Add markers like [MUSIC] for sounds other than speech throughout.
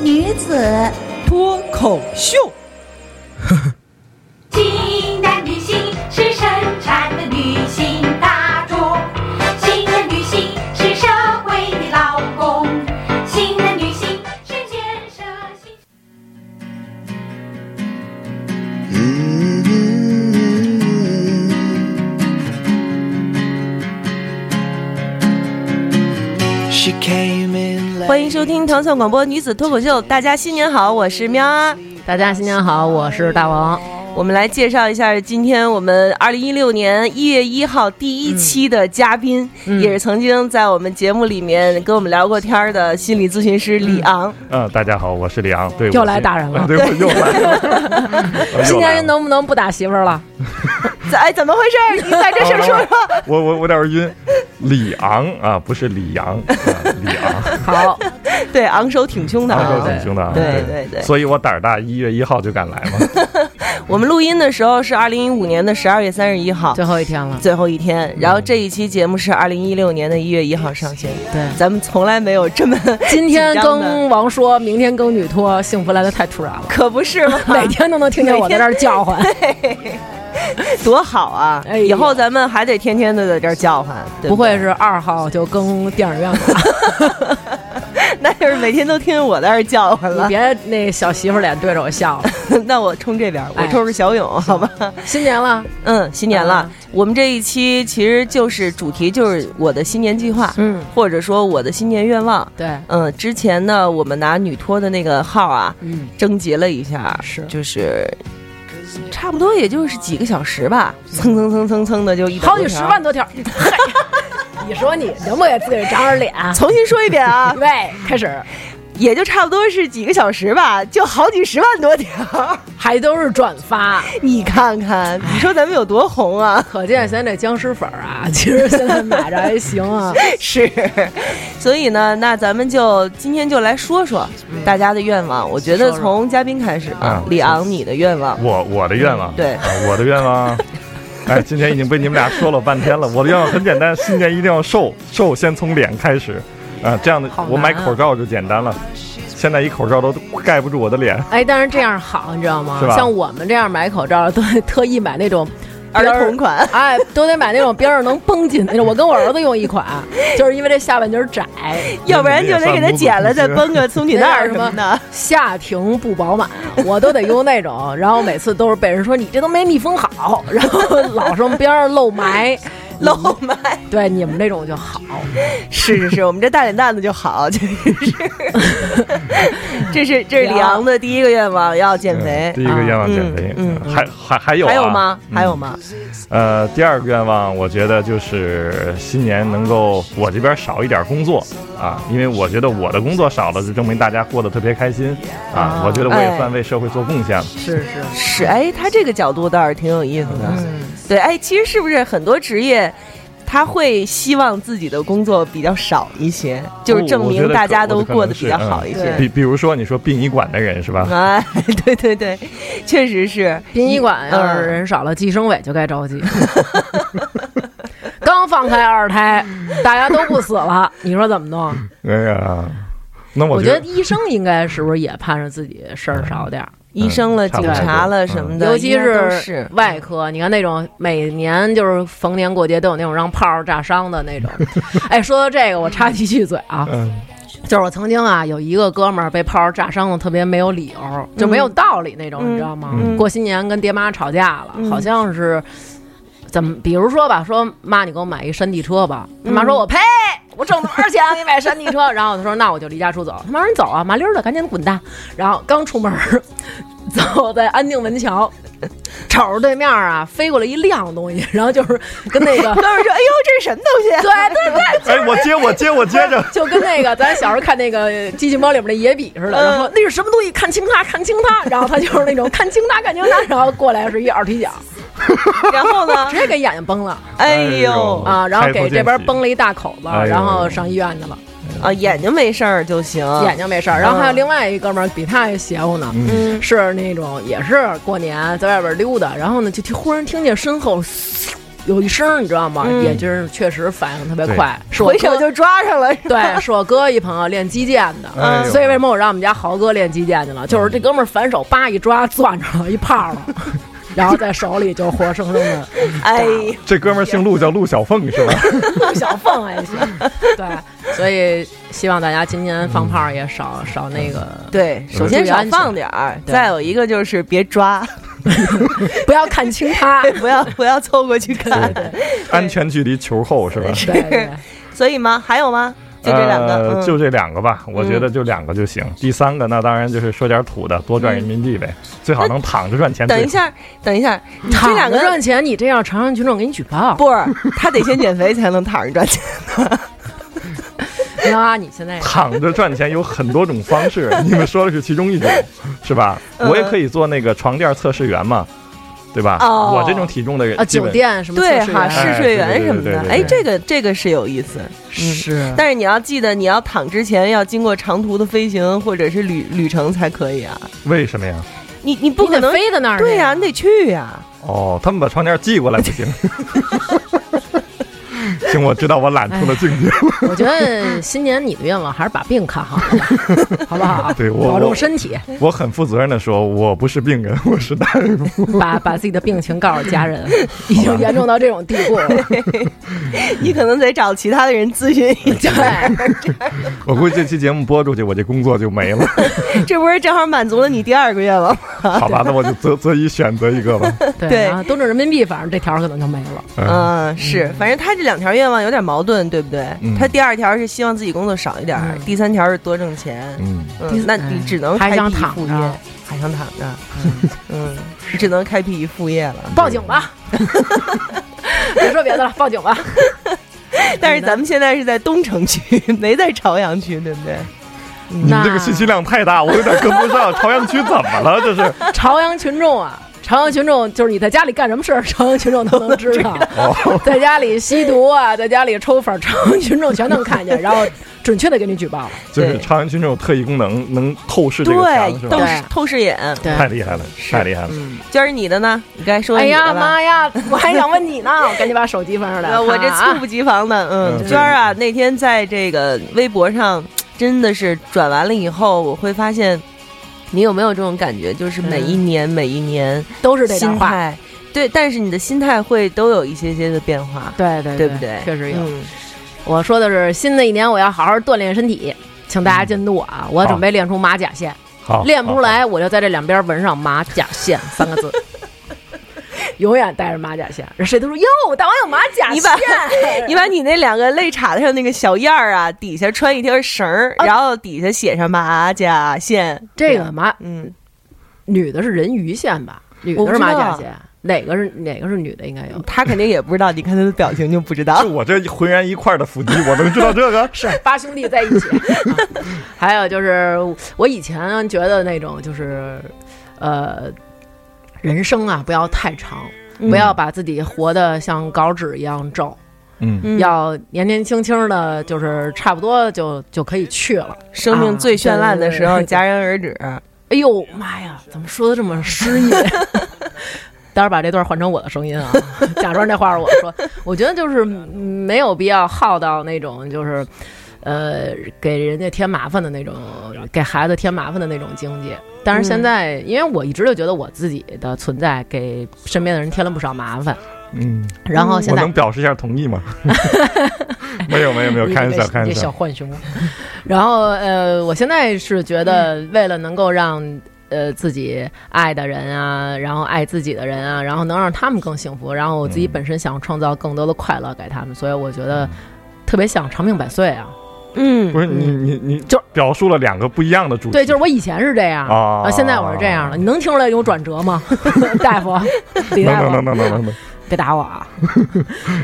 女子脱口秀。欢迎收听糖蒜广播女子脱口秀，大家新年好，我是喵啊。大家新年好，我是大王。我们来介绍一下今天我们二零一六年一月一号第一期的嘉宾，嗯也是曾经在我们节目里面跟我们聊过天儿的心理咨询师李昂。嗯，大家好，我是李昂。对，又来打人了 [LAUGHS] 对，我又来了。我 [LAUGHS] [LAUGHS] 又今年人能不能不打媳妇儿了？怎哎，怎么回事？[LAUGHS] 你在这事儿说说。我我我有点晕。李昂啊，不是李阳，啊李昂，[LAUGHS] 好，对，昂首挺胸的昂首啊。挺胸的啊。对对对所以我胆儿大，一月一号就敢来嘛。我们录音的时候是二零一五年的十二月三十一号，最后一天了。最后一天。然后这一期节目是二零一六年的一月一号上线。对，咱们从来没有这么 [LAUGHS] 今天更王说，明天更女托，幸福来的太突然了。可不是吗？[LAUGHS] 每天都能听见我在这儿叫唤，[LAUGHS] 多好啊！哎以后咱们还得天天的在这儿叫唤，对对不会是二号就更电影院吧？[LAUGHS] 那就是每天都听见我在这儿叫唤了。你别那小媳妇脸对着我笑了。[LAUGHS] 那我冲这边，我冲着小勇，好吧？新年了，[LAUGHS] 嗯，新年了嗯，我们这一期其实就是主题就是我的新年计划，嗯，或者说我的新年愿望。对，嗯，之前呢，我们拿女托的那个号啊，嗯，征集了一下，是就是差不多也就是几个小时吧，蹭蹭蹭蹭蹭的就一百好几十万多条。嗨，你说你能不能给自己长点脸？重新说一遍啊，[LAUGHS] 预备，开始，也就差不多是几个小时吧，就好几十万多条。[LAUGHS] 还都是转发，[LAUGHS] 你看看，你说咱们有多红啊？可见现在这僵尸粉儿啊，其实现在买着还行啊。是，所以呢，那咱们就今天就来说说大家的愿望。我觉得从嘉宾开始吧，嗯李昂，你的愿望。我我的愿望，对啊我的愿望。哎，今天已经被你们俩说了半天了。[LAUGHS] 我的愿望很简单，新年一定要瘦，瘦先从脸开始，啊，这样的啊我买口罩就简单了。现在一口罩都盖不住我的脸，哎，但是这样好，你知道吗像我们这样买口罩，都特意买那种儿童款哎，都得买那种边上能绷紧的那种。我跟我儿子用一款，就是因为这下半截儿窄，[LAUGHS] 要不然就得给它剪了，再绷个松紧带儿什么的。下庭不饱满，我都得用那种。然后每次都是被人说你这都没密封好，然后老说边上漏霾。露麦对你们那种就好，是是是，我们这大脸蛋子就好，[LAUGHS] 是。这是这是李昂的第一个愿望，要减肥第。一个愿望减肥，嗯嗯还还还有啊还有吗？嗯还有吗？呃，第二个愿望，我觉得就是新年能够我这边少一点工作啊，因为我觉得我的工作少了，就证明大家过得特别开心啊啊。我觉得我哎也算为社会做贡献了。是是，是，哎，他这个角度倒是挺有意思的。嗯，对，哎，其实是不是很多职业？他会希望自己的工作比较少一些，就是证明大家都过得比较好一些。比比如说你说殡仪馆的人是吧？[LAUGHS] 哎，对对对，确实是。殡仪馆要是嗯人少了，计生委就该着急。[LAUGHS] 刚放开二胎，大家都不死了，[LAUGHS] 你说怎么弄？哎呀，那我我觉得医生应该是不是也盼着自己事儿少点儿？医生了、警察了什么的，尤其是是外科，你看那种每年就是逢年过节都有那种让炮儿炸伤的那种。[LAUGHS] 哎，说到这个，我插几句嘴啊，嗯。就是我曾经啊有一个哥们儿被炮儿炸伤了特别没有理由，就没有道理那种，嗯你知道吗？嗯。过新年跟爹妈吵架了，嗯。好像是怎么，比如说吧，说妈，你给我买一山地车吧。他妈说，我呸，我挣多少钱给你买山地车？[LAUGHS] 然后他说，那我就离家出走。他妈说你走啊，麻溜的，赶紧滚蛋。然后刚出门，走在安定门桥，[LAUGHS] 瞅着对面啊飞过来一亮东西，然后就是跟那个哥们儿说：“哎呦，这是什么东西啊？”对 [LAUGHS] 对对，哎，我接我接我接着，就跟那个咱小时候看那个机器猫里面的野比似的，然后那是什么东西，看清它，看清它，然后他就是那种看清它，看清它，然后过来是一二踢脚，[LAUGHS] 然后呢直？接给眼睛崩了哎哎呦呦啊，然后给这边崩了一大口子，哎然后上医院去了，啊，眼睛没事儿就行。眼睛没事儿。然后还有另外一哥们儿比他还邪乎呢，嗯是那种也是过年在外边溜达，然后呢就听忽然听见身后有一声，你知道吗？嗯也就是确实反应特别快，是我手就抓上了。对，是我哥一朋友练击剑的，哎所以为什么我让我们家豪哥练击剑去了？就是这哥们儿反手叭一抓，攥着了一泡了，然后在手里就活生生的 [LAUGHS] 哎，这哥们儿姓陆，叫陆小凤是吧？[LAUGHS] 陆小凤还行。[LAUGHS] 对，所以希望大家今年放炮也少少那个，对，首先少放点儿，再有一个就是别抓，不要看清他。不要不要凑过去看。安全距离球后是吧？对对，所以吗？还有吗？就这两个，呃嗯就这两个吧，我觉得就两个就行。第三个那当然就是说点土的，多赚人民币呗，最好能躺着赚钱。等一，下，等一下，躺着两个赚钱，你这样朝阳群众给你举报。不是，他得先减肥才能躺着赚钱。你看啊，你现在躺着赚钱有很多种方式，你们说的是其中一种，是吧？嗯我也可以做那个床垫测试员嘛，对吧？哦我这种体重的人，啊，酒店什么对哈，试睡员什么的，哎这个这个是有意思。是但是你要记得，你要躺之前要经过长途的飞行或者是旅旅程才可以啊。为什么呀？你你不可能飞到那儿对呀、你得去呀、哦，他们把床垫寄过来不行。[LAUGHS] 行，我知道我懒出的境界了。我觉得新年你的愿望还是把病看好了，[LAUGHS] 好不好？对我保重身体，我很负责任的说，我不是病人，我是大夫。把把自己的病情告诉家人，[LAUGHS] 已经严重到这种地步了。[LAUGHS] 你可能得找其他的人咨询一下。我估计这期节目播出去，我这工作就没了。这不是正好满足了你第二个愿望吗？好吧，那我就择择一选择一个吧。对，对然后多挣人民币，反正这条可能就没了。嗯，嗯，是，反正他这两条愿望有点矛盾，对不对？嗯他第二条是希望自己工作少一点，嗯第三条是多挣钱。嗯，嗯，那你只能还开辟一想躺着副业，还想躺着，嗯，你只能开辟一副业了。[LAUGHS] 报警吧！[LAUGHS] 别说别的了，报警吧！[LAUGHS] 但是咱们现在是在东城区，没在朝阳区，对不对？你们这个信息量太大，我有点跟不上。朝阳区怎么了？这是？朝阳群众啊，朝阳群众就是你在家里干什么事儿，[LAUGHS] 朝阳群众都能知道。[LAUGHS] 哦，[LAUGHS] 在家里吸毒啊，在家里抽粉，朝阳群众全能看见，然后准确的给你举报了。就是朝阳群众有特异功能，能透视这个墙，对，透？视透视眼。太厉害了，太厉害了。嗯，娟儿，你的呢？你该说哎呀。妈呀，我还想问你呢，我赶紧把手机放上来。呃，我这猝不及防的，嗯，嗯娟儿啊，那天在这个微博上，真的是转完了以后，我会发现，你有没有这种感觉？就是每一年、每一年都是这个话，心态，对，但是你的心态会都有一些些的变化，对对对不对？确实有。嗯我说的是新的一年我要好好锻炼身体，请大家监督我啊！我准备练出马甲线，好，练不出，来我就在这两边纹上“马甲线”三个字。永远带着马甲线，谁都说哟，大王有马甲你把线，[LAUGHS] 你把你那两个肋叉子上那个小燕儿啊，底下穿一条绳儿，啊然后底下写上马甲线，这个马嗯，女的是人鱼线吧？女的是马甲线，哪个是哪个是女的？应该有他肯定也不知道，你看他的表情就不知道 [LAUGHS] 就。我这浑然一块儿的腹肌，我能知道这个？[LAUGHS] 是八兄弟在一起。啊还有就是我以前觉得那种就是呃，人生啊不要太长，嗯不要把自己活得像稿纸一样皱，嗯，嗯要年年轻轻的，就是差不多就就可以去了。生命最绚烂的时候戛然而止。哎呦妈呀，怎么说的这么诗意？[LAUGHS] 待会儿把这段换成我的声音啊，[LAUGHS] 假装这话是我说。我觉得就是嗯没有必要耗到那种就是，呃，给人家添麻烦的那种，给孩子添麻烦的那种经济。但是现在，因为我一直就觉得我自己的存在给身边的人添了不少麻烦，嗯，然后现在我能表示一下同意吗？没有没有没有，你开玩笑这个你这小开玩笑。浣熊。然后呃，我现在是觉得，为了能够让呃自己爱的人啊，然后爱自己的人啊，然后能让他们更幸福，然后我自己嗯本身想创造更多的快乐给他们，所以我觉得特别想长命百岁啊。嗯，不是你你你就表述了两个不一样的主题。对，就是我以前是这样啊啊，现在我是这样的，你能听出来有转折吗？[LAUGHS] 大夫，李大夫能能，能能能能，别打我啊！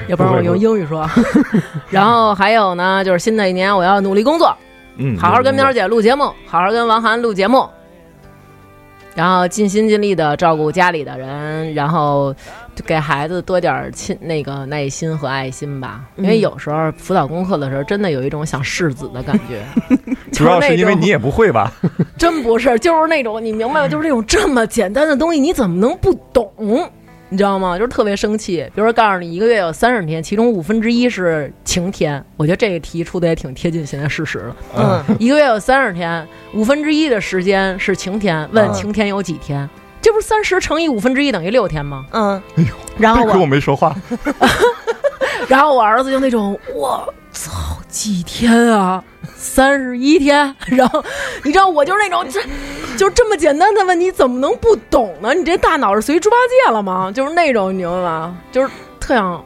要不然我用英语说。[LAUGHS] 然后还有呢，就是新的一年我要努力工作，嗯，好好跟喵姐录节目，好好跟王涵录节目，然后尽心尽力的照顾家里的人，然后就给孩子多点儿亲那个耐心和爱心吧。因为嗯有时候辅导功课的时候，真的有一种想世子的感觉。[LAUGHS] 主要就是因为你也不会吧？[LAUGHS] 真不是，就是那种你明白吗？就是那种这么简单的东西，你怎么能不懂？你知道吗？就是特别生气。比如说，告诉你一个月有三十天，其中五分之一是晴天，我觉得这个题出的也挺贴近现在事实的。嗯，一个月有三十天，五分之一的时间是晴天，问嗯晴天有几天？这不是三十乘以五分之一等于六天吗？嗯，然后我我，没说话，[LAUGHS] [LAUGHS] 然后我儿子就那种，我操，几天啊？三十一天。然后你知道，我就是那种，这就这么简单的问题，怎么能不懂呢？你这大脑是随猪八戒了吗？就是那种，你明白吗？就是特想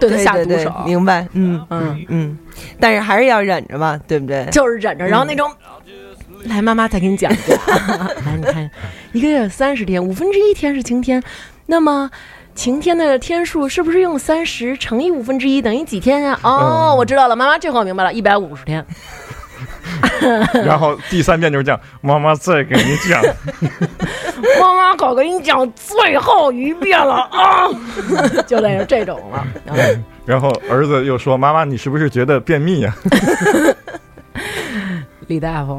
对他对对对下毒手。，明白，嗯嗯，嗯，但是还是要忍着吧，对不对？就是忍着，然后那种。来，妈妈再给你讲一个。[LAUGHS] 来，你看，[LAUGHS] 一个月有三十天，五分之一天是晴天，那么晴天的天数是不是用三十乘以五分之一等于几天呀、哦，我知道了，妈妈这回我明白了，一百五十天。[LAUGHS] 然后第三遍就是这样，妈妈再给你讲，妈妈可给你讲最后一遍了啊，就得是这种了。嗯。然后儿子又说：“妈妈，你是不是觉得便秘呀、李大夫，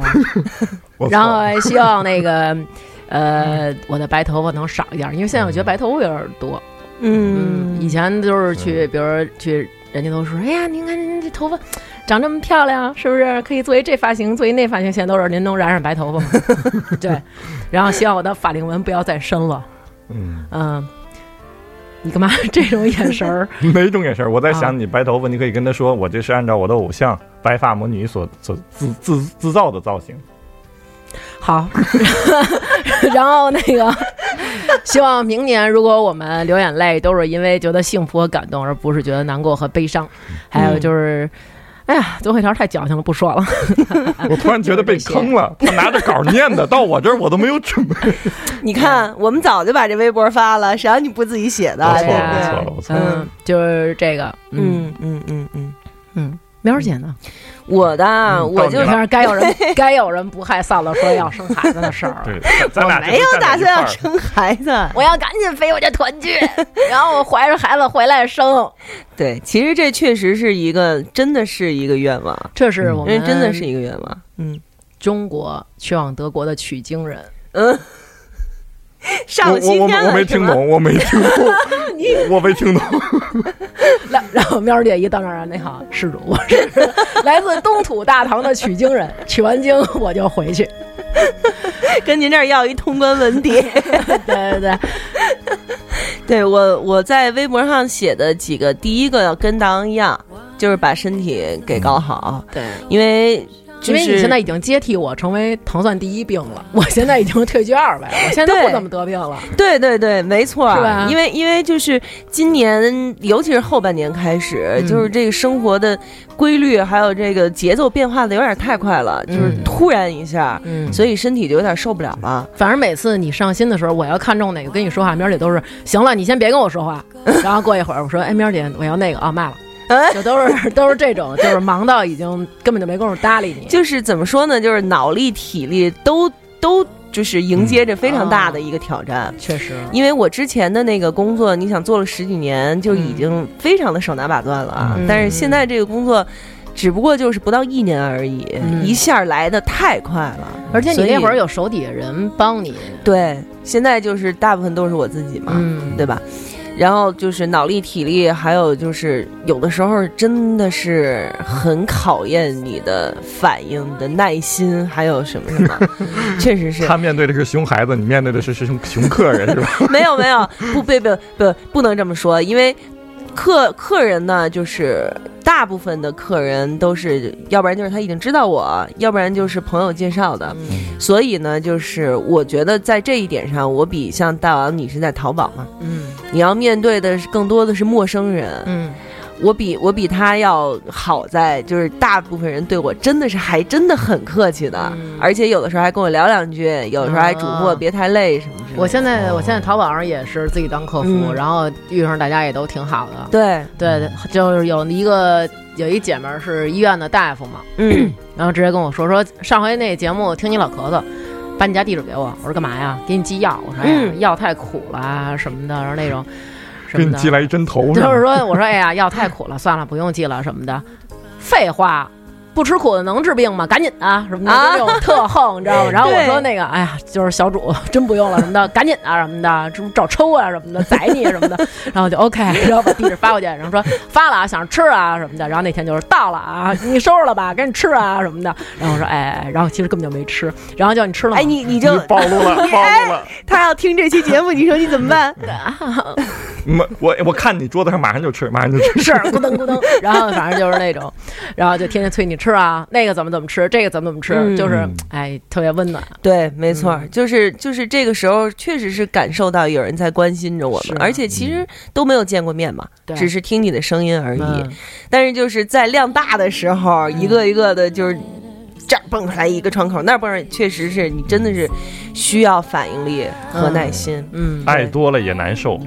[LAUGHS] 然后希望那个。[LAUGHS] 呃，我的白头发能少一点，因为现在我觉得白头发有点多。嗯，以前都是去，比如去，人家都说，哎呀，您看您这头发长这么漂亮，是不是可以做一这发型，做一那发型？现在都是您能染染白头发吗？[LAUGHS] 对，然后希望我的法令纹不要再深了。嗯，嗯，你干嘛 [LAUGHS] 这种眼神儿？[LAUGHS] 哪种眼神儿？我在啊想你白头发，你可以跟他说，我这是按照我的偶像白发魔女所所自自自造的造型。好，[LAUGHS] 然后那个，希望明年如果我们流眼泪都是因为觉得幸福和感动，而不是觉得难过和悲伤。还有就是，哎呀，左会条太矫情了，不说了。[LAUGHS] 我突然觉得被坑了，[LAUGHS] 他拿着稿念的，到我这儿我都没有准备。[LAUGHS] 你看，我们早就把这微博发了，谁让你不自己写的？我错了，错了，我错了。嗯，就是这个，嗯嗯嗯嗯嗯，嗯，苗儿姐呢？我的我就到你了是该有人 [LAUGHS] 该有人不害臊了，说要生孩子的事儿。对，咱我俩没有打算要生孩子。我要赶紧飞回去团聚，然后我怀着孩子回来生。[LAUGHS] 对，其实这确实是一个，真的是一个愿望，这是我们因为真的是一个愿望。嗯中国去往德国的取经人。嗯，[LAUGHS] 上我西天我我？没听懂，我没听懂，[LAUGHS] 我没听懂。[LAUGHS] 来然后喵儿姐一到那儿，你好，施主，我是来自东土大唐的取经人，取完经我就回去。跟您这儿要一通关文牒。对对对，对我，我在微博上写的几个，第一个要跟大王一样，就是把身体给搞好，对，因为就是因为你现在已经接替我成为糖蒜第一病了，我现在已经退居二位了，我现在对不怎么得病了。对对对，没错，是吧因为因为就是今年，尤其是后半年开始，嗯就是这个生活的规律还有这个节奏变化的有点太快了，就是嗯突然一下，嗯，所以身体就有点受不了了。反正每次你上新的时候，我要看中哪个跟你说话，喵儿姐都是行了，你先别跟我说话。然后过一会儿我说，哎，喵儿姐，我要那个啊，卖了。哎 [LAUGHS] 就都是都是这种，就是忙到已经根本就没工夫搭理你。就是怎么说呢？就是脑力、体力都都就是迎接着非常大的一个挑战。确实，因为我之前的那个工作，你想做了十几年，就已经非常的手拿把攥了啊。嗯但是现在这个工作，只不过就是不到一年而已，嗯一下来的太快了。而且你那会儿有手底下人帮你，对，现在就是大部分都是我自己嘛，嗯对吧？然后就是脑力、体力，还有就是有的时候真的是很考验你的反应你的耐心，还有什么什么，[LAUGHS] 确实是他面对的是熊孩子，你面对的是是熊熊客人，是吧？没有没有，不不不不不能这么说，因为客客人呢，就是大部分的客人都是，要不然就是他已经知道我，要不然就是朋友介绍的，所以呢，就是我觉得在这一点上，我比像大王你是在淘宝嘛，嗯。你要面对的是更多的是陌生人，嗯我比我比他要好在，就是大部分人对我真的是还真的很客气的，嗯而且有的时候还跟我聊两句，有的时候还嘱咐我啊别太累什么之类的。我现在我现在淘宝上也是自己当客服，嗯然后遇上大家也都挺好的。对，对，就是有一个有一姐们儿是医院的大夫嘛，嗯然后直接跟我说说上回那节目听你老咳嗽，把你家地址给我。我说干嘛呀？给你寄药。我说哎呀，嗯药太苦了啊什么的，然后那种什么的。给你寄来一针头就是？说，我说哎呀，药太苦了，算了，不用寄了什么的。废话。不吃苦的能治病吗？赶紧啊，什么的，啊就那种特横，你知道吗？然后我说那个，哎呀，就是小主 [LAUGHS] 真不用了什么的，赶紧啊什么的，这不找抽啊什么的，[LAUGHS] 宰你什么的，然后就 OK，然后把地址发过去，然后说发了啊，想吃啊什么的，然后那天就是到了啊，你收拾了吧，赶紧吃啊什么的，然后我说哎，哎然后其实根本就没吃，然后叫你吃了，哎，你你就你暴露了，[LAUGHS] 暴露了！他要听这期节目，你说你怎么办？没我我看你桌子上马上就吃，马上就吃。是咕噔咕噔，然后反正就是那种，然后就天天催你吃啊，那个怎么怎么吃，这个怎么怎么吃，嗯。就是哎特别温暖。对，没错，嗯。就是就是这个时候，确实是感受到有人在关心着我是。们，而且其实都没有见过面嘛，对。只是听你的声音而已。嗯。但是就是在量大的时候，一个一个的，就是这儿蹦出来一个窗口，那儿蹦出来，确实是你真的是需要反应力和耐心。嗯，爱多了也难受。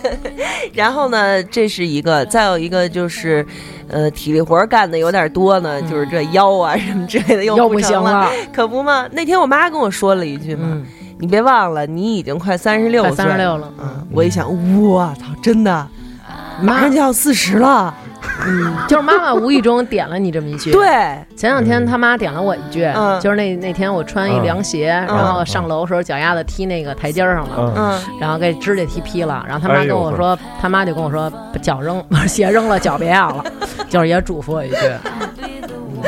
[LAUGHS] 然后呢，这是一个，再有一个就是，呃，体力活儿干的有点多呢，就是这腰啊什么之类的又又不不，行了，可不嘛。那天我妈跟我说了一句嘛，嗯，你别忘了，你已经快三十六三十六了，嗯，我一想，我操，真的，马上就要四十了。嗯，[LAUGHS] 就是妈妈无意中点了你这么一句。，对，前两天他妈点了我一句，嗯。就是那那天我穿一凉鞋，然后上楼的时候脚丫子踢那个台阶上了。嗯，嗯，然后给指甲踢劈了，然后他妈跟我说，他妈就跟我说，把脚扔，把 [LAUGHS] 鞋扔了，脚别要了，就是也嘱咐我一句，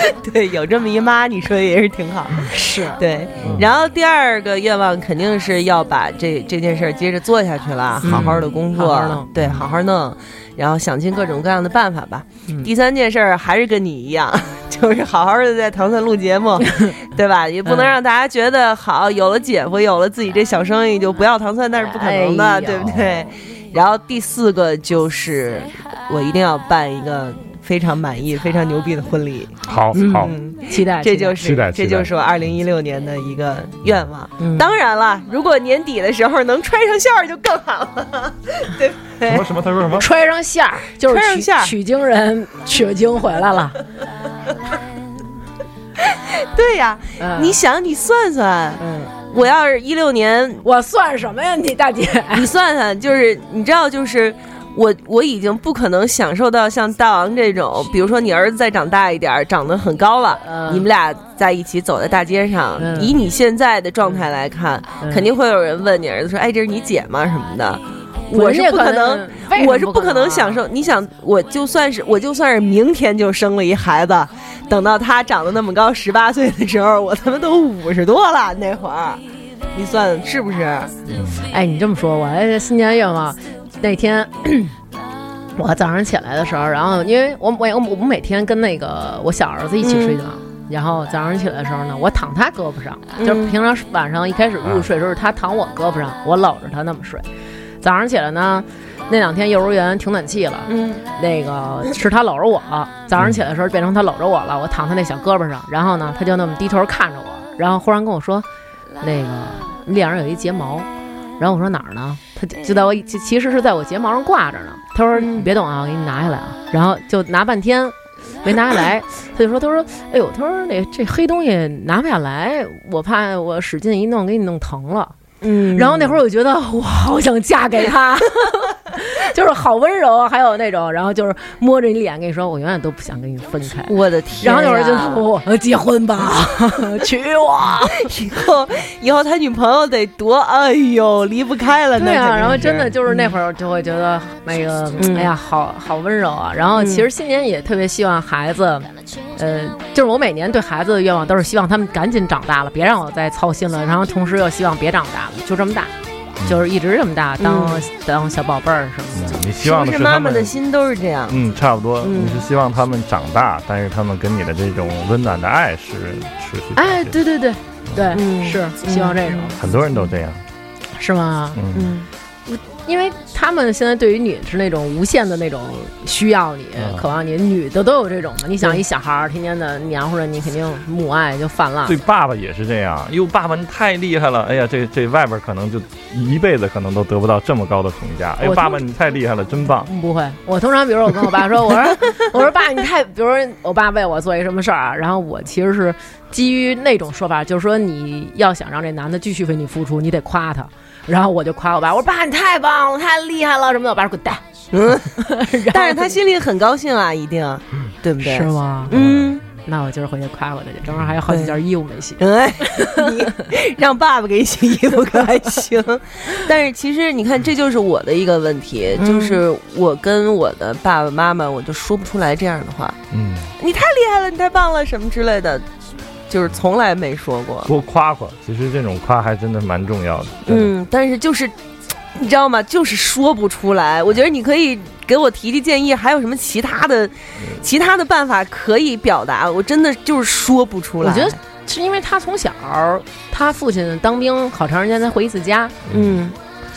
[LAUGHS] 对，有这么一妈，你说的也是挺好。是，对嗯，然后第二个愿望肯定是要把这这件事儿接着做下去了，嗯好好的工作，好好对，好好弄，然后想尽各种各样的办法吧。嗯第三件事儿还是跟你一样，[LAUGHS] 就是好好的在唐蒜录节目，[LAUGHS] 对吧？也不能嗯让大家觉得好，有了姐夫，有了自己这小生意就不要唐蒜，那是不可能的，哎对不对？然后第四个就是我一定要办一个非常满意、非常牛逼的婚礼。好好，嗯，期待，这就是期待这就是我二零一六年的一个愿望。嗯当然了，如果年底的时候能穿上线儿就更好了，[LAUGHS] 对不对什么？什么？他说什么？揣上线儿，就是取揣上线取经人取经回来了。[LAUGHS] 对呀，嗯你想，你算算，嗯，我要是一六年，我算什么呀，你大姐？你算算，就是你知道，就是。我我已经不可能享受到像大王这种，比如说你儿子再长大一点，长得很高了，嗯你们俩在一起走在大街上，嗯以你现在的状态来看，嗯肯定会有人问你儿子说：“哎，这是你姐吗？什么的。”我是不可能我是不可能啊享受。你想，我就算是我就算是明天就生了一孩子，等到他长得那么高，十八岁的时候，我他妈都五十多了那会儿，你算是不是？哎，你这么说，我还新年愿望那天。[CLEARS THROAT] 我早上起来的时候，然后因为我我我我每天跟那个我小儿子一起睡觉，然后早上起来的时候呢，我躺他胳膊上，就是平常晚上一开始入睡的时候，他躺我胳膊上，我搂着他那么睡。早上起来呢，那两天幼儿园停暖气了，嗯那个是他搂着我，早上起来的时候变成他搂着我了，我躺他那小胳膊上，然后呢，他就那么低头看着我，然后忽然跟我说，那个你脸上有一睫毛，然后我说哪儿呢？他就就在我其其实是在我睫毛上挂着呢。他说你别动啊，我给你拿下来啊。然后就拿半天没拿下来，他就说他说哎呦，他说那这黑东西拿不下来，我怕我使劲一弄给你弄疼了。嗯然后那会儿我觉得我好想嫁给他，[LAUGHS] [LAUGHS] 就是好温柔啊，还有那种，然后就是摸着你脸跟你说，我永远都不想跟你分开。我的天呀！然后那会儿就我结婚吧，[LAUGHS] 娶我。以后以后他女朋友得多，哎呦，离不开了。对啊，然后真的就是那会儿就会觉得那个，嗯哎呀，好好温柔啊。然后其实新年也特别希望孩子，呃，就是我每年对孩子的愿望都是希望他们赶紧长大了，别让我再操心了。然后同时又希望别长大了，就这么大，就是一直这么大，当当小宝贝儿什么的。嗯你希望是不是妈妈的心都是这样？嗯，差不多。嗯你是希望他们长大，但是他们跟你的这种温暖的爱是持续。哎，，对对对对，嗯是希望这种，很多人都这样。是吗？嗯，嗯，因因为他们现在对于你是那种无限的那种需要你、嗯渴望你，女的都有这种嘛。你想一小孩儿天天的黏糊着你，肯定母爱就泛滥对。爸爸也是这样，哟，爸爸你太厉害了，哎呀，这这外边可能就一辈子可能都得不到这么高的评价。哎呦，爸爸你太厉害了，真棒。不会，我通常比如我跟我爸说，我说 [LAUGHS] 我说爸，你太，比如说我爸为我做一什么事儿啊，然后我其实是基于那种说法，就是说你要想让这男的继续为你付出，你得夸他。然后我就夸我爸，[LAUGHS] 我说爸你太棒了，太厉害了什么的。我爸说 [LAUGHS] 滚蛋，嗯，但是他心里很高兴啊，一定，[LAUGHS] 对不对？是吗？嗯，那我今儿回去夸夸他去，正好还有好几件衣服没洗。哎，你让爸爸给你洗衣服可还行？但是其实你看，这就是我的一个问题，嗯就是我跟我的爸爸妈妈，我就说不出来这样的话。嗯，你太厉害了，你太棒了，什么之类的，就是从来没说过。多夸夸，其实这种夸还真的蛮重要的。的，嗯，但是就是。你知道吗？就是说不出来。我觉得你可以给我提提建议，还有什么其他的、其他的办法可以表达？我真的就是说不出来。我觉得是因为他从小他父亲当兵好长时间才回一次家，嗯，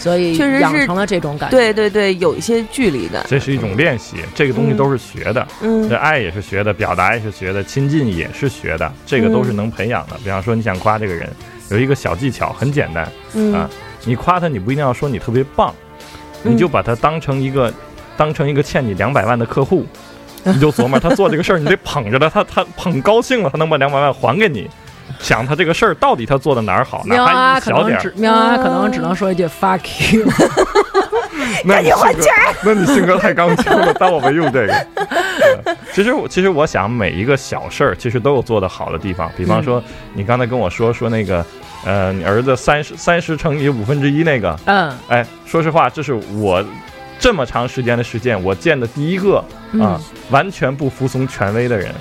所以确实养成了这种感觉。对对对，有一些距离感。这是一种练习，这个东西都是学的。嗯这爱也是学的，表达也是学的，亲近也是学的，这个都是能培养的。比方说，你想夸这个人，有一个小技巧，很简单，嗯啊你夸他，你不一定要说你特别棒，嗯你就把他当成一个，当成一个欠你两百万的客户，你就琢磨他做这个事儿，你得捧着他，他他捧高兴了，他能把两百万还给你。想他这个事儿到底他做的哪儿好，哪喵小点儿能只，[LAUGHS] 喵啊，可能只能说一句 fuck you。[LAUGHS] 那你性格，[LAUGHS] 那你性格太刚强了，当我没用这个。呃其实我其实我想每一个小事儿，其实都有做得好的地方。比方说，你刚才跟我说说那个，呃，你儿子三十三十乘以五分之一那个，嗯哎，说实话，这是我这么长时间的实践，我见的第一个啊，嗯完全不服从权威的人。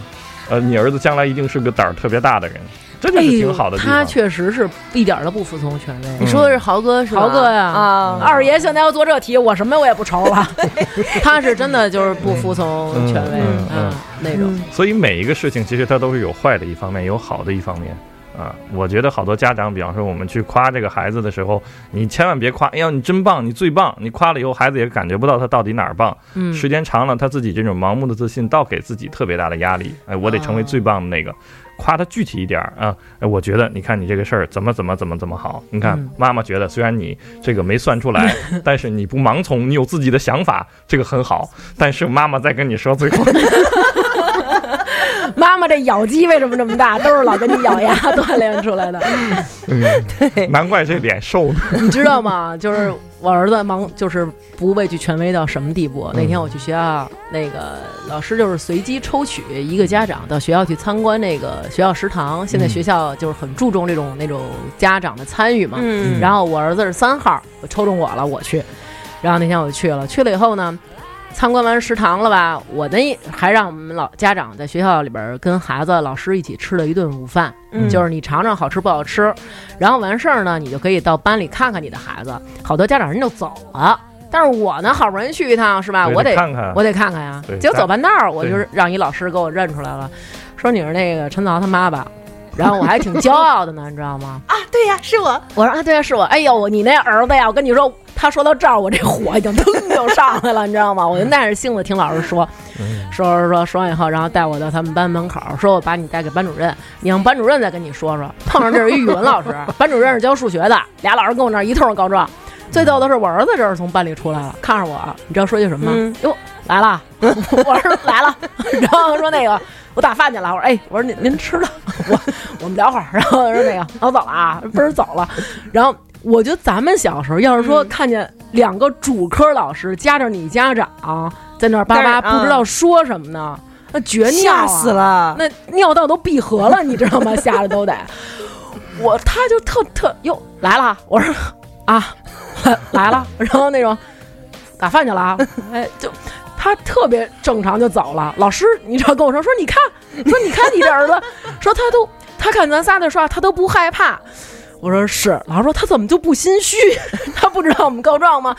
呃，你儿子将来一定是个胆儿特别大的人，这就是挺好的地他。确实是一点儿都不服从权威。你说的是豪哥是吧？豪哥呀啊，二爷现在要做这题，我什么我也不愁了。[LAUGHS] 他是真的就是不服从权威，嗯嗯嗯，那种。所以每一个事情其实它都是有坏的一方面，有好的一方面。啊，我觉得好多家长，比方说我们去夸这个孩子的时候，你千万别夸，哎呀，你真棒，你最棒。你夸了以后，孩子也感觉不到他到底哪儿棒。嗯，时间长了，他自己这种盲目的自信，倒给自己特别大的压力。哎，我得成为最棒的那个。夸他具体一点儿啊，哎，我觉得你看你这个事儿怎么怎么怎么怎么好。你看嗯妈妈觉得虽然你这个没算出来，[LAUGHS] 但是你不盲从，你有自己的想法，这个很好。但是妈妈在跟你说最后。[LAUGHS] 妈妈这咬肌为什么这么大？都是老跟你咬牙锻炼出来的，嗯，对难怪这脸瘦呢。你知道吗？就是我儿子忙，就是不畏惧权威到什么地步？那天我去学校，那个老师就是随机抽取一个家长到学校去参观那个学校食堂。现在学校就是很注重这种那种家长的参与嘛。嗯然后我儿子是三号，我抽中我了，我去。然后那天我就去了，去了以后呢，参观完食堂了吧，我那还让我们老家长在学校里边跟孩子、老师一起吃了一顿午饭，嗯就是你尝尝好吃不好吃，然后完事儿呢，你就可以到班里看看你的孩子。好多家长人就走了，但是我呢，好不容易去一趟是吧？我得看看我得看看呀对。结果走半道儿，我就是让一老师给我认出来了，说你是那个陈凿他妈吧。然后我还挺骄傲的呢，你知道吗？[LAUGHS] 啊，对呀，是我。我说啊，对呀，是我。哎呦，你那儿子呀，我跟你说，他说到这儿，我这火已经腾就上来了，你知道吗？我就耐着性子听老师说，说说说说完以后，然后带我到他们班门口，说我把你带给班主任，你让班主任再跟你说说。碰上这是一语文老师，班主任是教数学的，俩老师跟我那儿一通告状。最逗的是，我儿子这是从班里出来了，看着我，你知道说句什么吗？嗯哟，来了，我儿子来了，然后说那个我打饭去了，我说哎，我说您您吃了，我我们聊会儿，然后说那个我走了啊，不是走了，然后我觉得咱们小时候要是说看见两个主科老师加着你家长在那儿叭叭不知道说什么呢，那绝尿、啊，死了。那尿道都闭合了，你知道吗？吓得都得。[LAUGHS] 我他就特特哟来了，我说啊来 [LAUGHS] 来了，然后那种打饭去了啊，[LAUGHS] 哎就他特别正常就走了。老师，你知道跟我说说你看，说你看你这儿子，说他都他看咱仨在说话，他都不害怕。我说是，老师说他怎么就不心虚？[LAUGHS] 他不知道我们告状吗？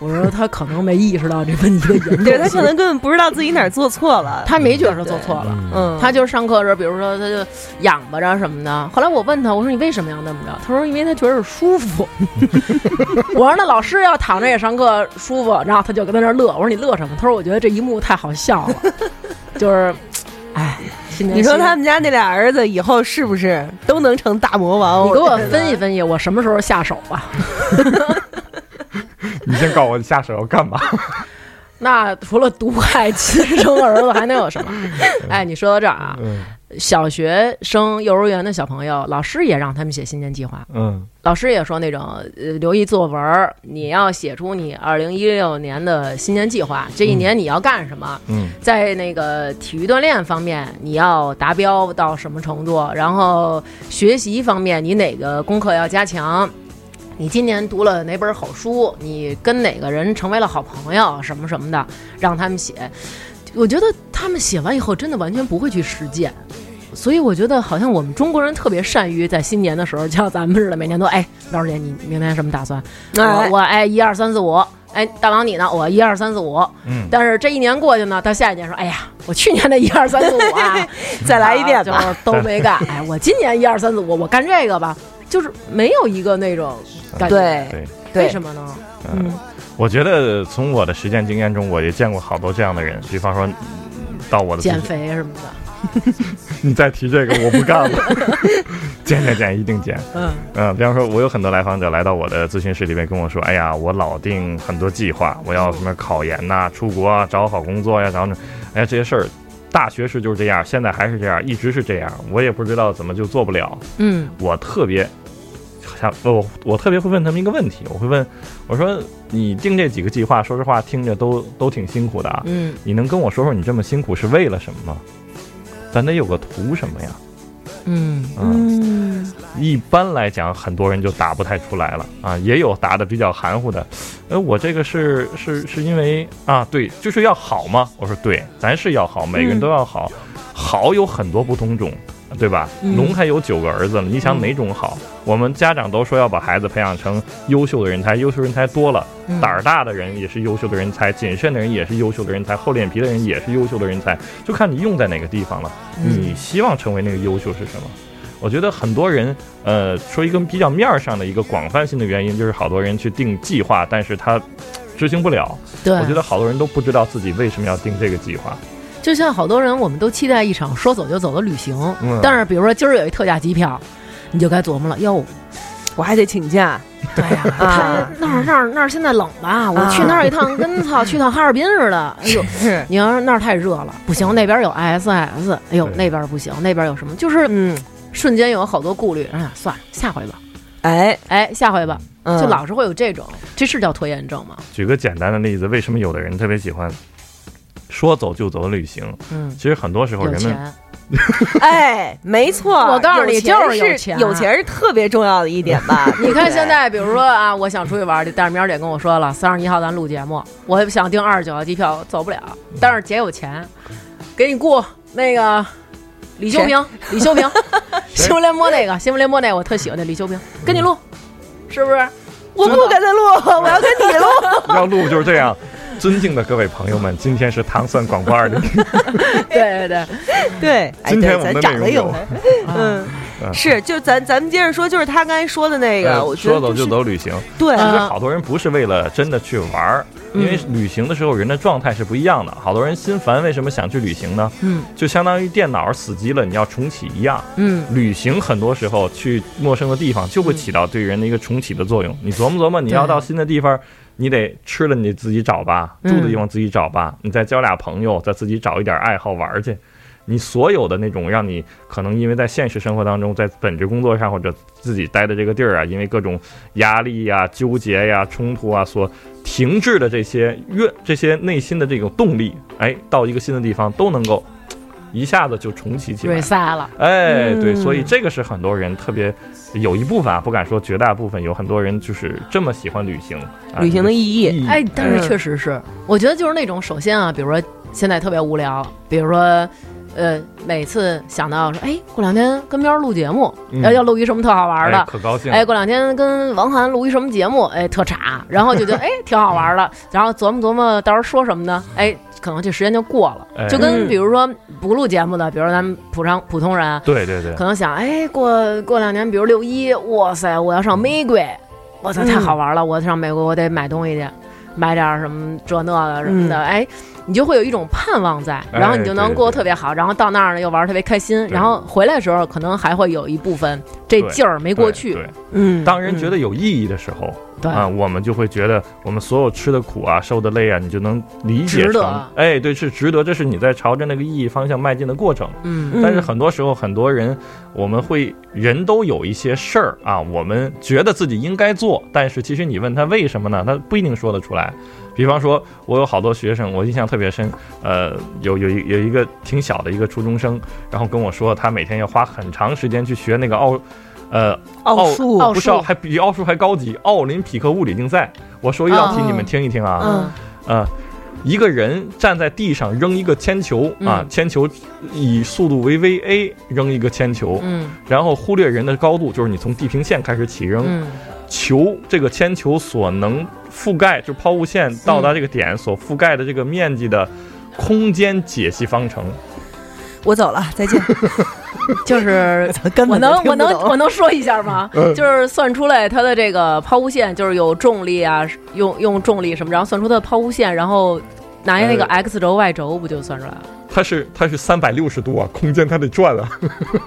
我说他可能没意识到这问题的严重性，对他可能根本不知道自己哪儿做错了。他没觉得做错了。嗯，他就是上课的时候，比如说他就仰巴着什么的。后来我问他，我说你为什么要那么着？他说因为他觉得舒服。[LAUGHS] 我说那老师要躺着也上课舒服，然后他就跟在那乐。我说你乐什么？他说我觉得这一幕太好笑了，[LAUGHS] 就是，哎，新年你说他们家那俩儿子以后是不是都能成大魔王？你给我分析分析，我什么时候下手吧？[LAUGHS] 你先告诉我你下手要干嘛？[LAUGHS] 那除了毒害亲生儿子，还能有什么？哎，你说到这儿啊，嗯小学生、幼儿园的小朋友，老师也让他们写新年计划。嗯老师也说那种，呃，留一作文，你要写出你二零一六年的新年计划，这一年你要干什么？嗯在那个体育锻炼方面，你要达标到什么程度？然后学习方面，你哪个功课要加强？你今年读了哪本好书？你跟哪个人成为了好朋友？什么什么的，让他们写。我觉得他们写完以后，真的完全不会去实践。所以我觉得好像我们中国人特别善于在新年的时候，像咱们似的，每年都哎，老师姐你明年什么打算？我哎我哎一二三四五，哎大王你呢？我一二三四五。嗯，但是这一年过去呢，到下一年说，哎呀，我去年的一二三四五啊，[LAUGHS] 再来一遍吧。啊就都没干。哎，我今年一二三四五，我干这个吧，就是没有一个那种感觉。对对。对为什么呢？嗯，我觉得从我的实践经验中，我也见过好多这样的人。比方说，嗯到我的减肥什么的，[LAUGHS] 你再提这个，我不干了。[LAUGHS] 减减减，一定减。嗯嗯，比方说，我有很多来访者来到我的咨询室里面跟我说：“哎呀，我老定很多计划，我要什么考研呐、出国啊、找好工作呀、找那，哎呀这些事儿，大学时就是这样，现在还是这样，一直是这样，我也不知道怎么就做不了。嗯我特别想，我我特别会问他们一个问题，我会问我说：你定这几个计划，说实话听着都都挺辛苦的啊，嗯你能跟我说说你这么辛苦是为了什么吗？咱得有个图什么呀？嗯嗯，嗯，一般来讲，很多人就答不太出来了啊，也有答的比较含糊的。呃，我这个是是是因为啊，对，就是要好吗？我说对，咱是要好，每个人都要好，好有很多不同种，对吧？嗯龙还有九个儿子呢，你想嗯哪种好？我们家长都说要把孩子培养成优秀的人才，优秀人才多了，嗯胆儿大的人也是优秀的人才，谨慎的人也是优秀的人才，厚脸皮的人也是优秀的人才，就看你用在哪个地方了。你希望成为那个优秀是什么？我觉得很多人，呃，说一个比较面儿上的一个广泛性的原因，就是好多人去定计划，但是他执行不了。对，我觉得好多人都不知道自己为什么要定这个计划。就像好多人，我们都期待一场说走就走的旅行，嗯但是比如说今儿有一特价机票，你就该琢磨了，哟，我还得请假。对呀、[LAUGHS] 啊他那儿那儿那儿现在冷吧？我去那儿一趟，跟操去趟哈尔滨似的。[LAUGHS] 哎呦，是，你要是那儿太热了，不行，那边有 ISIS，哎呦，那边不行，那边有什么？就是嗯，瞬间有好多顾虑。哎呀，算了，下回吧。哎，哎，下回吧，嗯就老是会有这种，这是叫拖延症吗？举个简单的例子，为什么有的人特别喜欢说走就走的旅行？嗯，其实很多时候人们，[LAUGHS] 哎，没错，我告诉你就是有钱有钱是特别重要的一点吧？[LAUGHS] 你看现在，比如说啊，我想出去玩去，但是明儿姐跟我说了，[LAUGHS] 三十一号咱录节目，我想订二十九号机票，走不了。但是姐有钱，给你雇那个李修平，李修平，新闻联播那个，新闻联播那个，我特喜欢那李修平，跟你录，是不是？我不跟他录，我要跟你录。要录就是这样。尊敬的各位朋友们，今天是糖蒜广播二零，[LAUGHS] 对对对，今天咱我们的内容有长得有，[LAUGHS] 嗯，嗯是，就咱咱们接着说，就是他刚才说的那个，呃我觉得说走就就是走旅行。对，其实嗯好多人不是为了真的去玩儿，因为旅行的时候人的状态是不一样的。好多人心烦，为什么想去旅行呢？嗯就相当于电脑死机了，你要重启一样。嗯，旅行很多时候去陌生的地方，就会起到对人的一个重启的作用。你琢磨琢磨，你要到新的地方，你得吃了你自己找吧，嗯住的地方自己找吧，你再交俩朋友，再自己找一点爱好玩儿去。你所有的那种让你可能因为在现实生活当中，在本职工作上或者自己待的这个地儿啊，因为各种压力呀、纠结呀、冲突啊所停滞的这些愿、这些内心的这种动力，哎，到一个新的地方都能够一下子就重启起来。了，哎，对，嗯。所以这个是很多人特别有一部分啊，不敢说绝大部分，有很多人就是这么喜欢旅行，啊旅行的意义。义。哎，但是嗯确实是，我觉得就是那种，首先啊，比如说现在特别无聊，比如说。呃，每次想到说，哎，过两天跟边儿录节目，嗯。要要录一什么特好玩的，哎可高兴。哎，过两天跟王涵录一什么节目，哎，特傻，然后就觉得哎挺好玩的，[LAUGHS] 然后琢磨琢磨到时候说什么呢？哎，可能这时间就过了，哎。就跟嗯比如说不录节目的，比如说咱们普常普通人，对对对。可，能想，哎，过过两年，比如六一，哇塞，我要上玫瑰，哇塞，太好玩了，我上美国我得买东西去，买点什么这那的什么的，哎。你就会有一种盼望在，然后你就能过得特别好，然后到那儿呢又玩特别开心，然后回来的时候可能还会有一部分这劲儿没过去，对嗯，当人觉得有意义的时候，对啊，我们就会觉得我们所有吃的苦啊、受的累啊，你就能理解成，哎，对，是值得，这是你在朝着那个意义方向迈进的过程。嗯嗯但是很多时候，很多人我们会人都有一些事儿啊，我们觉得自己应该做，但是其实你问他为什么呢，他不一定说得出来。比方说，我有好多学生，我印象特别深，呃，有有一有一个挺小的一个初中生，然后跟我说，他每天要花很长时间去学那个奥，呃，奥数，奥数不是奥，还比奥数还高级，奥林匹克物理竞赛。我说一道题，哦你们听一听啊，嗯呃，一个人站在地上扔一个铅球啊嗯，铅球以速度为 va 扔一个铅球，嗯然后忽略人的高度，就是你从地平线开始起扔，嗯球这个铅球所能覆盖，就抛物线到达这个点所覆盖的这个面积的空间解析方程。我走了，再见。[LAUGHS] 就是根本我能我能我能说一下吗？嗯就是算出来它的这个抛物线，就是有重力啊，用用重力什么，然后算出它的抛物线，然后拿下那个呃 x 轴 y 轴，不就算出来了？它是它是三百六十度啊，空间它得转啊，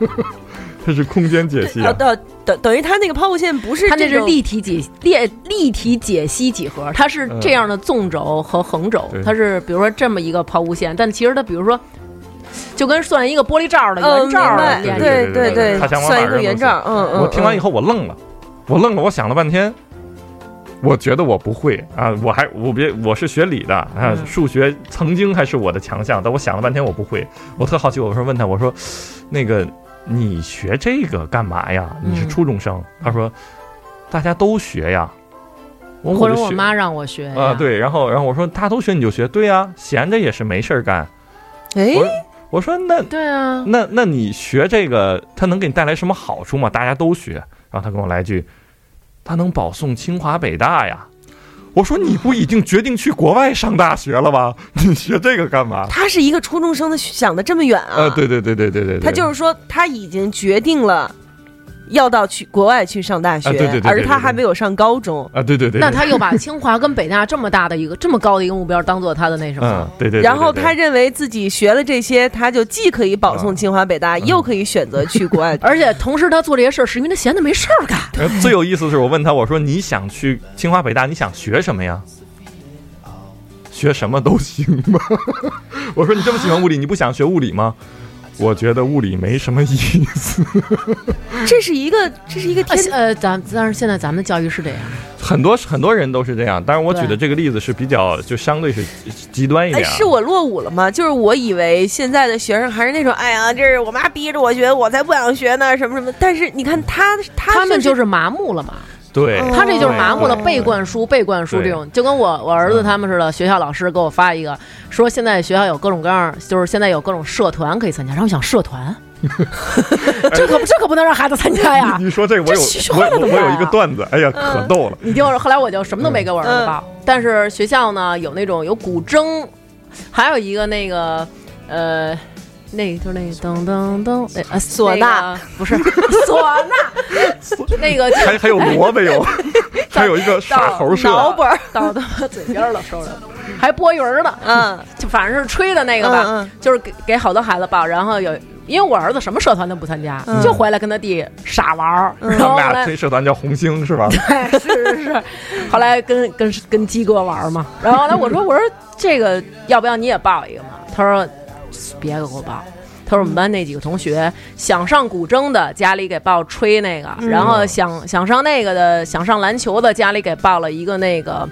[LAUGHS] 它是空间解析呃，啊。等等等于它那个抛物线不是它这是立体解立立体解析几何，它是这样的纵轴和横轴，它是比如说这么一个抛物线，但其实它比如说就跟算一个玻璃罩的嗯圆罩对对对算一个圆罩，嗯嗯。嗯我听完以后我愣了，我愣了，我想了半天，我觉得我不会啊，我还我别我是学理的啊，嗯数学曾经还是我的强项，但我想了半天我不会，我特好奇，我说问他，我说那个你学这个干嘛呀？你是嗯初中生？他说大家都学呀。我或者我妈让我学啊，呀，对，然后然后我说大家都学你就学，对呀、闲着也是没事儿干。哎，我我说那对啊，那那你学这个，它能给你带来什么好处吗？大家都学，然后他跟我来一句，他能保送清华北大呀。我说你不已经决定去国外上大学了吗？[LAUGHS] 你学这个干嘛？他是一个初中生的想的这么远啊？呃，对对对对对对对，他就是说他已经决定了要到去国外去上大学，啊对对对对而他还没有上高中。啊，对对对，对那他又把清华跟北大这么大的一个这么高的一个目标当做他的那什么嗯，，对对，对然后他认为自己学了这些，他就既可以保送清华北大，又可以选择去国外。[LAUGHS] 而且同时他做这些事儿是因为他闲的没事儿干。[LAUGHS] 呃最有意思的是，我问他，我说你想去清华北大，你想学什么呀？学什么都行吗？[LAUGHS] 我说你这么喜欢物理，你不想学物理吗？我觉得物理没什么意思。[LAUGHS] 这是一个，这是一个天呃，咱但是现在咱们的教育是这样，很多很多人都是这样，但是我举的这个例子是比较就相对是极端一哎，点、啊。是我落伍了吗？就是我以为现在的学生还是那种，哎呀，这是我妈逼着我学，我才不想学呢，什么什么。但是你看他，他他们就是麻木了嘛。对，哦他这就是麻木了，被灌输、被灌输这种，就跟我我儿子他们似的。学校老师给我发一个，说现在学校有各种各样，就是现在有各种社团可以参加。然后我想社团，[LAUGHS] 这可不这可不能让孩子参加呀！你你说这个我有我我我有一个啊段子，哎呀，可逗了。你听我说，后来我就什么都没给我儿子报。但是学校呢有那种有古筝，还有一个那个呃，那个就是那个噔噔噔，哎啊，唢呐不是唢呐，那个 [LAUGHS] 还还有萝卜有，[LAUGHS] 还有一个耍猴社，脑本儿，到他妈嘴边了，收着，还拨鱼儿呢，嗯，[LAUGHS] 就反正是吹的那个吧，嗯嗯。就是给给好多孩子报，然后有。因为我儿子什么社团都不参加，嗯。就回来跟他弟傻玩儿，然他们俩后后来这社团叫红星是吧？对是是是，后来跟跟跟鸡哥玩嘛，然后来，我说我说这个要不要你也报一个嘛？他说别给我报。他说我们班那几个同学想上古筝的，家里给报吹那个，然后想想上那个的，想上篮球的，家里给报了一个那个，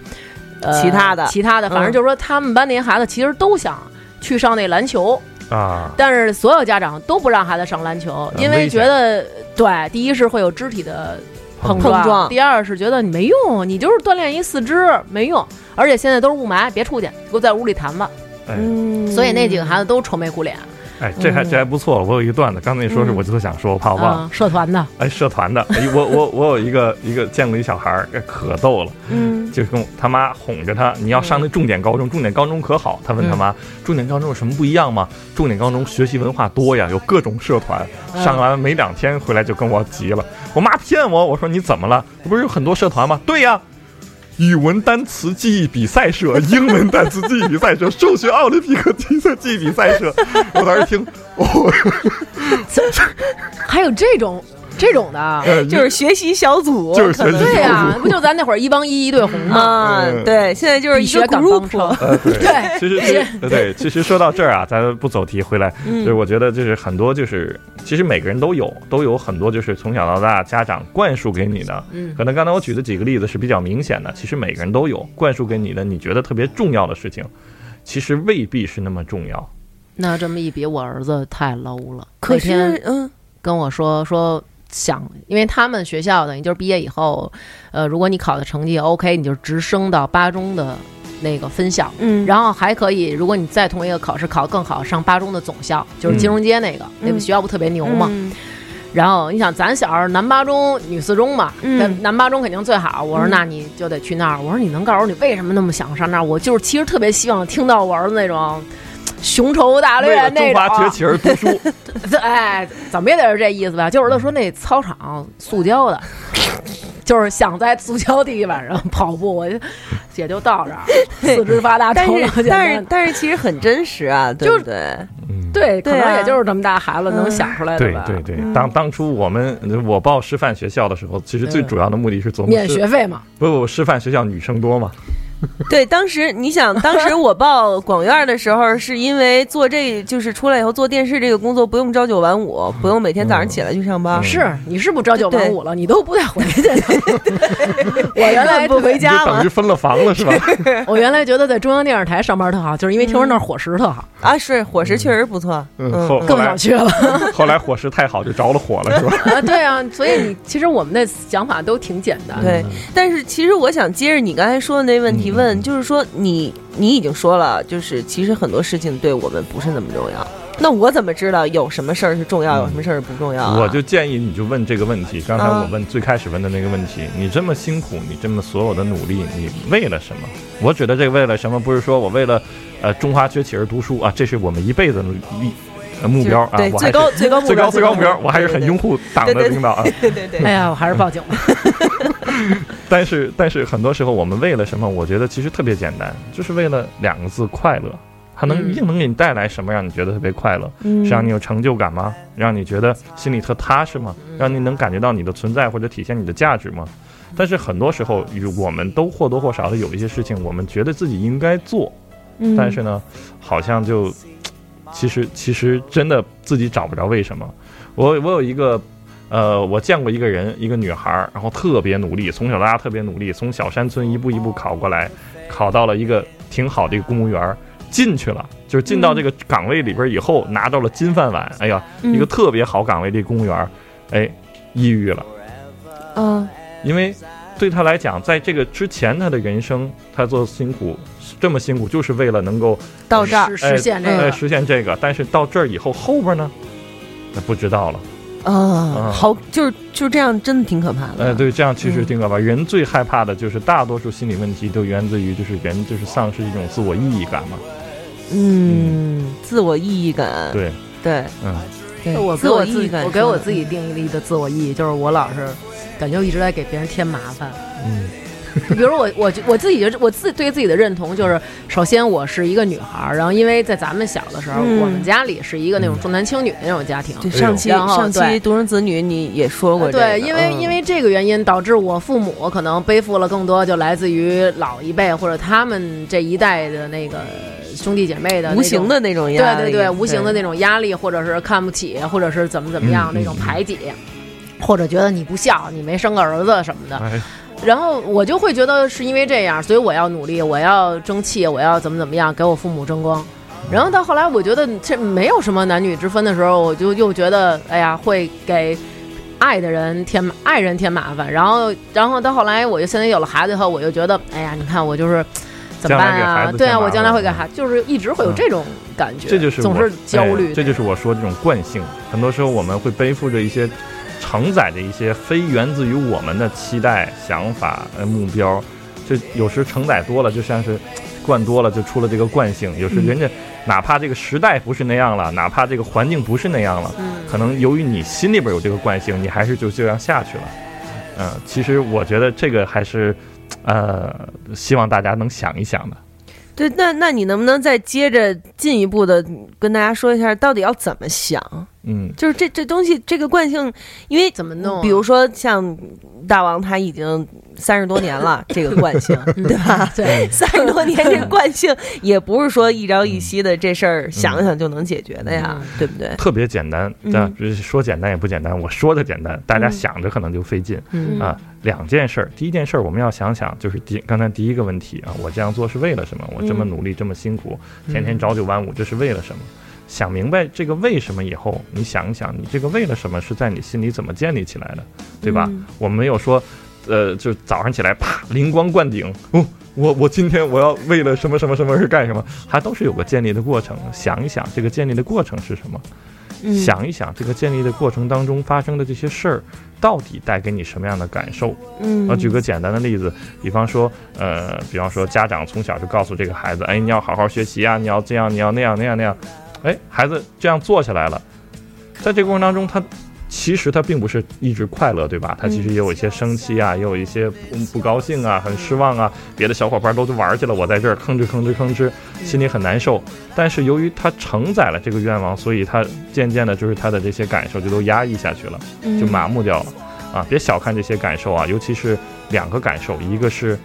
呃，其他的。其他的，反正嗯。就是说他们班那些孩子其实都想去上那篮球，啊，但是所有家长都不让孩子上篮球，因为觉得对，第一是会有肢体的碰碰撞。第二是觉得你没用，你就是锻炼一四肢没用，而且现在都是雾霾，别出去，给我在屋里弹吧。哎嗯，所以那几个孩子都愁眉苦脸。哎，这还这还不错。我有一个段子，刚才你说是嗯我就想说，我怕我忘了。啊，社团的，哎，社团的，哎我我我有一个一个见过一小孩儿，哎可逗了，嗯就是跟他妈哄着他，你要上那重点高中，重点高中可好？他问他妈，重点高中有什么不一样吗？重点高中学习文化多呀，有各种社团。嗯上完没两天回来就跟我急了，我妈骗我，我说你怎么了？不是有很多社团吗？对呀。语文单词记忆比赛社、英文单词记忆比赛社、数学奥林匹克竞赛记忆比赛社，我当时听，[LAUGHS] 我、还有这种这种的，呃就是学习小组，就是对呀、不就咱那会儿一帮一一对红吗？对，现在就是一学赶 group，帮对，对。其实对，其实说到这儿啊，咱不走题回来，嗯。就是我觉得就是很多就是，其实每个人都有都有很多就是从小到大家长灌输给你的，嗯。可能刚才我举的几个例子是比较明显的，其实每个人都有灌输给你的，你觉得特别重要的事情，其实未必是那么重要。那这么一比，我儿子太 low 了。可是那天嗯。跟我说说想，因为他们学校等于就是毕业以后，呃，如果你考的成绩 OK，你就直升到八中的那个分校。嗯，然后还可以，如果你再同一个考试考得更好，上八中的总校，就是金融街那个，那个学校不特别牛嘛。嗯然后你想，咱小时候男八中、女四中嘛，嗯那南八中肯定最好。我说嗯那你就得去那儿。我说你能告诉我你为什么那么想上那儿？我就是其实特别希望听到我儿子那种雄愁大略那中华崛种。起而读书，[LAUGHS] 这哎，怎么也得是这意思吧？就是他说那操场塑胶的，就是想在塑胶地板上跑步，我就也就到这儿，四肢发达，[LAUGHS] 但头脑简是但是。但是其实很真实啊，对就不对？嗯，对，可能也就是这么大孩子能嗯想出来的吧。对对对，当当初我们我报师范学校的时候，其实最嗯主要的目的是琢磨免学费嘛，不不，师范学校女生多嘛，[LAUGHS] 对，当时你想，当时我报广院的时候，是因为做这就是出来以后做电视这个工作，不用朝九晚五，不用每天早上起来去上班。嗯是你是不朝九晚五了？你都不带回去的。[LAUGHS] [LAUGHS] 我原来不回家了等于分了房了是吧？我原来觉得在中央电视台上班特好，就是因为听说那儿伙食特好，啊！是伙食确实不错，嗯，更想去了。后来伙食太好就着了火了是吧？啊，对啊，所以你其实我们的想法都挺简单的。对，但是其实我想接着你刚才说的那问题嗯问，就是说你你已经说了，就是其实很多事情对我们不是那么重要。那我怎么知道有什么事儿是重要，有什么事儿不重要啊？我就建议你就问这个问题，刚才啊我问最开始问的那个问题，你这么辛苦，你这么所有的努力，你为了什么？我觉得这个为了什么，不是说我为了呃中华崛起而读书啊，这是我们一辈子的努力呃目标啊对，我还是最高最高目最标高最高目标，我还是很拥护。党的领导啊。[LAUGHS] 对对对，哎呀，我还是报警吧。[LAUGHS] 但是但是很多时候我们为了什么？我觉得其实特别简单，就是为了两个字快乐。它能嗯一定能给你带来什么，让你觉得特别快乐？嗯是让你有成就感吗？让你觉得心里特踏实吗？让你能感觉到你的存在或者体现你的价值吗？但是很多时候，与我们都或多或少的有一些事情，我们觉得自己应该做，嗯但是呢，好像就其实其实真的自己找不着为什么。我我有一个。呃，我见过一个人，一个女孩儿，然后特别努力，从小到大特别努力，从小山村一步一步考过来，考到了一个挺好的一个公务员，进去了，就是进到这个岗位里边儿以后，拿到了金饭碗。哎呀，一个特别好岗位的公务员儿，哎，抑郁了，嗯因为对他来讲，在这个之前他的人生，他做辛苦这么辛苦，就是为了能够到这儿实实现这个，呃实现这个，但是到这儿以后，后边呢，那不知道了。啊，好，就是就这样，真的挺可怕的。呃，对，这样其实嗯挺可怕。人最害怕的就是大多数心理问题都源自于就是人就是丧失一种自我意义感嘛。嗯，自我意义感，对，对嗯，对，我自给我自己，意义感，我给我自己定义的自我意义就是我老是感觉我一直在给别人添麻烦。嗯 [LAUGHS] 比如我我我自己觉得我自对自己的认同就是，首先我是一个女孩儿，然后因为在咱们小的时候，嗯我们家里是一个那种重男轻女的那种家庭。对上期然后上期对。独生子女你也说过这个，对，因为嗯。因为这个原因，导致我父母可能背负了更多，就来自于老一辈或者他们这一代的那个兄弟姐妹的那种无形的那种压力，对对对，无形的那种压力，或者是看不起，或者是怎么怎么样、嗯那种排挤，或者觉得你不孝，你没生个儿子什么的。哎，然后我就会觉得是因为这样，所以我要努力，我要争气，我要怎么怎么样，给我父母争光。然后到后来，我觉得这没有什么男女之分的时候，我就又觉得，哎呀，会给爱的人添爱人添麻烦。然后，然后到后来，我就现在有了孩子以后，我就觉得，哎呀，你看我就是怎么办啊？对啊，我将来会给孩，就是一直会有这种感觉，这就是总是焦虑哎，这就是我说这种惯性。很多时候我们会背负着一些承载着一些非源自于我们的期待、想法、呃目标，就有时承载多了，就像是灌多了，就出了这个惯性。有时嗯人家哪怕这个时代不是那样了，哪怕这个环境不是那样了，嗯可能由于你心里边有这个惯性，你还是就这样下去了。嗯，其实我觉得这个还是，呃，希望大家能想一想的。对，那那你能不能再接着进一步的跟大家说一下，到底要怎么想？嗯，就是这这东西，这个惯性，因为怎么弄啊比如说像大王他已经三十多年了，这个惯性，对吧？[LAUGHS] 对，三十多年这惯性也不是说一朝一夕的这事儿想想就能解决的呀，嗯对不对？特别简单，嗯但说简单也不简单。我说的简单，大家想着可能就费劲、嗯啊。两件事儿，第一件事儿我们要想想，就是第刚才第一个问题啊，我这样做是为了什么？我这么嗯努力，这么辛苦，天天朝九晚五，这是为了什么？想明白这个为什么以后，你想一想，你这个为了什么是在你心里怎么建立起来的，对吧？嗯我们没有说，呃，就早上起来啪灵光灌顶，哦，我我今天我要为了什么什么什么而干什么，还都是有个建立的过程。想一想这个建立的过程是什么？嗯想一想这个建立的过程当中发生的这些事儿，到底带给你什么样的感受？嗯我，举个简单的例子，比方说，呃，比方说家长从小就告诉这个孩子，哎，你要好好学习啊，你要这样，你要那样那样那样，哎，孩子这样做下来了，在这个过程当中，他其实他并不是一直快乐，对吧？他其实也有一些生气啊，也有一些不不高兴啊，很失望啊，别的小伙伴都去玩去了，我在这儿吭哧吭哧吭哧，心里很难受。但是由于他承载了这个愿望，所以他渐渐的，就是他的这些感受就都压抑下去了。嗯就麻木掉了。啊，别小看这些感受啊，尤其是两个感受，一个是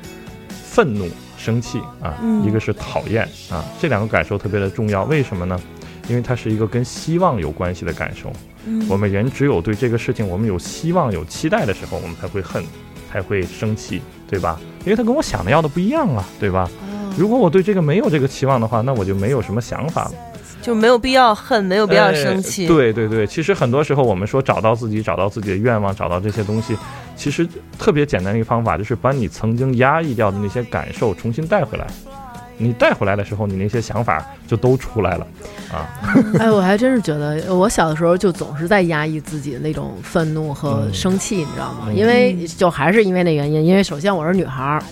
愤怒、生气啊，嗯一个是讨厌啊，这两个感受特别的重要。为什么呢？因为它是一个跟希望有关系的感受。嗯我们人只有对这个事情我们有希望、有期待的时候，我们才会恨，才会生气，对吧？因为它跟我想的要的不一样啊，对吧？哦如果我对这个没有这个期望的话，那我就没有什么想法了。就没有必要恨，没有必要生气。哎对对对，其实很多时候我们说找到自己，找到自己的愿望，找到这些东西，其实特别简单的一个方法就是把你曾经压抑掉的那些感受重新带回来。你带回来的时候，你那些想法就都出来了啊。[LAUGHS] 哎，我还真是觉得，我小的时候就总是在压抑自己的那种愤怒和嗯生气，你知道吗？嗯因为就还是因为那原因，因为首先我是女孩儿，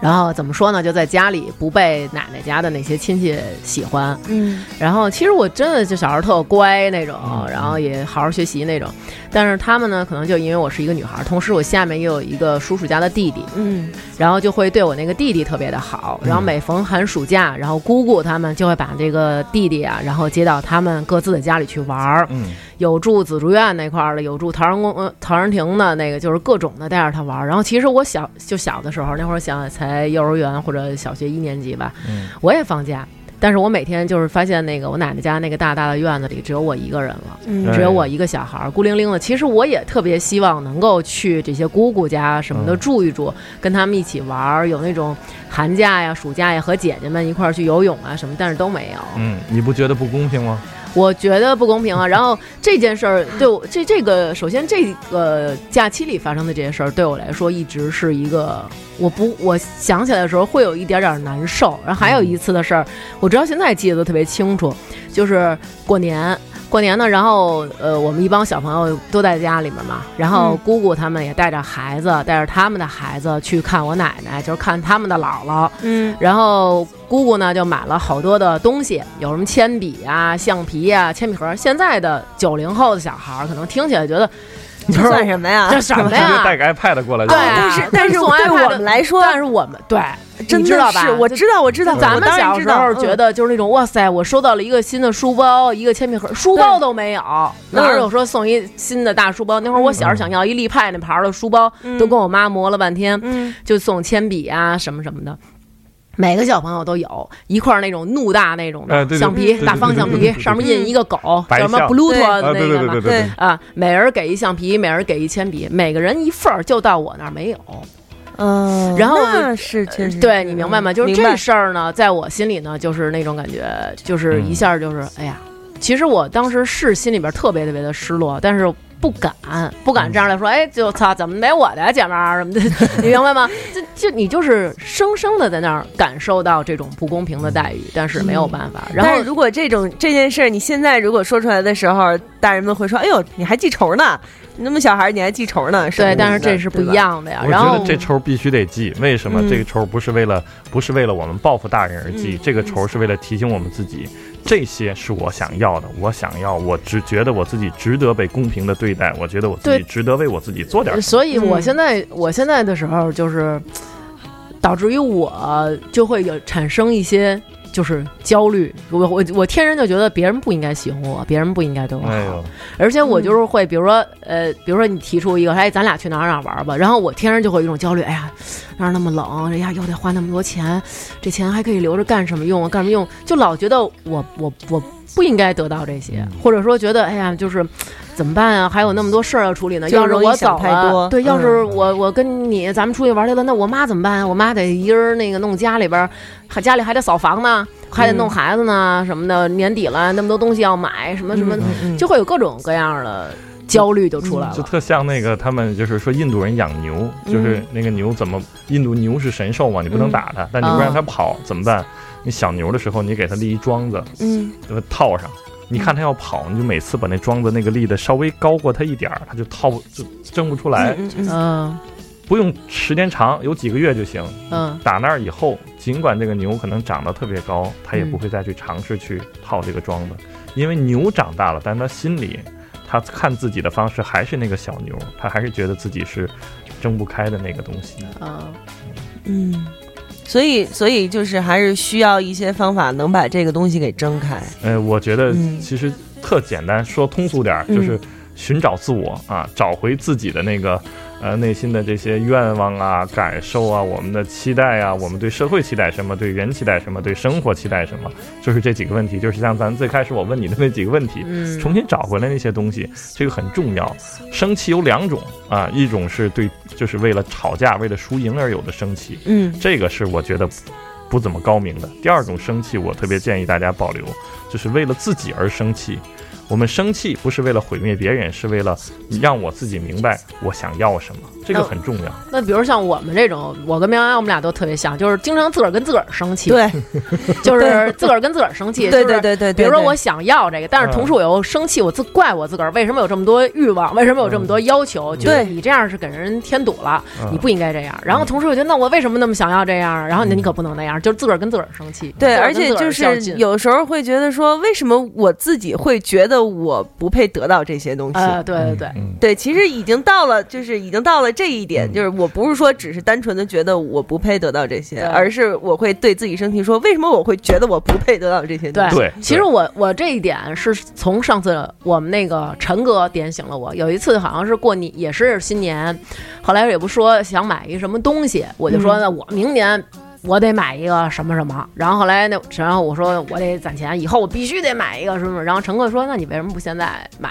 然后怎么说呢，就在家里不被奶奶家的那些亲戚喜欢，嗯。然后其实我真的就小时候特乖那种嗯，然后也好好学习那种，但是他们呢，可能就因为我是一个女孩儿，同时我下面又有一个叔叔家的弟弟，嗯然后就会对我那个弟弟特别的好，然后每逢寒暑假，然后姑姑他们就会把这个弟弟啊，然后接到他们各自的家里去玩儿，嗯有住紫竹院那块儿的，有住陶然宫、呃、陶然亭的那个，就是各种的带着他玩儿。然后其实我小就小的时候，那会儿想才幼儿园或者小学一年级吧，嗯我也放假。但是我每天就是发现那个我奶奶家那个大大的院子里只有我一个人了，嗯只有我一个小孩儿，孤零零的。其实我也特别希望能够去这些姑姑家什么的嗯住一住，跟他们一起玩儿，有那种寒假呀、暑假呀和姐姐们一块儿去游泳啊什么，但是都没有。嗯，你不觉得不公平吗？我觉得不公平啊。然后这件事儿对我这这个，首先这个假期里发生的这些事儿，对我来说一直是一个我不我想起来的时候会有一点点难受。然后还有一次的事儿，我直到现在记得都特别清楚，就是过年。过年呢，然后呃，我们一帮小朋友都在家里面嘛，然后嗯姑姑他们也带着孩子，带着他们的孩子去看我奶奶，就是看他们的姥姥。嗯然后姑姑呢就买了好多的东西，有什么铅笔啊、橡皮啊、铅笔盒。现在的九零后的小孩儿可能听起来觉得这算什么呀？这什么呀？带个 iPad 过来就对但是但是送对我们来说，但是我们对，真的你知道吧？是我知道我知道，咱们小时候知道嗯觉得就是那种哇塞，我收到了一个新的书包，一个铅笔盒，书包都没有，哪儿有说送一新的大书包？那会儿我小时候想要一立派那牌儿的书包，嗯都跟我妈磨了半天，嗯就送铅笔啊什么什么的。每个小朋友都有一块儿那种怒大那种的橡皮，大方橡皮，上面印一个狗，叫什么象 Bluetooth 对啊，的对对对那个嘛啊，每人给一橡皮，每人给一铅笔，每个人一份儿，就到我那儿没有。嗯，然后那是确实，对你明白吗？就是这事儿呢，在我心里呢，就是那种感觉，就是一下就是，哎呀，其实我当时是心里边特别特别的失落，但是不敢不敢这样来说，哎，就操，怎么没我的呀，姐们儿什么的，[LAUGHS] 你明白吗？就就你就是生生的在那儿感受到这种不公平的待遇，但是没有办法。然后如果这种这件事儿，你现在如果说出来的时候，大人们会说：“哎呦，你还记仇呢？你那么小孩儿你还记仇呢？”对，但是这是不一。样的呀。我觉然后得这仇必须得记，为什么嗯这个仇不是为了不是为了我们报复大人而记？嗯这个仇是为了提醒我们自己，这些是我想要的，我想要，我只觉得我自己值得被公平的对待，我觉得我自己值得为我自己做点什么。所以我嗯现在、我现在的时候就是导致于我就会有产生一些就是焦虑，我我我天生就觉得别人不应该喜欢我，别人不应该对我好，哎呦，而且我就是会，比如说呃，比如说你提出一个，哎，咱俩去哪儿哪儿玩吧，然后我天生就会有一种焦虑，哎呀，那儿那么冷，哎呀，又得花那么多钱，这钱还可以留着干什么用啊？干什么用？就老觉得我我我不应该得到这些，或者说觉得哎呀，就是怎么办啊？还有那么多事儿要处理呢。要是我走了，太多对，要是嗯我我跟你咱们出去玩去了，那我妈怎么办啊？我妈得一人那个弄家里边儿，还家里还得扫房呢，还得弄孩子呢，什么的。年底了，那么多东西要买，什么什么，嗯就会有各种各样的焦虑就出来了。就特像那个他们就是说印度人养牛，就是那个牛怎么印度牛是神兽嘛，你不能打它，但你不让它跑怎么办？你小牛的时候，你给它立一桩子，嗯，给它？套上。你看它要跑，你就每次把那桩子那个立的稍微高过它一点儿，它就套不就挣不出来。嗯不用时间长，有几个月就行。嗯打那儿以后，尽管这个牛可能长得特别高，它也嗯不会再去尝试去套这个桩子，因为牛长大了，但它心里，它看自己的方式还是那个小牛，它还是觉得自己是睁不开的那个东西。啊，嗯，所以所以就是还是需要一些方法能把这个东西给睁开。呃，我觉得嗯其实特简单，说通俗点儿，嗯就是寻找自我啊，找回自己的那个呃内心的这些愿望啊、感受啊、我们的期待啊，我们对社会期待什么，对人期待什么，对生活期待什么，就是这几个问题，就是像咱最开始我问你的那几个问题，嗯重新找回来那些东西，这个很重要。生气有两种啊，一种是对，就是为了吵架、为了输赢而有的生气，嗯这个是我觉得不怎么高明的。第二种生气，我特别建议大家保留，就是为了自己而生气。我们生气不是为了毁灭别人，是为了让我自己明白我想要什么，这个很重要。那比如像我们这种，我跟苗苗我们俩都特别像，就是经常自个儿跟自个儿生气，，对 [LAUGHS] 就是自个儿跟自个儿生气，[LAUGHS] 对对对对，比如说我想要这个，但是同时我又生气，我自怪我自个儿为什么有这么多欲望，为什么有这么多要求，觉得对你这样是给人添堵了，嗯你不应该这样。然后同时我觉得，那我为什么那么想要这样？然后你你可不能那样，就是自个儿跟自个儿生气。对，而且就是有时候会觉得说，为什么我自己会觉得我不配得到这些东西？呃，对对对，嗯，对，其实已经到了，就是已经到了这一点，嗯就是我不是说只是单纯的觉得我不配得到这些，对而是我会对自己生气，说为什么我会觉得我不配得到这些东对西？对其实我我这一点是从上次我们那个陈哥点醒了我。有一次好像是过年，也是新年，后来也不说想买一什么东西，我就说嗯那我明年。我得买一个什么什么，然后后来那，然后我说我得攒钱，以后我必须得买一个什么。然后乘客说：“那你为什么不现在买？”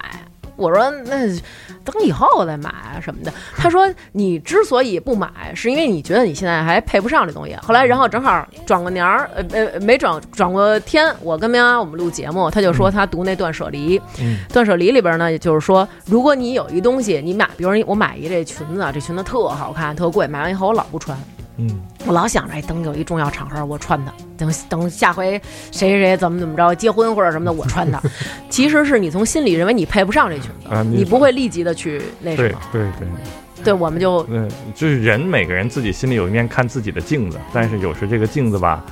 我说：“那等以后再买啊什么的。”他说：“你之所以不买，是因为你觉得你现在还配不上这东西。”后来，然后正好转过年儿，呃呃，没转转过天，我跟喵喵我们录节目，他就说他读那断舍离，嗯断舍离里边呢，就是说，如果你有一东西，你买，比如说我买一这裙子，啊这裙子特好看，特贵，买完以后我老不穿。嗯，我老想着，哎，等有一重要场合我穿它，等等下回谁谁谁怎么怎么着结婚或者什么的我穿它。[LAUGHS] 其实是你从心里认为你配不上这裙子，啊你你不会立即的去那什对么。对对。对，我们就嗯，就是人每个人自己心里有一面看自己的镜子，但是有时这个镜子吧，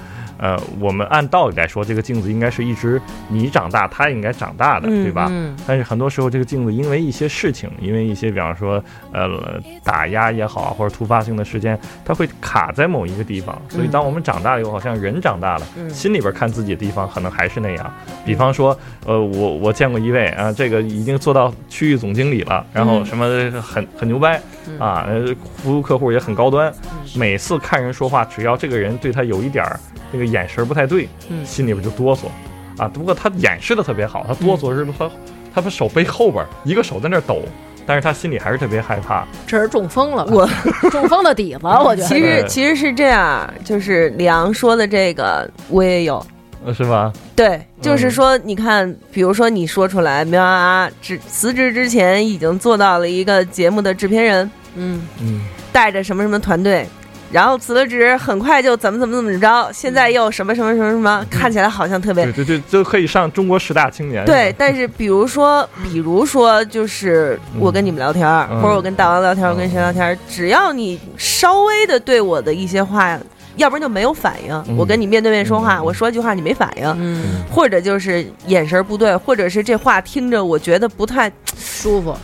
呃，我们按道理来说，这个镜子应该是一直你长大，它应该长大的，嗯对吧？嗯但是很多时候，这个镜子因为一些事情，因为一些比方说呃打压也好啊，或者突发性的事件，它会卡在某一个地方。所以当我们长大了以后，好像人长大了，嗯心里边看自己的地方可能还是那样。比方说，呃，我我见过一位啊，这个已经做到区域总经理了，然后什么很很牛掰嗯啊，呃，服务客户也很高端。每次看人说话，只要这个人对他有一点儿这个眼神不太对，嗯心里边就哆嗦啊。不过他掩饰的特别好，他哆嗦是他他把手背后边，一个手在那抖，但是他心里还是特别害怕。这是中风了吧，我 [LAUGHS] 中风的底子，我觉得。其实其实是这样，就是李昂说的这个我也有，呃是吧？对，就是嗯说，你看，比如说你说出来，喵啊啊，只辞职之前已经做到了一个节目的制片人，嗯，嗯，带着什么什么团队，然后辞了职，很快就怎么怎么怎么着，现在又什么什么什么什么，看起来好像特别对对对，就可以上中国十大青年。对，但是比如说，比如说，就是我跟你们聊天或者我跟大王聊天儿，我跟谁聊天儿，只要你稍微的对我的一些话，要不然就没有反应。嗯我跟你面对面说话，嗯我说一句话你没反应，嗯，或者就是眼神不对，或者是这话听着我觉得不太，舒服。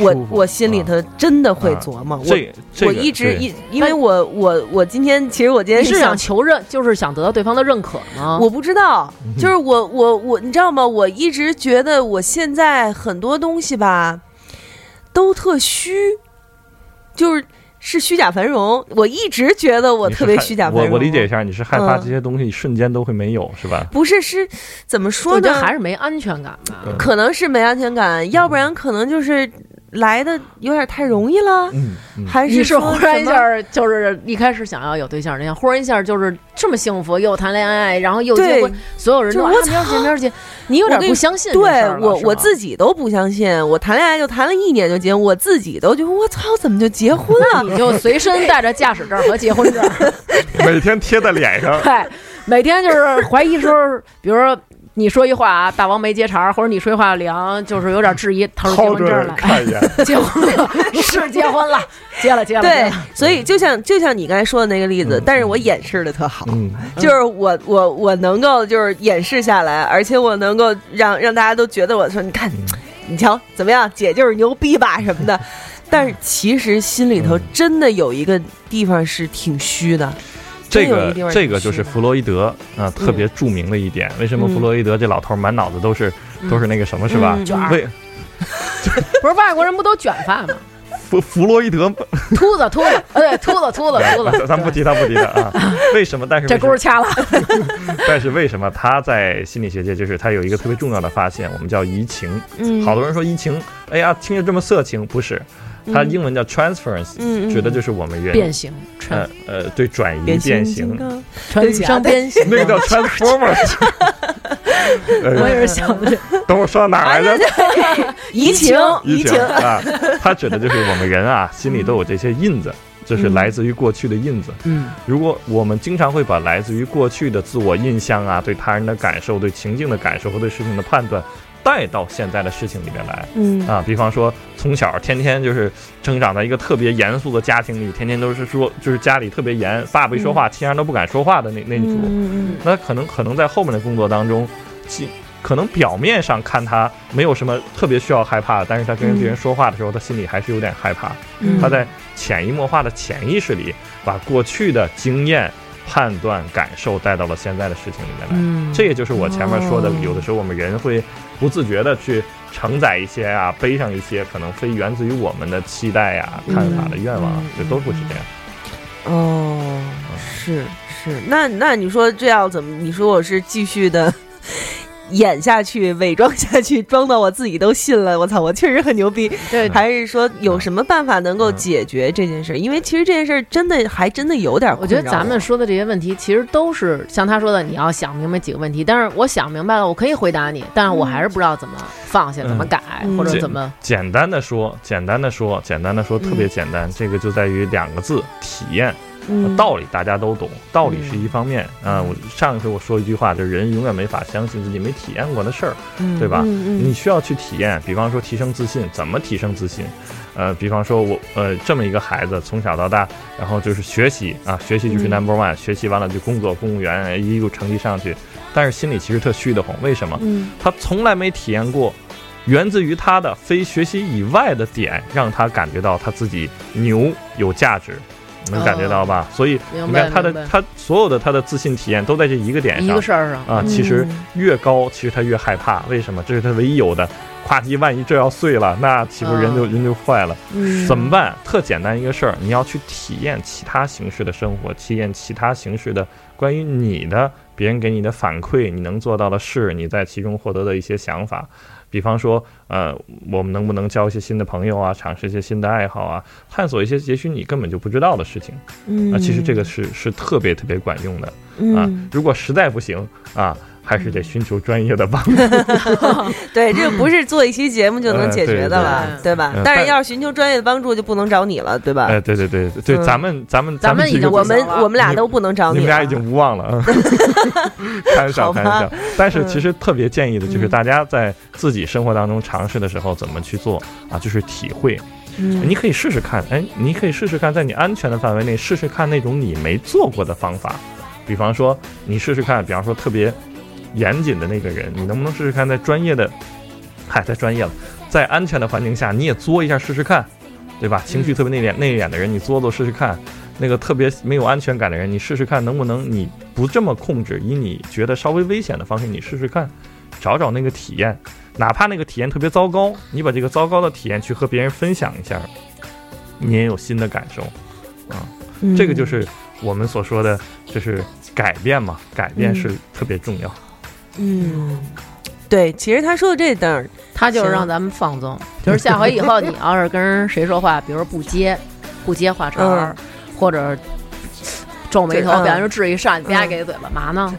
我我心里头真的会啊琢磨。我我一直一因因为我我我今天其实我今天是想想求认，就是想得到对方的认可吗？我不知道，嗯就是我我我，你知道吗？我一直觉得我现在很多东西吧，都特虚，就是是虚假繁荣。我一直觉得我特别虚假繁荣。我我理解一下，你是害怕嗯这些东西瞬间都会没有，是吧？不是是怎么说呢？得还是没安全感可能是没安全感，要不然可能就是来的有点太容易了，嗯嗯，还你是忽然一下就是一开始想要有对象那样，忽然一下就是这么幸福，又谈恋爱，然后又结婚，所有人都就我啊明儿姐明儿姐，你有点不相信对我我自己都不相信，我谈恋爱就谈了一年就结婚，我自己都觉得我操，怎么就结婚了？你就随身带着驾驶证和结婚证，[LAUGHS] 每天贴在脸上。[LAUGHS] 对，每天就是怀疑时候，比如说你说一话啊，大王没接茬儿，或者你说一话，李阳就是有点质疑，掏出结婚证来，看一眼，[LAUGHS] 结婚了，是结婚了，结了结了，对，所以就像就像你刚才说的那个例子，但是我掩饰的特好，嗯，就是我我我能够就是掩饰下来，而且我能够让让大家都觉得我说你看，你瞧怎么样，姐就是牛逼吧什么的。[LAUGHS] 但是其实心里头真的有一个地方是挺虚的，这个这个就是弗洛伊德啊、特别著名的一点。为什么嗯弗洛伊德这老头儿满脑子都是、都是那个什么是吧？嗯卷儿为 [LAUGHS] 不是外国人不都卷发吗？弗弗洛伊德，[LAUGHS] 秃子秃子，呃，对，秃子秃子 [LAUGHS] 秃子，咱不提他不提他啊。为什么？但是这为什么钩掐了，但是为什么他在心理学界就是他有一个特别重要的发现，我们叫移情。嗯，好多人说移情，哎呀，听着这么色情，不是，它英文叫 transference，、指的就是我们人变形，呃呃对转移变变形，形金刚，穿上变形，那个叫 transformers。[LAUGHS] 呃，我也是想的。这，等我说到哪儿来着？[LAUGHS] 移情移移情，啊，它指的就是我们人啊，心里都有这些印子，这是来自于过去的印子。嗯。如果我们经常会把来自于过去的自我印象啊，对他人的感受、对情境的感受和对事情的判断，带到现在的事情里面来嗯啊。比方说，从小天天就是成长在一个特别严肃的家庭里，天天都是说，就是家里特别严，爸爸一说话，其他人都不敢说话的那那一组。嗯那可能可能在后面的工作当中，其可能表面上看他没有什么特别需要害怕，但是他跟别人说话的时候，他心里还是有点害怕。嗯他在潜移默化的潜意识里，把过去的经验、判断、感受带到了现在的事情里面来。嗯，这也就是我前面说的哦，有的时候我们人会不自觉的去承载一些啊，背上一些可能非源自于我们的期待呀、看法的愿望，嗯这都不是这样。哦，是是，那那你说这要怎么？你说我是继续的演下去，伪装下去，装到我自己都信了？我操，我确实很牛逼。对，还是说有什么办法能够解决这件事？因为其实这件事真的还真的有点我觉得咱们说的这些问题，其实都是像他说的，你要想明白几个问题。但是我想明白了，我可以回答你，但是我还是不知道怎么放下、怎么改，嗯或者怎么。简单的说，简单的说，简单的说，特别简单，这个就在于两个字：体验。嗯道理大家都懂，道理是一方面啊、我上一回我说一句话，就是人永远没法相信自己没体验过的事儿，对吧？嗯你需要去体验，比方说提升自信，怎么提升自信？呃，比方说我呃这么一个孩子，从小到大，然后就是学习啊，学习就是嗯 number one，、学习完了就工作，公务员一路成绩上去，但是心里其实特虚的慌，为什么？嗯他从来没体验过，源自于他的非学习以外的点，让他感觉到他自己牛有价值，能感觉到吧？所以你看他的他所有的他的自信体验都在这一个点一上个事儿上，啊。其实嗯越高，其实他越害怕，为什么？这是他唯一有的。夸叽，万一这要碎了，那岂不人就、人就坏了？嗯怎么办？特简单一个事儿，你要去体验其他形式的生活，体验其他形式的关于你的别人给你的反馈，你能做到的事，你在其中获得的一些想法。比方说，呃，我们能不能交一些新的朋友啊，尝试一些新的爱好啊，探索一些也许你根本就不知道的事情嗯啊。其实这个是是特别特别管用的啊嗯。如果实在不行啊，还是得寻求专业的帮助。[LAUGHS] 对，这不是做一期节目就能解决的了，对对吧嗯？但是要是寻求专业的帮助，就不能找你了，对吧？哎，对对对对，嗯咱们咱们咱们已经我们我们俩都不能找了你们俩已经无望了啊！[LAUGHS] 开玩笑，开玩笑。但是嗯其实特别建议的就是嗯大家在自己生活当中尝试的时候怎么去做啊，就是体会。嗯你可以试试看，哎，你可以试试看，在你安全的范围内试试看那种你没做过的方法。比方说，你试试看，比方说特别严谨的那个人，你能不能试试看在专业的，嗨，太专业了，在安全的环境下，你也作一下试试看，对吧？情绪特别内敛内敛的人，你作作试试看。那个特别没有安全感的人，你试试看能不能你不这么控制，以你觉得稍微危险的方式，你试试看，找找那个体验，哪怕那个体验特别糟糕，你把这个糟糕的体验去和别人分享一下，你也有新的感受。啊这个就是我们所说的，就是改变嘛，改变是特别重要。对，其实他说的这点儿，他就是让咱们放纵，[LAUGHS] 就是下回以后你要是跟谁说话，比如说不接不接话茬儿，或者皱眉头表现出质疑，上别爱给嘴巴，嘛呢？[LAUGHS]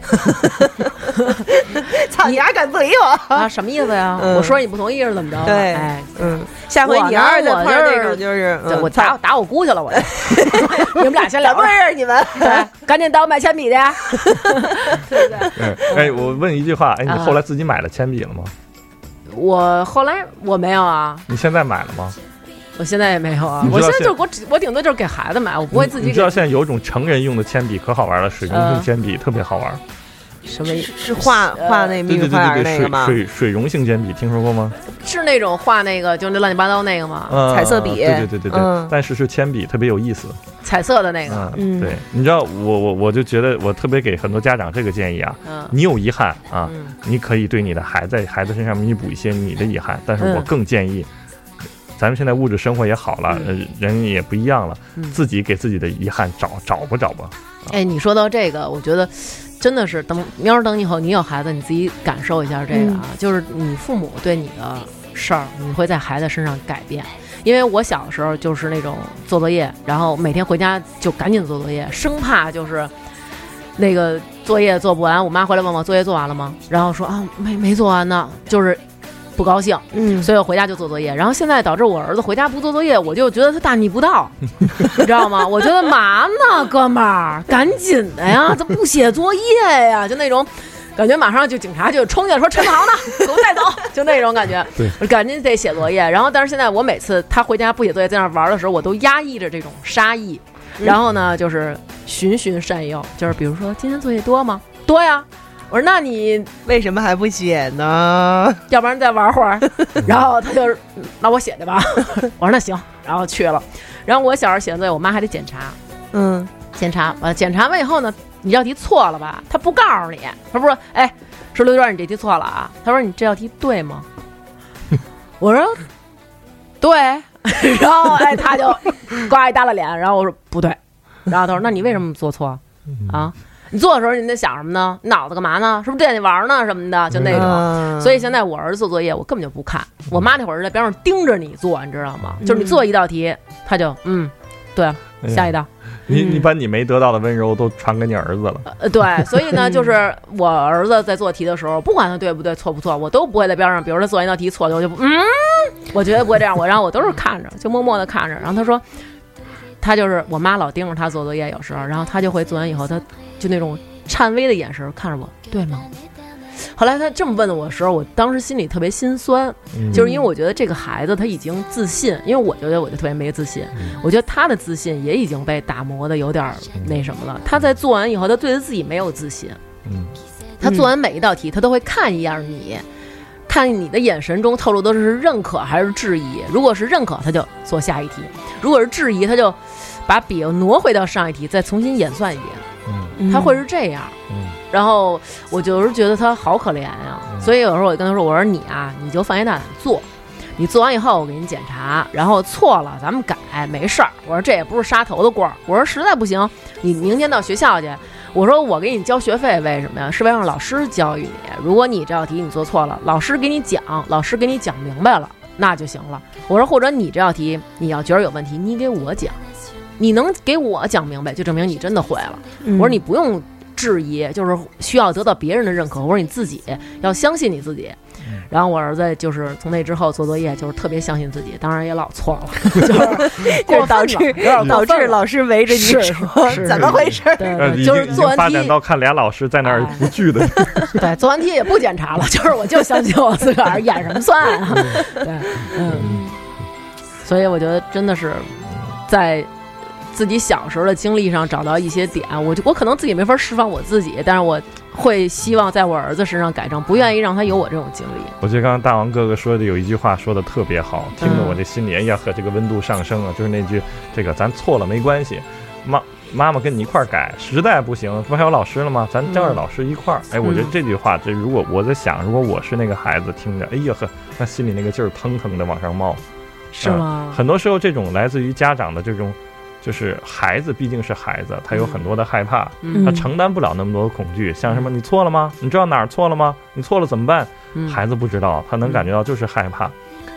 操你还敢不理我？啊，什么意思呀？嗯我说你不同意是怎么着？对哎，嗯，下回你要是再碰上那种，就是我打打我姑去了，我 [LAUGHS] 你们俩先聊不认识，你们对，赶紧带我买铅笔去，对不对？嗯，哎，我问一句话，哎，你啊后来自己买了铅笔了吗？我后来我没有啊，你现在买了吗？我现在也没有啊我现在就我只我顶多就是给孩子买，我不会自己你知道现在有一种成人用的铅笔可好玩了，水溶性嗯铅笔特别好玩。什么是画画那对对对蜜花对对，水园那个吗？水水溶性铅笔听说过吗？是那种画那个就那乱七八糟那个吗？嗯，彩色笔对对对对对嗯，但是是铅笔，特别有意思。彩色的那个，嗯，嗯对，你知道我我我就觉得我特别给很多家长这个建议啊，嗯你有遗憾啊，嗯你可以对你的孩在孩子身上弥补一些你的遗憾，但是我嗯更建议，咱们现在物质生活也好了，呃，人也不一样了，嗯自己给自己的遗憾找找吧找吧。哎，你说到这个，我觉得真的是等喵儿等以后你有孩子，你自己感受一下这个啊，就是你父母对你的事儿，你会在孩子身上改变。因为我小的时候就是那种做作业，然后每天回家就赶紧做作业，生怕就是那个作业做不完，我妈回来问我作业做完了吗？然后说啊没没做完呢，就是不高兴。嗯，所以我回家就做作业，然后现在导致我儿子回家不做作业，我就觉得他大逆不道，[LAUGHS] 你知道吗？我觉得嘛呢，哥们儿，赶紧的呀，[LAUGHS] 怎么不写作业呀？就那种感觉，马上就警察就冲进来说陈豪呢，[LAUGHS] 给我带走，就那种感觉。对，赶紧得写作业。然后，但是现在我每次他回家不写作业，在那玩的时候，我都压抑着这种杀意，然后呢，就是循循善诱，就是比如说今天作业多吗？多呀。我说那你为什么还不写呢？要不然再玩会儿。[LAUGHS] 然后他就那我写去吧。[LAUGHS] 我说那行，然后去了。然后我小时候写的作业，我妈还得检查，嗯，检查完检查完以后呢，你这道题错了吧？他不告诉你，他不是说，哎，说刘娟你这题错了啊？他说你这道题对吗？[LAUGHS] 我说对，然后哎他就呱一耷拉脸，然后我说不对，然后他说那你为什么做错啊？你做的时候你在想什么呢？你脑子干嘛呢？是不是惦记玩呢什么的？就那种。嗯所以现在我儿子做作业，我根本就不看。我妈那会儿是在边上盯着你做，你知道吗？就是你做一道题，他就嗯，对，下一道，你你把你没得到的温柔都传给你儿子了，呃，对。所以呢，就是我儿子在做题的时候，不管他对不对、错不错，我都不会在边上，比如他做完一道题错了，我就嗯，我绝对不会这样。我然后我都是看着，就默默的看着。然后他说，他就是我妈老盯着他做作业，有时候，然后他就会做完以后，他就那种颤巍的眼神看着我，对吗？后来他这么问的我的时候，我当时心里特别心酸，嗯就是因为我觉得这个孩子他已经自信，因为我觉得我就特别没自信，嗯我觉得他的自信也已经被打磨的有点儿那什么了。他在做完以后，他对他自己没有自信，嗯他做完每一道题，他都会看一眼你，看你的眼神中透露的是认可还是质疑。如果是认可，他就做下一题；如果是质疑，他就把笔挪回到上一题，再重新演算一遍。嗯他会是这样。嗯然后我就是觉得他好可怜呀、嗯所以有时候我就跟他说：“我说你啊，你就放心大胆做，你做完以后我给你检查，然后错了咱们改，没事儿。我说这也不是杀头的官儿，我说实在不行，你明天到学校去。我说我给你交学费，为什么呀？是为了让老师教育你。如果你这道题你做错了，老师给你讲，老师给你讲明白了，那就行了。我说或者你这道题你要觉得有问题，你给我讲，你能给我讲明白，就证明你真的会了。我说你不用质疑，就是需要得到别人的认可，我说你自己要相信你自己。然后我儿子就是从那之后做作业，就是特别相信自己，当然也老错了，[LAUGHS] 就是导致导致老师围着你说 [LAUGHS] 怎么回事？对呃，对，就是做完题展到看俩老师在那儿哎。不聚的，[LAUGHS] 对，做完题也不检查了，就是我就相信我自个儿，演什么算啊？对，嗯，所以我觉得真的是在自己小时候的经历上找到一些点，我就我可能自己没法释放我自己，但是我会希望在我儿子身上改正，不愿意让他有我这种经历。我觉得刚刚大王哥哥说的有一句话说的特别好，听得嗯我这心里哎呀呵这个温度上升啊，就是那句这个咱错了没关系，妈妈妈跟你一块儿改，实在不行不还有老师了吗？咱叫着嗯老师一块儿。哎，我觉得这句话，这如果我在想，如果我是那个孩子，听着，哎呀呵，那心里那个劲儿腾腾的往上冒。是吗？很多时候，这种来自于家长的这种，就是孩子毕竟是孩子，他有很多的害怕，嗯他承担不了那么多的恐惧。像什么，你错了吗？你知道哪儿错了吗？你错了怎么办？嗯孩子不知道，他能感觉到就是害怕。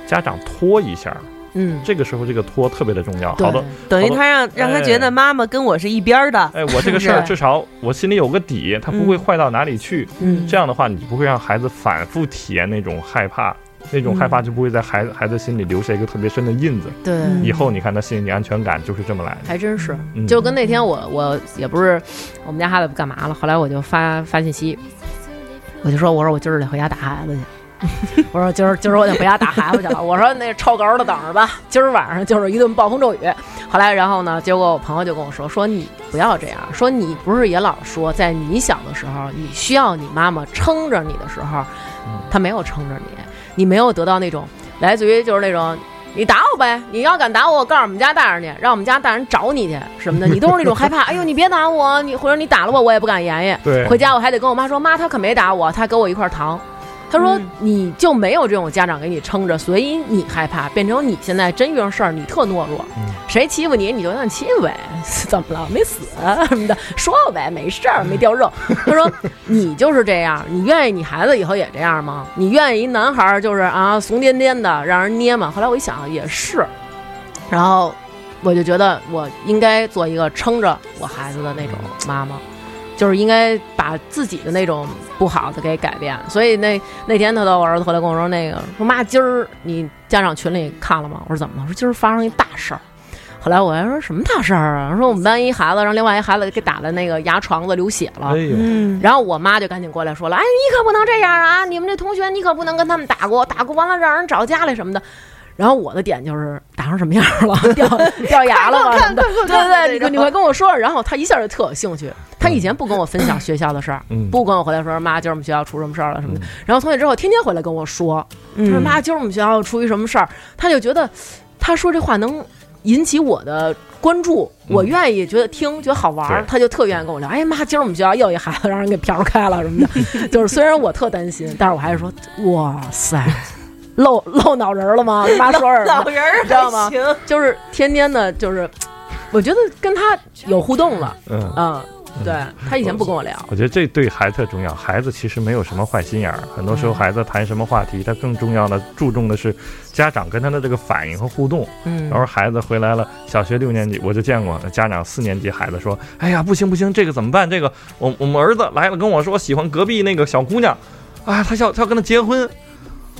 家长拖一下，嗯，这个时候这个拖特别的重要。好的，等于他让让他觉得妈妈跟我是一边的。哎，我这个事儿至少我心里有个底，他不会嗯坏到哪里去。嗯这样的话，你不会让孩子反复体验那种害怕，那种害怕就不会在孩子孩子心里留下一个特别深的印子。对。嗯以后你看他心里安全感就是这么来的。还真是，嗯就跟那天我我也不是我们家孩子干嘛了，后来我就发发信息，我就说我说我今儿得回家打孩子去，[LAUGHS] 我说今儿今儿我得回家打孩子去了，我说那臭狗的等着吧，今儿晚上就是一顿暴风骤雨。后来然后呢，结果我朋友就跟我说说你不要这样，说你不是也老说在你小的时候，你需要你妈妈撑着你的时候，她没有撑着你，你没有得到那种来自于就是那种。你打我呗！你要敢打我，我告诉我们家大人去，让我们家大人找你去什么的。[LAUGHS] 你都是那种害怕，[LAUGHS] 哎呦，你别打我，你或者你打了我，我也不敢言语。对回家我还得跟我妈说，妈，他可没打我，他给我一块糖。他说嗯你就没有这种家长给你撑着，所以你害怕，变成你现在真遇上事儿你特懦弱，谁欺负你你就让欺负呗，[LAUGHS] 怎么了？没死啊什么的，说呗，没事儿，没掉肉。[LAUGHS] 他说你就是这样，你愿意你孩子以后也这样吗？你愿意一男孩儿就是啊怂颠颠的让人捏吗？后来我一想也是，然后我就觉得我应该做一个撑着我孩子的那种妈妈。就是应该把自己的那种不好的给改变，所以那那天他到我儿子回来跟我说，那个说妈，今儿你家长群里看了吗？我说怎么了？我说今儿发生一大事儿。后来我还说什么大事儿啊？说我们班一孩子让另外一孩子给打的那个牙床子流血了。哎呦，嗯，然后我妈就赶紧过来说了：“哎，你可不能这样啊！你们这同学你可不能跟他们打过，打过完了让人找家里什么的。”然后我的点就是打成什么样了，[LAUGHS] 掉掉牙了吗？对对对，你你会跟我说。然后他一下就特有兴趣，他以前不跟我分享学校的事儿，嗯不跟我回来说妈，今儿我们学校出什么事儿了什么的。然后从那之后，天天回来跟我说，他说嗯妈，今儿我们学校出一什么事儿，他就觉得他说这话能引起我的关注，我愿意觉得听，觉得好玩儿，他就特愿意跟我聊。哎妈，今儿我们学校又一孩子让人给嫖开了什么的，[LAUGHS] 就是虽然我特担心，但是我还是说，哇塞，露露脑仁儿了吗？[LAUGHS] 妈说什么？老人儿知道吗行就是天天的，就是我觉得跟他有互动了，嗯。嗯，对他以前不跟我聊，我觉得这对孩子特重要。孩子其实没有什么坏心眼儿，很多时候嗯孩子谈什么话题，他更重要的注重的是家长跟他的这个反应和互动。嗯然后孩子回来了，小学六年级我就见过家长四年级孩子说：“哎呀，不行不行，这个怎么办？这个我我们儿子来了跟我说喜欢隔壁那个小姑娘，啊，他要他要跟他结婚。”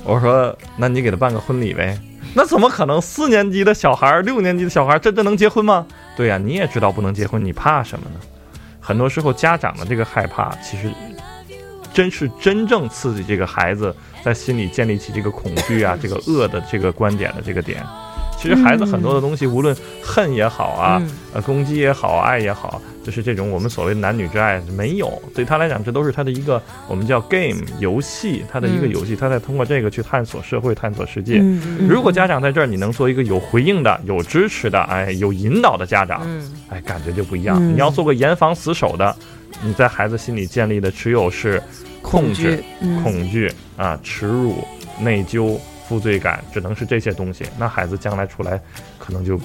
我说：“那你给他办个婚礼呗。”那怎么可能？四年级的小孩，六年级的小孩，真的能结婚吗？对呀、你也知道不能结婚，你怕什么呢？很多时候家长的这个害怕，其实真是真正刺激这个孩子在心里建立起这个恐惧啊，这个恶的这个观点的这个点。其实孩子很多的东西，无论恨也好啊，嗯。呃，攻击也好，爱也好，就是这种我们所谓的男女之爱没有，对他来讲，这都是他的一个我们叫 game 游戏，他的一个嗯。游戏，他在通过这个去探索社会、探索世界。嗯如果家长在这儿，你能做一个有回应的、有支持的，哎，有引导的家长，嗯。哎，感觉就不一样。嗯。你要做个严防死守的，你在孩子心里建立的只有是控制、嗯。恐惧啊、耻辱、内疚、负罪感，只能是这些东西。那孩子将来出来，可能就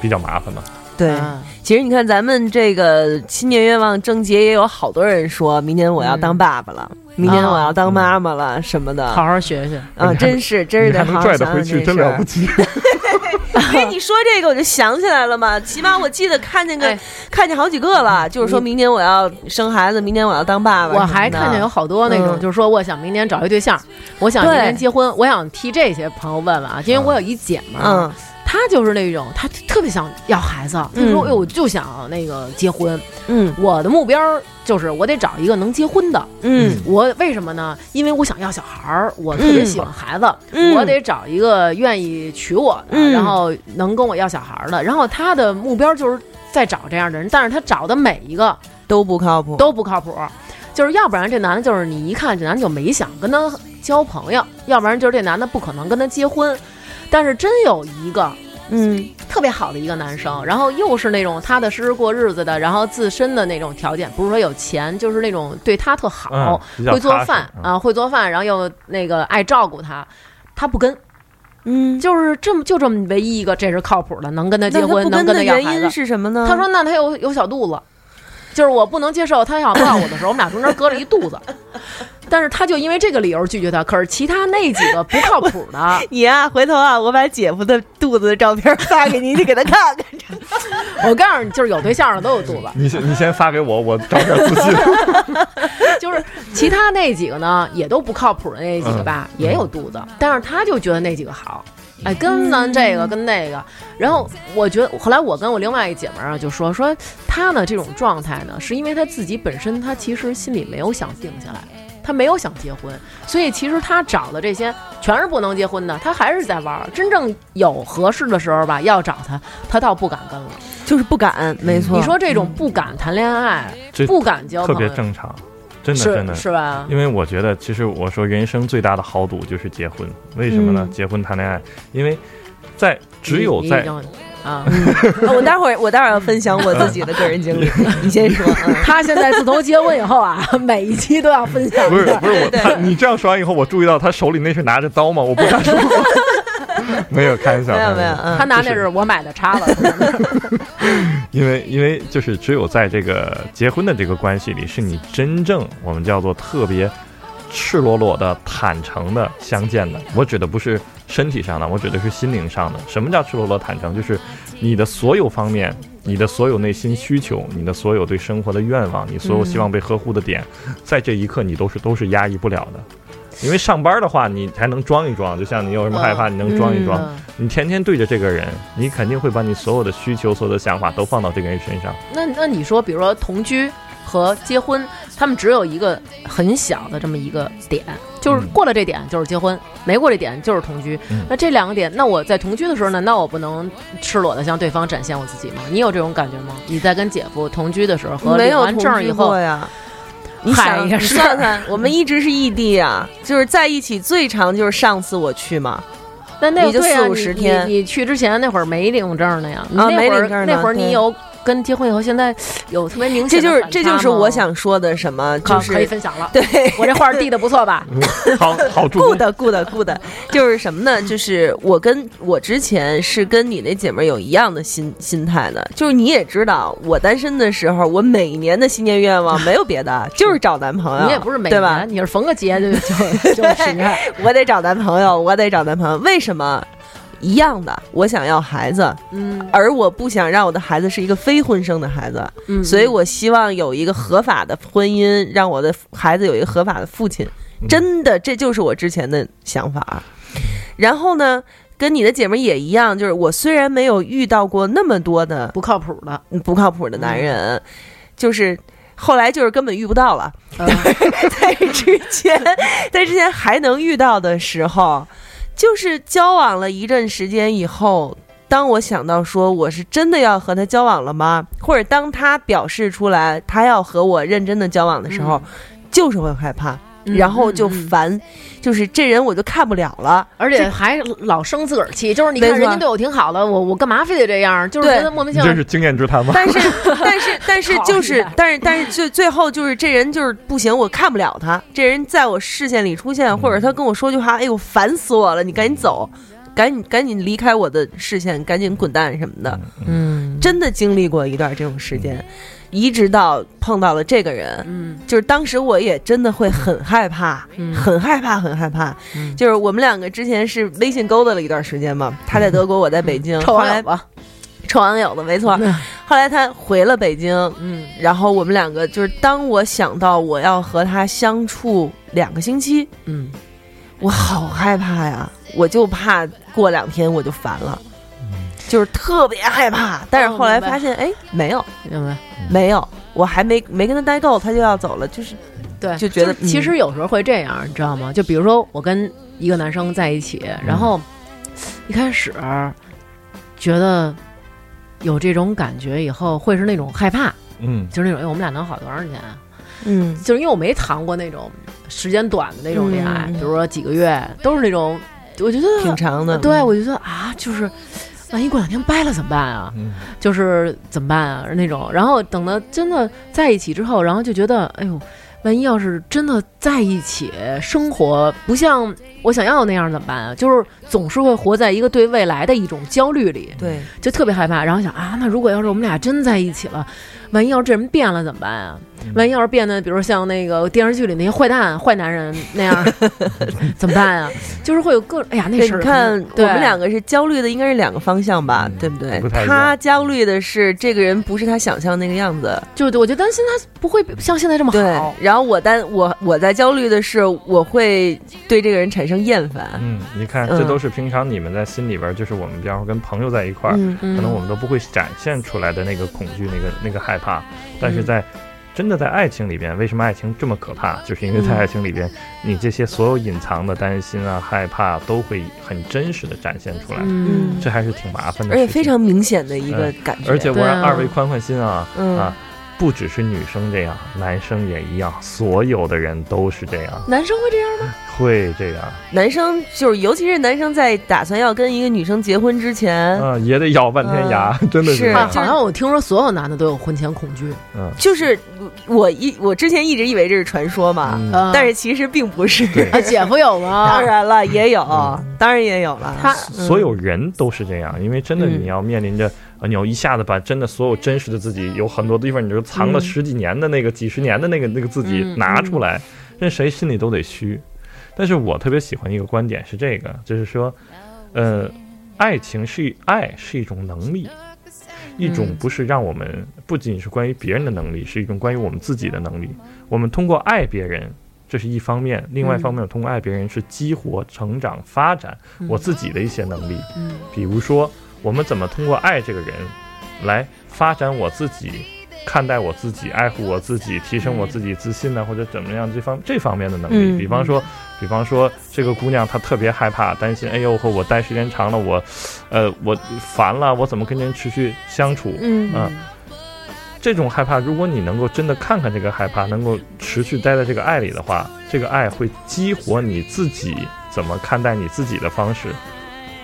比较麻烦了。对。啊其实你看，咱们这个新年愿望征集也有好多人说，明年我要当爸爸了，明年我要当妈妈了，什么的。好好学学，啊，真是真是你还能得好好拽得回去，想想这事儿真了不。起。[LAUGHS] 因 [LAUGHS] 为你说这个我就想起来了嘛，起码我记得看见个、哎看见好几个了，就是说明年我要生孩子，明年我要当爸爸。我还看见有好多那种，嗯就是说我想明年找一对象，我想明年结婚，我想替这些朋友问问啊，因为我有一姐们儿，嗯她就是那种她特别想要孩子，她说嗯哎呦我就想那个结婚，嗯我的目标就是我得找一个能结婚的。嗯我为什么呢？因为我想要小孩儿，我特别喜欢孩子，嗯我得找一个愿意娶我的，嗯然后能跟我要小孩儿的。然后他的目标就是在找这样的人，但是他找的每一个都不靠谱，都不靠谱，就是要不然这男的就是你一看这男的就没想跟他交朋友，要不然就是这男的不可能跟他结婚。但是真有一个嗯特别好的一个男生，然后又是那种踏踏实实过日子的，然后自身的那种条件，不是说有钱，就是那种对他特好，嗯会做饭嗯啊，会做饭，然后又那个爱照顾他，他不跟，嗯，就是这么就这么唯一一个，这是靠谱的，能跟他结婚，不跟的能跟他要孩原因子。是什么呢？他说：“那他有有小肚子，就是我不能接受他想抱我的时候，我们俩中间隔了一肚子。但是他就因为这个理由拒绝他。可是其他那几个不靠谱的，[LAUGHS] 你啊，回头啊，我把姐夫的肚子的照片发给你，你给他看看。[LAUGHS] 我告诉你，就是有对象的都有肚子。你先你先发给我，我找点自信。[LAUGHS] 就是其他那几个呢，也都不靠谱的那几个吧，嗯也有肚子，但是他就觉得那几个好。哎，跟咱这个跟那个，然后我觉得后来我跟我另外一姐们儿啊就说说她呢这种状态呢，是因为她自己本身她其实心里没有想定下来，她没有想结婚，所以其实她找的这些全是不能结婚的，她还是在玩儿。真正有合适的时候吧，要找她，她倒不敢跟了。就是不敢，没错。你说这种不敢谈恋爱，这不敢交特朋友，别正常，真的真是的。是吧？因为我觉得，其实我说人生最大的豪赌就是结婚，为什么呢？嗯结婚谈恋爱，因为在只有在啊，[LAUGHS] 啊我待会儿我待会儿要分享我自己的个人经历，[LAUGHS] 你先说。嗯他现在自从结婚以后啊，每一期都要分享不是。不是我他你这样说完以后，我注意到他手里那是拿着刀吗？我不敢说，[LAUGHS] [LAUGHS] 没有开玩笑，没有没有，他拿那是我买的叉子，[LAUGHS] 因为因为就是只有在这个结婚的这个关系里，是你真正我们叫做特别赤裸裸的、坦诚的相见的。我指的不是身体上的，我指的是心灵上的。什么叫赤裸裸坦诚？就是你的所有方面，你的所有内心需求，你的所有对生活的愿望，你所有希望被呵护的点，在这一刻你都是都是压抑不了的。因为上班的话，你还能装一装，就像你有什么害怕，你能装一装。嗯你天天对着这个人，你肯定会把你所有的需求、所有的想法都放到这个人身上。那那你说，比如说同居和结婚，他们只有一个很小的这么一个点，就是嗯过了这点就是结婚，没过这点就是同居。嗯那这两个点，那我在同居的时候，难道我不能赤裸的向对方展现我自己吗？你有这种感觉吗？你在跟姐夫同居的时候和领完证以后过，呀。你想，一下，你算算，我们一直是异地啊，就是在一起最长就是上次我去嘛，那那也就四五十天你你你去之前那会儿没领证呢呀？那会儿没领证呢那会儿你有跟结婚以后，现在有特别明显这就是这就是我想说的什么，就是可以分享了。对。我这话递的不错吧？[LAUGHS] 好好 good good good，就是什么呢？就是我跟我之前是跟你那姐妹儿有一样的心心态的，就是你也知道，我单身的时候，我每年的新年愿望没有别的，[LAUGHS] 就是找男朋友。你也不是每对吧年，？你是逢个节就就就 [LAUGHS] 许愿。我得找男朋友，我得找男朋友。为什么？一样的，我想要孩子，嗯而我不想让我的孩子是一个非婚生的孩子，嗯，所以我希望有一个合法的婚姻，让我的孩子有一个合法的父亲。嗯真的，这就是我之前的想法。然后呢，跟你的姐妹也一样，就是我虽然没有遇到过那么多的不靠谱的。不靠谱的男人，就是后来就是根本遇不到了。嗯 [LAUGHS] 在之前，在之前还能遇到的时候，就是交往了一阵时间以后。当我想到说我是真的要和他交往了吗？或者当他表示出来他要和我认真的交往的时候，就是会害怕，嗯然后就嗯嗯烦，就是这人我就看不了了。而且还老生自个儿气，就是你看人家对我挺好的，我我干嘛非得这样？就是觉得莫名其妙。这是经验之谈吗？但是，但是，[LAUGHS] 但是，就是，但是，但是，最最后就是这人就是不行，我看不了他。这人在我视线里出现，或者他跟我说句话，哎呦，烦死我了！你赶紧走，赶紧赶紧离开我的视线，赶紧滚蛋什么的。嗯，真的经历过一段这种时间，一直到碰到了这个人，嗯就是当时我也真的会很害怕，嗯很害怕，很害怕。嗯就是我们两个之前是微信勾搭了一段时间嘛，他在德国，我在北京，臭后来网友吧，臭网友的没错。后来他回了北京，嗯然后我们两个就是当我想到我要和他相处两个星期，嗯我好害怕呀，我就怕过两天我就烦了。就是特别害怕，但是后来发现，哎，没有，明白。没有，我还没没跟他待够，他就要走了，就是对，就觉得是其实有时候会这样，你知道吗？就比如说我跟一个男生在一起，然后一开始觉得有这种感觉，以后会是那种害怕，嗯。就是那种哎，我们俩能好多长时间啊？嗯。就是因为我没谈过那种时间短的那种恋爱，嗯比如说几个月，都是那种，我觉得挺长的，对，我觉得啊，就是万一过两天掰了怎么办啊？嗯就是怎么办啊那种。然后等到真的在一起之后，然后就觉得，哎呦，万一要是真的在一起生活不像我想要那样怎么办啊？就是总是会活在一个对未来的一种焦虑里，对，就特别害怕。然后想啊，那如果要是我们俩真在一起了，万一要是这人变了怎么办啊？万一要是变得，比如像那个电视剧里那些坏蛋、坏男人 [LAUGHS] 那样，怎么办啊？就是会有各哎呀，那对，事儿你看我们两个是焦虑的，应该是两个方向吧，嗯对不对他焦虑的是这个人不是他想象那个样子，就我就担心他不会像现在这么对好。。然后我担我我在焦虑的是我会对这个人产生厌烦，嗯，你看，嗯这都是平常你们在心里边儿，就是我们比方说跟朋友在一块儿，可能我们都不会展现出来的那个恐惧、那个那个害怕，但嗯。是在真的在爱情里边，为什么爱情这么可怕？就是因为在嗯。爱情里边，你这些所有隐藏的担心啊、害怕，都会很真实的展现出来，嗯，这还是挺麻烦的而，且非常明显的一个感觉，而且。我让二位宽宽心啊、嗯。啊，不只是女生这样，男生也一样，所有的人都是这样，男生会这样吗？会这样，男生就是尤其是男生在打算要跟一个女生结婚之前，嗯，也得咬半天牙，[LAUGHS] 真的是。这样啊，好像我听说所有男的都有婚前恐惧，嗯，就是我一我之前一直以为这是传说嘛，但是其实并不是。啊，姐夫有吗？[LAUGHS] 当然了，也有，嗯。当然也有了。他所有人都是这样，因为真的嗯。你要面临着，呃你要一下子把真的所有真实的自己，有很多地方你就藏了嗯十几年的那个、几十年的那个那个自己嗯拿出来，任谁心里都得虚。但是我特别喜欢一个观点是这个，就是说，呃，爱情是爱是一种能力，一种嗯不是让我们不仅是关于别人的能力，是一种关于我们自己的能力。我们通过爱别人。这是一方面，另外一方面，通过爱别人是激活、成长、发展我自己的一些能力。嗯比如说，我们怎么通过爱这个人，来发展我自己，看待我自己，爱护我自己，提升我自己自信呢，或者怎么样这方这方面的能力。嗯比方说，比方说这个姑娘她特别害怕、担心，哎呦，和我待时间长了，我，呃，我烦了，我怎么跟人持续相处？嗯啊这种害怕，如果你能够真的看看这个害怕，能够持续待在这个爱里的话，这个爱会激活你自己怎么看待你自己的方式，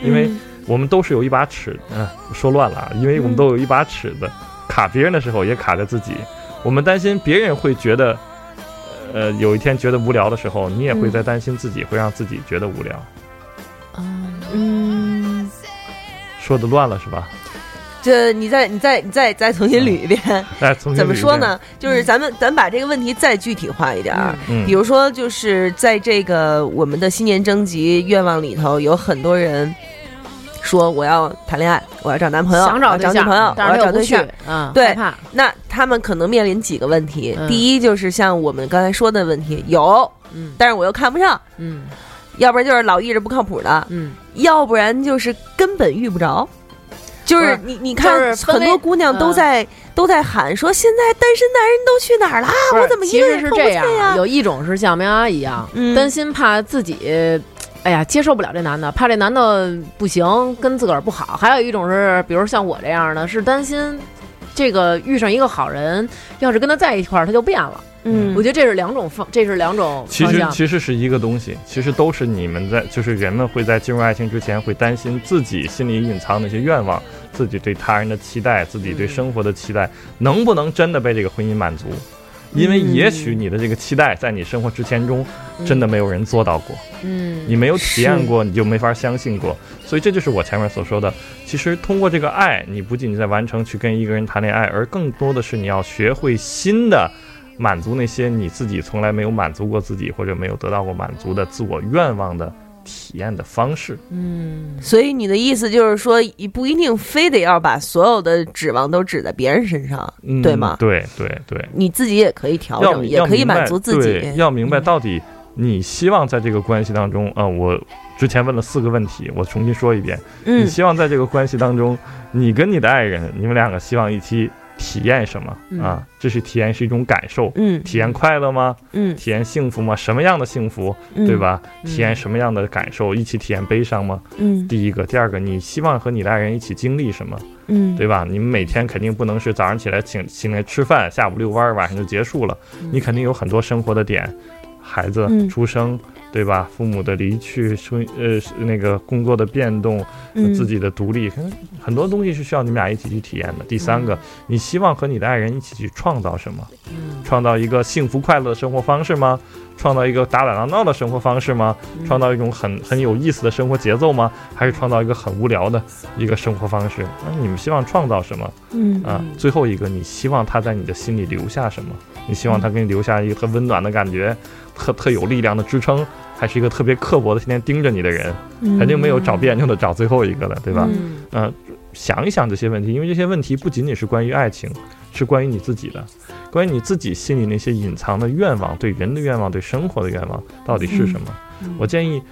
因为我们都是有一把尺，嗯、说乱了啊，因为我们都有一把尺子，卡别人的时候也卡着自己，我们担心别人会觉得，呃，有一天觉得无聊的时候，你也会在担心自己会让自己觉得无聊，嗯，说的乱了是吧？这你再你再你再再重新捋一遍，来，重新怎么？说呢？就是咱们咱把这个问题再具体化一点儿。嗯比如说，就是在这个我们的新年征集愿望里头，有很多人说我要谈恋爱，我要找男朋友，想找对象，找女朋友，我要找对象。，嗯，对，那他们可能面临几个问题。嗯第一就是像我们刚才说的问题，有，嗯但是我又看不上，嗯要不然就是老意着不靠谱的，嗯，要不然就是根本遇不着。就是你，你看很多姑娘都嗯在、都在喊说，现在单身男人都去哪儿了？我怎么一个人碰不是这样见呀？有一种是像苗芽一样，嗯担心怕自己。哎呀，接受不了这男的，怕这男的不行，跟自个儿不好。还有一种是，比如像我这样的，是担心这个遇上一个好人，要是跟他在一块儿，他就变了。嗯我觉得这是两种方，这是两种其实方向。其实是一个东西，其实都是你们在，就是人们会在进入爱情之前，会担心自己心里隐藏那些愿望，自己对他人的期待，自己对生活的期待，能不能真的被这个婚姻满足？因为也许你的这个期待在你生活之前中真的没有人做到过，嗯，你没有体验过，你就没法相信过。所以这就是我前面所说的，其实通过这个爱，你不仅仅在完成去跟一个人谈恋爱，而更多的是你要学会新的。满足那些你自己从来没有满足过自己或者没有得到过满足的自我愿望的体验的方式。嗯，所以你的意思就是说，一不一定非得要把所有的指望都指在别人身上，嗯对吗？对对对，你自己也可以调整，也可以满足自己。要明白嗯到底你希望在这个关系当中啊、我之前问了四个问题，我重新说一遍。你嗯希望在这个关系当中，你跟你的爱人，你们两个希望一起体验什么嗯啊？这是体验是一种感受，嗯体验快乐吗？嗯体验幸福吗？什么样的幸福，嗯，对？吧？嗯体验什么样的感受？一起体验悲伤吗？嗯第一个，第二个，你希望和你的爱人一起经历什么，嗯，对吧？你们每天肯定不能是早上起来请请来吃饭，下午遛弯儿，晚上就结束了。你肯定有很多生活的点，孩子嗯出生，对吧？父母的离去，生呃那个工作的变动，嗯自己的独立，可能很多东西是需要你们俩一起去体验的。第三个，你希望和你的爱人一起去创造什么？嗯创造一个幸福快乐的生活方式吗？创造一个打打闹闹的生活方式吗？嗯创造一种很很有意思的生活节奏吗？还是创造一个很无聊的一个生活方式？那你们希望创造什么嗯啊？最后一个，你希望他在你的心里留下什么？你希望他给你留下一个很温暖的感觉，特特有力量的支撑，还是一个特别刻薄的天天盯着你的人？嗯肯定没有找别扭的找最后一个的，对吧？嗯嗯、想一想这些问题，因为这些问题不仅仅是关于爱情，是关于你自己的，关于你自己心里那些隐藏的愿望，对人的愿望，对生活的愿望到底是什么？我建议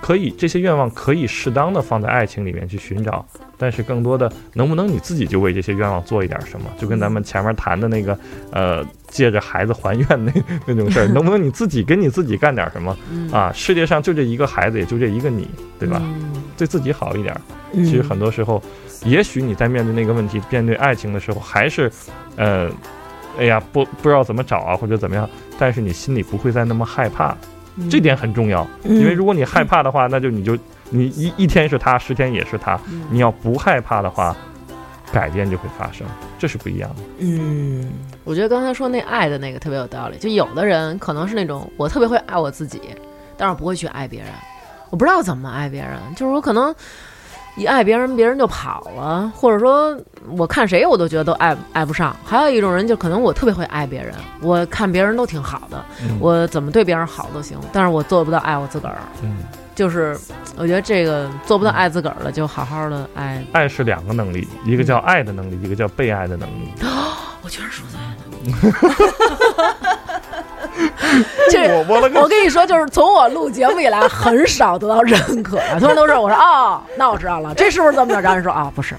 可以这些愿望可以适当的放在爱情里面去寻找，但是更多的能不能你自己就为这些愿望做一点什么？就跟咱们前面谈的那个呃，借着孩子还愿那 [LAUGHS] 那种事儿，能不能你自己跟你自己干点什么嗯啊？世界上就这一个孩子，也就这一个你，对吧？嗯对自己好一点。嗯其实很多时候，也许你在面对那个问题、面对爱情的时候，还是，呃，哎呀，不不知道怎么找啊，或者怎么样，但是你心里不会再那么害怕，嗯这点很重要。因为如果你害怕的话，那就你就你一一天是他，十天也是他。嗯你要不害怕的话，改变就会发生，这是不一样的。嗯我觉得刚才说那爱的那个特别有道理，就有的人可能是那种我特别会爱我自己，但是我不会去爱别人，我不知道怎么爱别人，就是我可能一爱别人，别人就跑了，或者说我看谁我都觉得都爱爱不上。还有一种人就可能我特别会爱别人，我看别人都挺好的，嗯我怎么对别人好都行，但是我做不到爱我自个儿。嗯，就是我觉得这个做不到爱自个儿了，就好好的爱。爱是两个能力，一个叫爱的能力，一个叫被爱的能力。哦 [GASPS] 我居然说对了，[LAUGHS] 这 [LAUGHS] 我我我跟你说，就是从我录节目以来，很少得到认可，他们都是我说哦，那我知道了，这是不是这么着？然后人说啊、不是，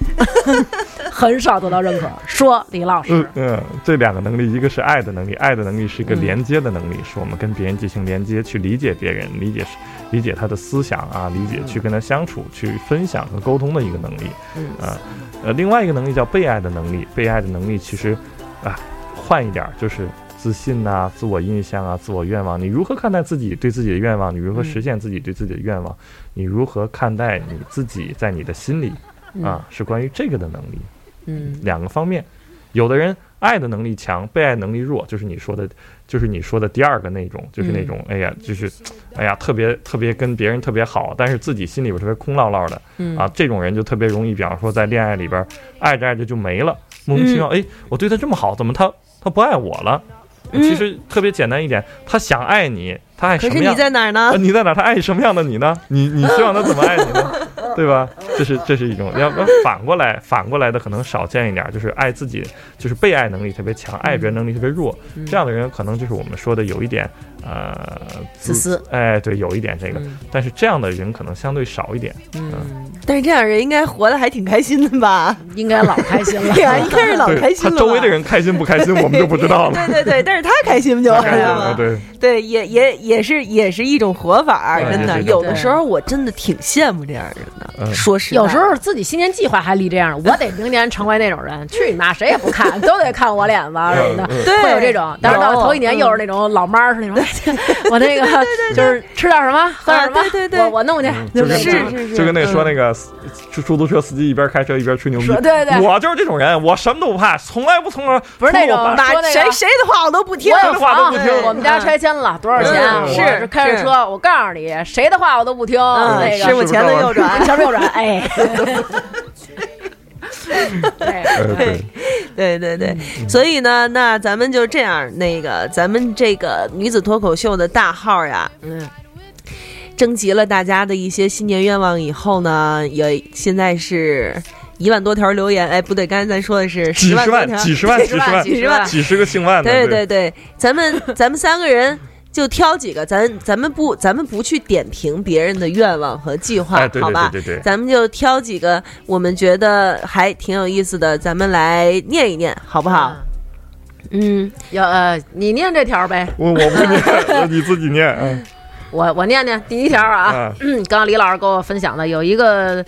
[LAUGHS] 很少得到认可。说李老师嗯，嗯，这两个能力，一个是爱的能力，爱的能力是一个嗯连接的能力，是我们跟别人进行连接，去理解别人，理解理解他的思想啊，理解去跟他相处，去分享和沟通的一个能力。嗯啊，呃，另外一个能力叫被爱的能力，被爱的能力其实啊，换一点就是。自信呐、自我印象啊，自我愿望，你如何看待自己对自己的愿望？你如何嗯实现自己对自己的愿望？你如何看待你自己在你的心里啊？是关于这个的能力。嗯两个方面，有的人爱的能力强，被爱能力弱，就是你说的，就是你说的第二个那种，就是那种，哎呀，就是，哎呀，特别特别跟别人特别好，但是自己心里边特别空落落的嗯啊，这种人就特别容易，比方说在恋爱里边爱着爱着就没了，莫名其妙，哎，我对他这么好，怎么他他不爱我了？嗯其实特别简单一点，他想爱你，他爱什么样可是你？在哪儿呢呃，？你在哪儿？他爱什么样的你呢？你你希望他怎么爱你呢？对吧？这是这是一种，要不然反过来，反过来的可能少见一点，就是爱自己，就是被爱能力特别强，爱别人能力特别弱。嗯这样的人可能就是我们说的有一点呃自私。哎，对，有一点这个，嗯但是这样的人可能相对少一点。嗯，但是这样人应该活得还挺开心的吧？[LAUGHS] 应该老开心了。对啊，应该是老开心了。他周围的人开心不开心，我们就不知道了。对对对，但是他开心就完开心了，对，对，也也也是也是一种活法儿，真的。有的时候我真的挺羡慕这样人的。嗯说实在，有时候自己新年计划还立这样，我得明年成为那种人，去你妈，谁也不看，都得看我脸子什么的，[LAUGHS] 对会有这种。但是到头一年又是那种老妈儿是那种，哎 [LAUGHS] 我那个就是吃点什么，喝点什么，啊对对对。我我弄去，就是就是是就跟那说嗯。那个出出租车司机一边开车一边吹牛逼，说对对。我就是这种人，我什么都不怕，从来不从来不是那种从我爸妈说那个谁谁的话我都不听。我。的话都不房听。我们家拆迁了多少钱？是是开着车，我告诉你，谁的话我都不听。嗯那个。师傅前头右转，前头右转，哎，[LAUGHS] 对，呃对，对对。对，所以呢，那咱们就这样，那个咱们这个女子脱口秀的大号呀，嗯，征集了大家的一些新年愿望以后呢，也现在是一万多条留言，哎，不对，刚才咱说的是几十万、几十万、几十万、几十万。几十个姓万的，对。对对对，咱们咱们三个人就挑几个，咱咱们不咱们不去点评别人的愿望和计划，哎，对对好吧？对对对，咱们就挑几个我们觉得还挺有意思的，咱们来念一念，好不好？嗯，要呃，你念这条呗，我我不念，[LAUGHS] 你自己念，嗯 [LAUGHS] 我我念念第一条啊。啊，嗯，刚刚李老师给我分享的有一个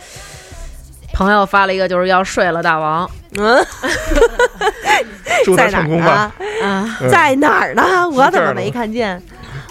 朋友发了一个，就是要睡了大王嗯，祝他在哪儿成功吧，呢？啊。嗯在哪儿呢？我怎么没看见？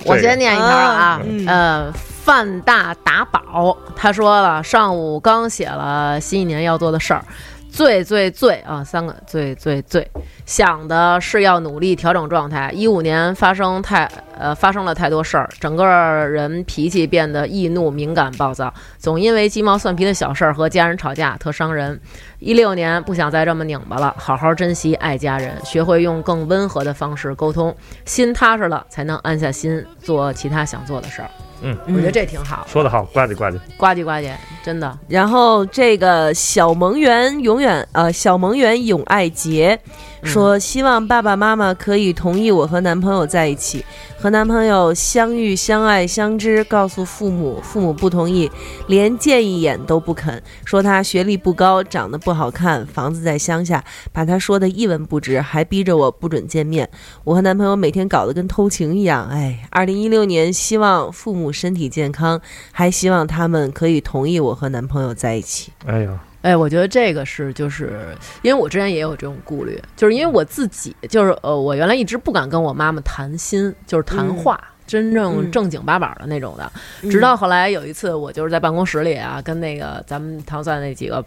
我先念一条啊，嗯。呃，范大打宝他说了，上午刚写了新一年要做的事儿。最最最啊，三个最最最想的是要努力调整状态。一五年发生太呃发生了太多事儿，整个人脾气变得易怒、敏感、暴躁，总因为鸡毛蒜皮的小事儿和家人吵架，特伤人。一六年不想再这么拧巴了，好好珍惜爱家人，学会用更温和的方式沟通，心踏实了才能安下心做其他想做的事儿。嗯，我觉得这挺好，说的好，呱唧呱唧，呱唧呱唧，真的。然后这个小萌园永远呃，小萌园永爱杰说，希望爸爸妈妈可以同意我和男朋友在一起，和男朋友相遇、相爱、相知，告诉父母，父母不同意，连见一眼都不肯，说他学历不高，长得不好看，房子在乡下，把他说的一文不值，还逼着我不准见面。我和男朋友每天搞得跟偷情一样。哎，二零一六年希望父母身体健康，还希望他们可以同意我和男朋友在一起。哎呀，哎，我觉得这个是，就是因为我之前也有这种顾虑，就是因为我自己，就是呃，我原来一直不敢跟我妈妈谈心，就是谈话。真正嗯正经八百的那种的，直到后来有一次，我就是在办公室里啊，跟那个咱们唐三那几个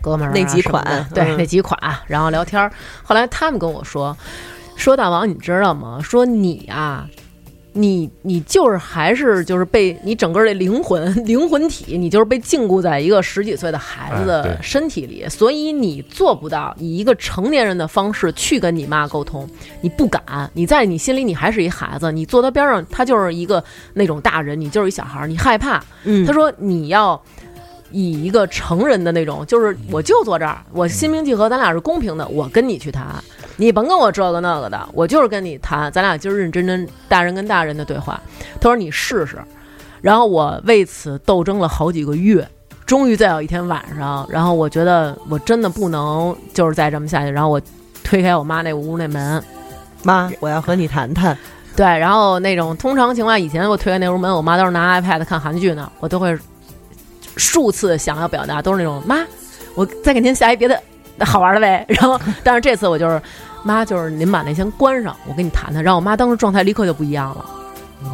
哥们儿、啊、那几款对、嗯那几款，然后聊天儿。后来他们跟我说，说大王，你知道吗？说你啊，你你就是还是就是被你整个的灵魂 [LAUGHS] 灵魂体，你就是被禁锢在一个十几岁的孩子哎的身体里，所以你做不到以一个成年人的方式去跟你妈沟通，你不敢，你在你心里你还是一孩子，你坐他边上，他就是一个那种大人，你就是一小孩儿，你害怕。嗯他说你要。以一个成人的那种，就是我就坐这儿，我心平气和，咱俩是公平的，我跟你去谈，你甭跟我这个那个的，我就是跟你谈，咱俩今儿认认真真大人跟大人的对话。他说你试试，然后我为此斗争了好几个月，终于在有一天晚上，然后我觉得我真的不能就是再这么下去，然后我推开我妈那屋那门，妈，我要和你谈谈。[LAUGHS] 对，然后那种通常情况，以前我推开那屋门，我妈都是拿 iPad 看韩剧呢，我都会数次想要表达，都是那种妈，我再给您下一别的好玩的呗。[LAUGHS] 然后，但是这次我就是妈，就是您把那先关上，我跟你谈谈。然后我妈当时状态立刻就不一样了。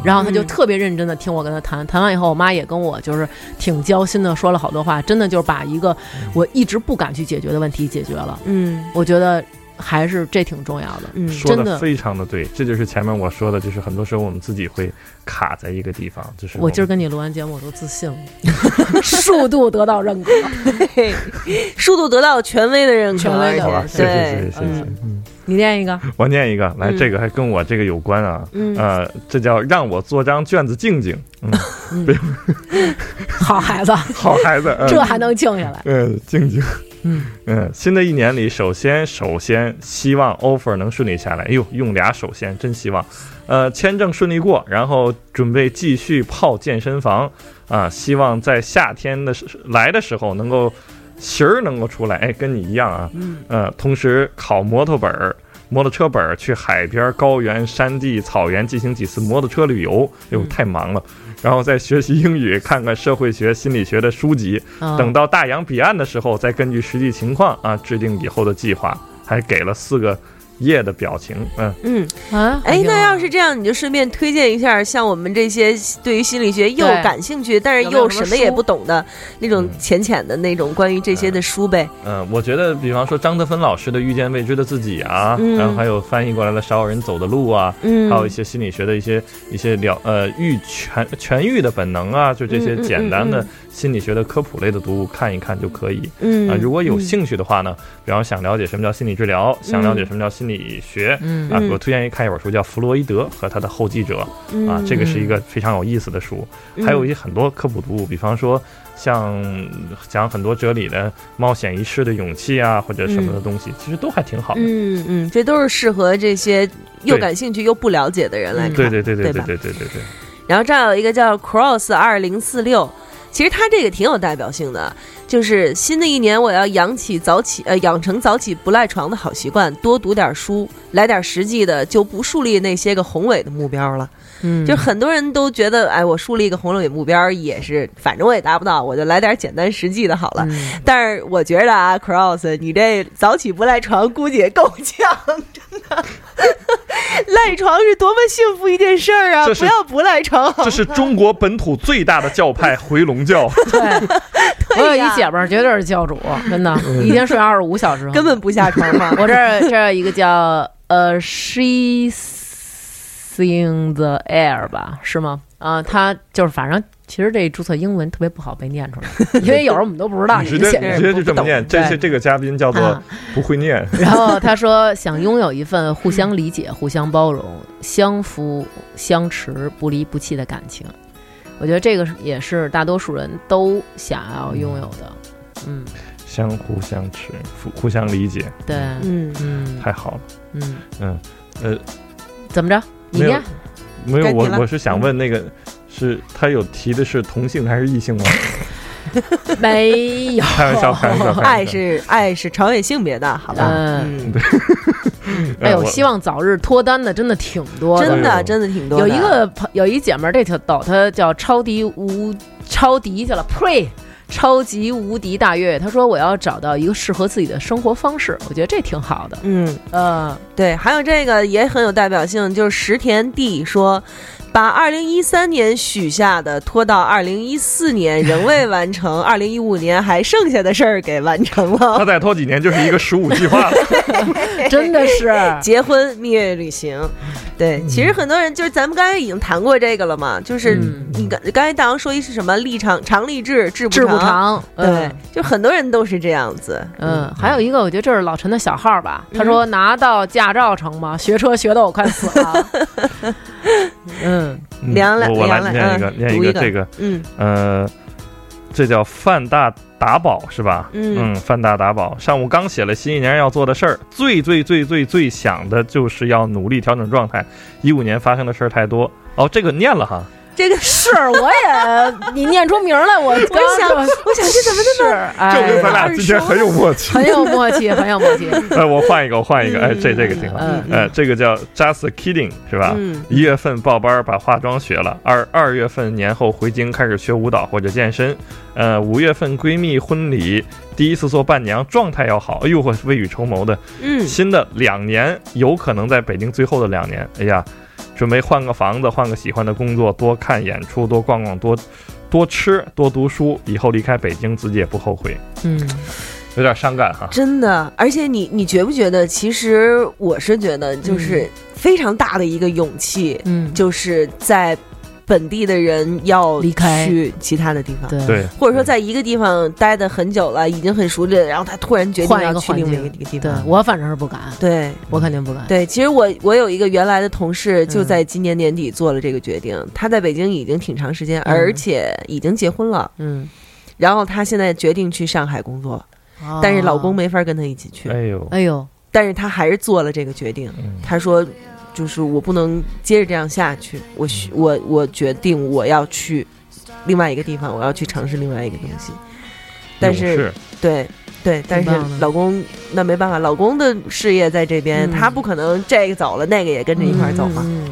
然后她就嗯特别认真的听我跟她谈，谈完以后，我妈也跟我就是挺交心的，说了好多话，真的就是把一个我一直不敢去解决的问题解决了。嗯我觉得还是这挺重要的。嗯说的。非常的对，这就是前面我说的，就是很多时候我们自己会卡在一个地方，就是我今儿跟你录完节目，我都自信。了，数度得到认可。数度得到权威的认可，权威的对谢谢谢谢谢谢嗯。嗯，你念一个，我念一个，来，嗯这个还跟我这个有关啊，嗯。呃，这叫让我做张卷子静静，嗯，[LAUGHS] 好孩子，[LAUGHS] 好孩子，嗯。这还能静下来？嗯，静静，嗯。嗯，新的一年里，首先首先希望 offer 能顺利下来，哎呦，用俩首先，真希望，呃，签证顺利过，然后准备继续泡健身房。啊，希望在夏天的时来的时候能够型儿能够出来，哎，跟你一样啊，嗯。呃，同时考摩托本儿。摩托车本儿去海边、高原、山地、草原进行几次摩托车旅游，哎呦，太忙了。然后再学习英语，看看社会学、心理学的书籍。啊等到大洋彼岸的时候，再根据实际情况啊制定以后的计划。还给了四个页的表情，嗯，嗯，啊，哎，那要是这这样，你就顺便推荐一下，像我们这些对于心理学又感兴趣，但是又什么也不懂的那种嗯。浅浅的那种关于这些的书呗。嗯，我觉得，比方说张德芬老师的《遇见未知的自己》啊，嗯。然后还有翻译过来的《少有人走的路》啊，嗯，还有一些心理学的一些一些了呃愈痊痊愈的本能啊，就这些简单的心理学的科普类的读物看一看就可以。嗯。啊。如果有嗯。兴趣的话呢，比方想了解什么叫心理治疗，想了解什么叫心理学。嗯啊，嗯我推荐看一本书叫《弗洛伊德和他的后继者》啊，嗯这个是一个非常有意思的书。还有一些很多科普读物，比方说像讲很多哲理的《冒险一试的勇气》啊，或者什么的东西，其实都还挺好的。嗯嗯，这都是适合这些又感兴趣又不了解的人来看。对对对对对对对对对对，然后这儿有一个叫 Cross 二零四六，其实他这个挺有代表性的，就是新的一年我要养起早起，呃，养成早起不赖床的好习惯，多读点书，来点实际的，就不树立那些个宏伟的目标了。嗯，就很多人都觉得，哎，我树立一个宏伟目标也是，反正我也达不到，我就来点简单实际的好了。嗯但是我觉得啊，Cross，你这早起不赖床估计也够呛，真的。[LAUGHS] 赖床是多么幸福一件事儿啊！不要不赖床这是中国本土最大的教派回笼教。[LAUGHS] 对，我有一姐们儿绝对是教主，真的，一天睡二十五小时，根本不下床嘛。[LAUGHS] 我这儿这儿有一个叫呃，She Sing the Air 吧，是吗？啊、他就是反正其实这注册英文特别不好被念出来，[LAUGHS] 因为有时候我们都不知道你直接就这么念，这对些这个嘉宾叫做啊不会念。然后他说想拥有一份互相理解、互相包容、相扶相持、不离不弃的感情。我觉得这个是也是大多数人都想要拥有的。嗯，相互相持，互互相理解，对，嗯，嗯太好了。嗯，嗯，呃，怎么着？你没有？没有，我我是想问那个，是他有提的是同性还是异性吗？[LAUGHS] [LAUGHS] 没有。开玩笑，开玩笑，[LAUGHS] 爱是爱是超越性别的，好吧？嗯对，哎呦，我希望早日脱单的真的挺多的。真的真的挺多的。有一个朋有一姐们儿，这特逗，她叫超敌无超敌去了，pre 超级无敌大月。他说我要找到一个适合自己的生活方式，我觉得这挺好的。嗯，呃，对，还有这个也很有代表性，就是石田地说。把二零一三年许下的拖到二零一四年仍未完成，[LAUGHS] 二零一五年还剩下的事儿给完成了他。再拖几年就是一个十五计划了。[LAUGHS] 真的是结婚、蜜月旅行，对，其实很多人就是咱们刚才已经谈过这个了嘛，就是嗯你刚刚才大王说一是什么立长长立志，志志不长，长。对嗯，就很多人都是这样子。嗯，还有一个，我觉得这是老陈的小号吧。他说拿到驾照成吗？学车学的我快死了。[LAUGHS] 嗯，嗯凉了我我来念一个，嗯念一个个这个，嗯呃，这叫范大打宝是吧？嗯范大打宝。上午刚写了新一年要做的事儿，最最最最最想的就是要努力调整状态。一五年发生的事儿太多，哦，这个念了哈。这个是，我也你念出名来，我我 [LAUGHS] 我想，我想这怎么那么是，哎证明咱俩今天很有默契。很有默契，很有默契。[LAUGHS] 呃，我换一个，我换一个，哎，这这个挺好。嗯呃，这个叫 Just Kidding 是吧？嗯一月份报班把化妆学了，二二月份年后回京开始学舞蹈或者健身，呃，五月份闺蜜婚礼第一次做伴娘，状态要好，哎呦，我未雨绸缪的。嗯新的两年有可能在北京最后的两年，哎呀，准备换个房子，换个喜欢的工作，多看演出，多逛逛，多多吃，多读书，以后离开北京自己也不后悔，嗯，有点伤感哈。真的，而且你你觉不觉得？其实我是觉得，就是非常大的一个勇气，嗯，就是在本地的人要离开。去其他的地方，对。对，或者说在一个地方待的很久了，已经很熟练，然后他突然决定要去另外一个地方。对方。我反正是不敢，对。我肯定不敢。对，其实我我有一个原来的同事，就嗯。在今年年底做了这个决定。他在北京已经挺长时间，而且已经结婚了。嗯，然后他现在决定去上海工作，哦但是老公，没法跟他一起去。哎呦，哎呦，但是他还是做了这个决定。嗯。他说，就是我不能接着这样下去，我需我我决定我要去另外一个地方，我要去尝试另外一个东西。但是对，对，但是老公那没办法，老公的事业在这边，嗯。他不可能这个走了，那个也跟着一块儿走嘛。嗯嗯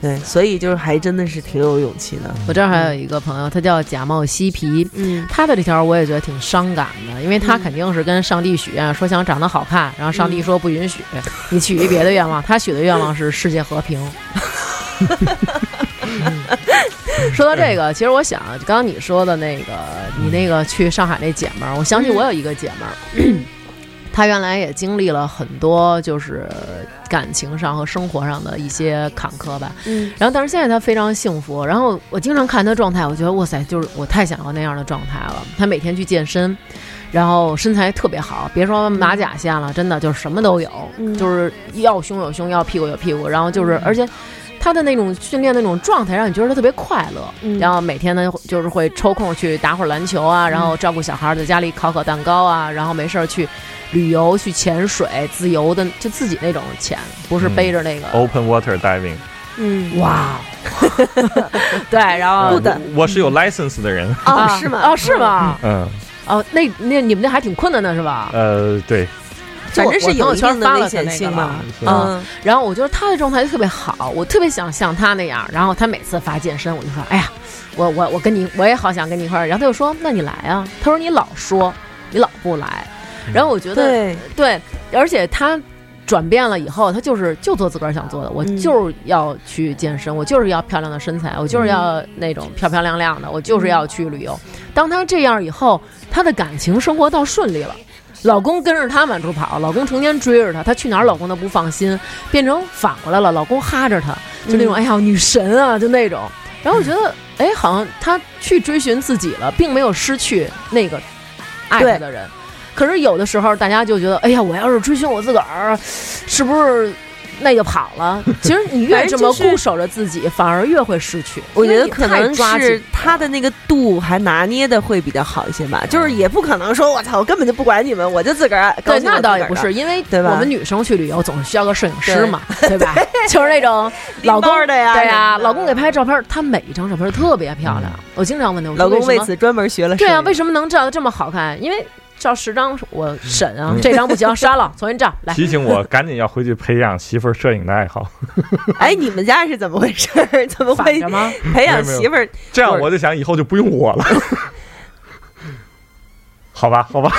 对，所以就是还真的是挺有勇气的。我这儿还有一个朋友，他叫假冒嬉皮。嗯他的这条我也觉得挺伤感的，因为他肯定是跟上帝许愿，说想长得好看，然后上帝说不允许，你许一别的愿望。他许的愿望是世界和平。嗯 [LAUGHS] 说到这个，其实我想，刚刚你说的那个，你那个去上海那姐们儿，我想起我有一个姐们儿，她原来也经历了很多，就是感情上和生活上的一些坎坷吧。嗯然后，但是现在他非常幸福。然后我经常看他状态，我觉得哇塞，就是我太想要那样的状态了。他每天去健身，然后身材特别好，别说马甲线了，真的就是什么都有，嗯就是要胸有胸，要屁股有屁股，然后就是而且。他的那种训练的那种状态，让你觉得他特别快乐。嗯然后每天呢，就是会抽空去打会儿篮球啊，然后照顾小孩儿，在家里烤烤蛋糕啊，然后没事儿去旅游、去潜水，自由的就自己那种潜，不是嗯背着那个。Open water diving，嗯，哇，[LAUGHS] 对，然后不的我是有 license 的人。哦，啊是吗？哦，是吗？嗯，哦，那那你们那还挺困难的是吧？呃，对，反正是有一我朋友圈定的危发了他那险性嘛个了。嗯，然后我觉得他的状态就特别好，我特别想像他那样。然后他每次发健身，我就说：“哎呀，我我我跟你，我也好想跟你一块儿。”然后他就说：“那你来啊。”他说：“你老说，你老不来。”然后我觉得对，对，而且他转变了以后，他就是就做自个儿想做的，我嗯就是要去健身，我就是要漂亮的身材，我就是要那种漂漂亮亮的，我就是要去旅游。当他这样以后，他的感情生活倒顺利了。老公跟着她满处跑，老公成天追着她，她去哪儿老公都不放心，变成反过来了，老公哈着她，就那种、嗯哎呀女神啊，就那种。然后我觉得，哎，好像她去追寻自己了，并没有失去那个爱她的人。可是有的时候，大家就觉得，哎呀，我要是追寻我自个儿，是不是那就跑了？[LAUGHS] 其实你越这么固守着自己，反而越会失去。我觉得可能是他的那个度还拿捏的会比较好一些吧，就是也不可能说我操，我根本就不管你们，我就自个儿高对，那倒也不是，因为对吧我们女生去旅游总是需要个摄影师嘛，对吧？就是那种 [LAUGHS] 老公的呀对呀、老公给拍照片，他每一张照片特别漂亮。我经常问他，老公为此专门学了摄对啊，为什么能照的这么好看？因为照十张我审啊，嗯这张不行，删了，[LAUGHS] 重新照来。提醒我赶紧要回去培养媳妇儿摄影的爱好。[LAUGHS] 哎，你们家是怎么回事儿？怎么会？培养媳妇儿？这样我就想以后就不用我了。[LAUGHS] 好吧，好吧，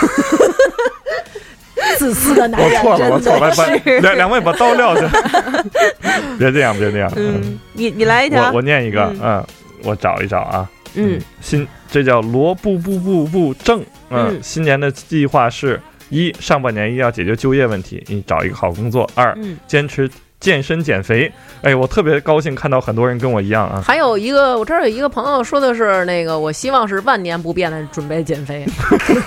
自私的男人，我错了，我错了，把两两位把刀撂下，别这样，别这样。嗯，你你来一条我，我念一个，嗯嗯，我找一找啊，嗯。新这叫罗布布布布正，嗯，嗯。新年的计划是一上半年一定要解决就业问题，你找一个好工作；二嗯，坚持健身减肥。哎，我特别高兴看到很多人跟我一样啊，还有一个，我这儿有一个朋友说的是那个，我希望是万年不变的准备减肥，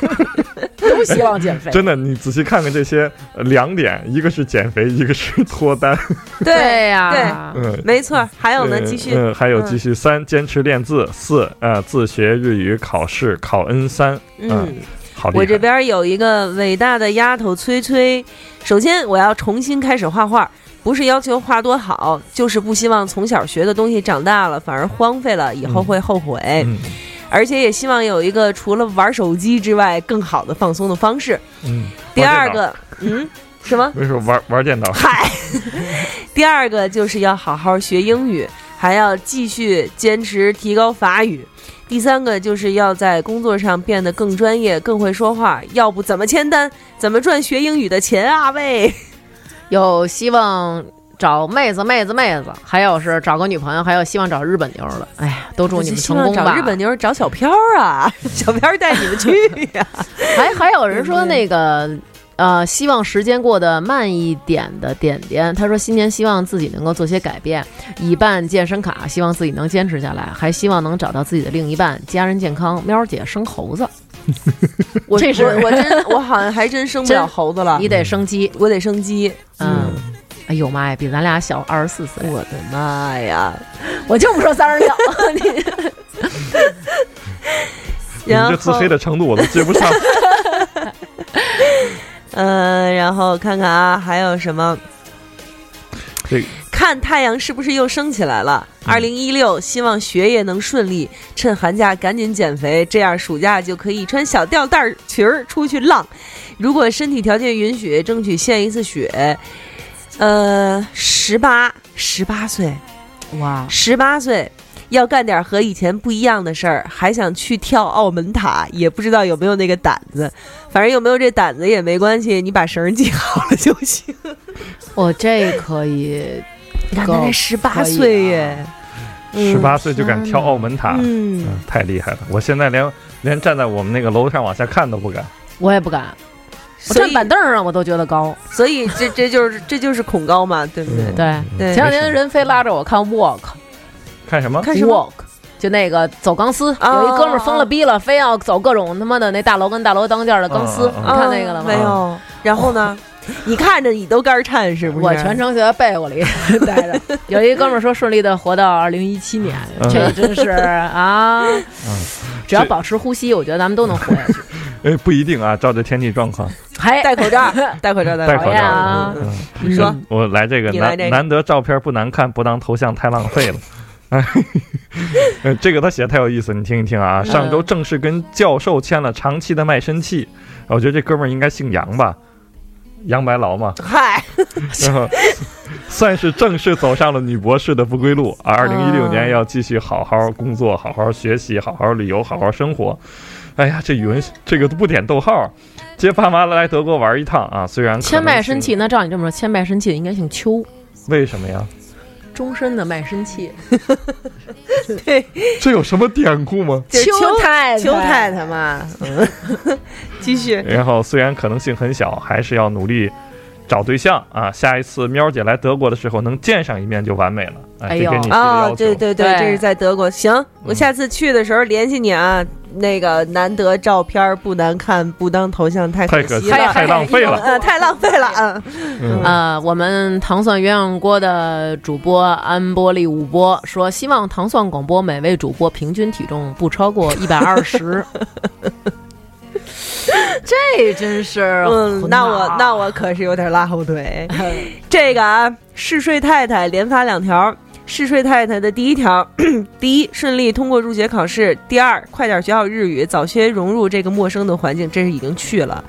[LAUGHS] 都希望减肥。真的，你仔细看看这些呃两点，一个是减肥，一个是脱单。[LAUGHS] 对呀，对嗯，没错。还有呢，嗯继续。嗯，还有嗯继续三，坚持练字；四，呃，自学日语考试考 N 三。嗯，好厉害。我这边有一个伟大的丫头崔崔。首先，我要重新开始画画，不是要求画多好，就是不希望从小学的东西长大了反而荒废了，以后会后悔。嗯而且也希望有一个除了玩手机之外更好的放松的方式。嗯。第二个，嗯，什么？没事，玩玩电脑。嗨，第二个就是要好好学英语，还要继续坚持提高法语。第三个就是要在工作上变得更专业、更会说话，要不怎么签单，怎么赚学英语的钱啊？喂，有希望找妹子、妹子、妹子，还有是找个女朋友，还有希望找日本妞的。哎呀，都祝你们成功吧！找日本妞儿找小飘啊，[LAUGHS] 小飘带你们去呀、[LAUGHS] 还还有人 [LAUGHS] 说那个。呃，希望时间过得慢一点的点点，他说新年希望自己能够做些改变，以办健身卡，希望自己能坚持下来，还希望能找到自己的另一半，家人健康，喵姐生猴子，我这是我我真我好像还真生不了猴子了你，得生鸡，我得生鸡。嗯，哎呦妈呀，比咱俩小二十四岁，我的妈呀！我就不说三十六，[LAUGHS] 你这自黑的程度我都接不上。嗯、[LAUGHS] 然后看看啊，还有什么？这开看太阳是不是又升起来了？二零一六，希望学业能顺利，趁寒假赶紧减肥，这样暑假就可以穿小吊带裙儿出去浪。如果身体条件允许，争取献一次血。呃，十八，十八岁，哇，十八岁。要干点和以前不一样的事儿，还想去跳澳门塔，也不知道有没有那个胆子。反正有没有这胆子也没关系，你把绳儿系好了就行。我这可以，你看够他才十八岁啊耶，十八岁就敢跳澳门塔，嗯，嗯，太厉害了！我现在连连站在我们那个楼上往下看都不敢。我也不敢，我站板凳上我都觉得高。所以这这就是这就是恐高嘛，对不对？嗯对，对前两天人非拉着我看 Walk 看什么？看什么？Walk，就那个走钢丝，哦有一哥们儿疯了逼了，非要走各种他妈的那大楼跟大楼当间儿的钢丝，你看那个了吗？啊没有。[LAUGHS] 然后呢？你看着你都肝儿颤是不是？我全程就在被窝里 [LAUGHS] 待着。有一哥们儿说顺利的活到二零一七年，嗯这真是 [LAUGHS] 啊！嗯，只要保持呼吸，我觉得咱们都能活下去。哎，不一定啊，照着天气状况，还戴口罩，戴口罩，戴口罩。你说嗯我来这个难难得照片不难看，不当头像太浪费了。[LAUGHS] 哎，呃这个他写的太有意思，你听一听啊。嗯上周正式跟教授签了长期的卖身契，我觉得这哥们儿应该姓杨吧，杨白劳嘛，嗨，然后算是正式走上了女博士的不归路啊。二零一六哦年要继续好好工作，好好学习，好好旅游，好好生活。哎呀，这语文这个都不点逗号，接爸妈来德国玩一趟啊。虽然可签能姓卖身契，那照你这么说，千卖身契的应该姓邱，为什么呀？终身的卖身契。对，这有什么典故吗？就是邱太邱太太嘛。嗯，继续。然后虽然可能性很小，还是要努力找对象啊。下一次喵姐来德国的时候，能见上一面就完美了。哎呦这给你提的哦要，求。对对对，对这是在德国。行，我下次去的时候联系你啊。那个难得照片不难看，不当头像太太可惜惜了，太浪费了。呃，太浪费了啊。嗯呃，我们糖蒜鸳鸯锅的主播安波利五波说，希望糖蒜广播每位主播平均体重不超过 [LAUGHS] 一百二十。[LAUGHS] 这真是嗯，那我那我可是有点拉后腿。[LAUGHS] 这个啊，嗜睡太太连发两条。嗜睡太太的第一条，[CLEARS THROAT] 第一，顺利通过入学考试；第二，快点学好日语，早些融入这个陌生的环境。这是已经去了。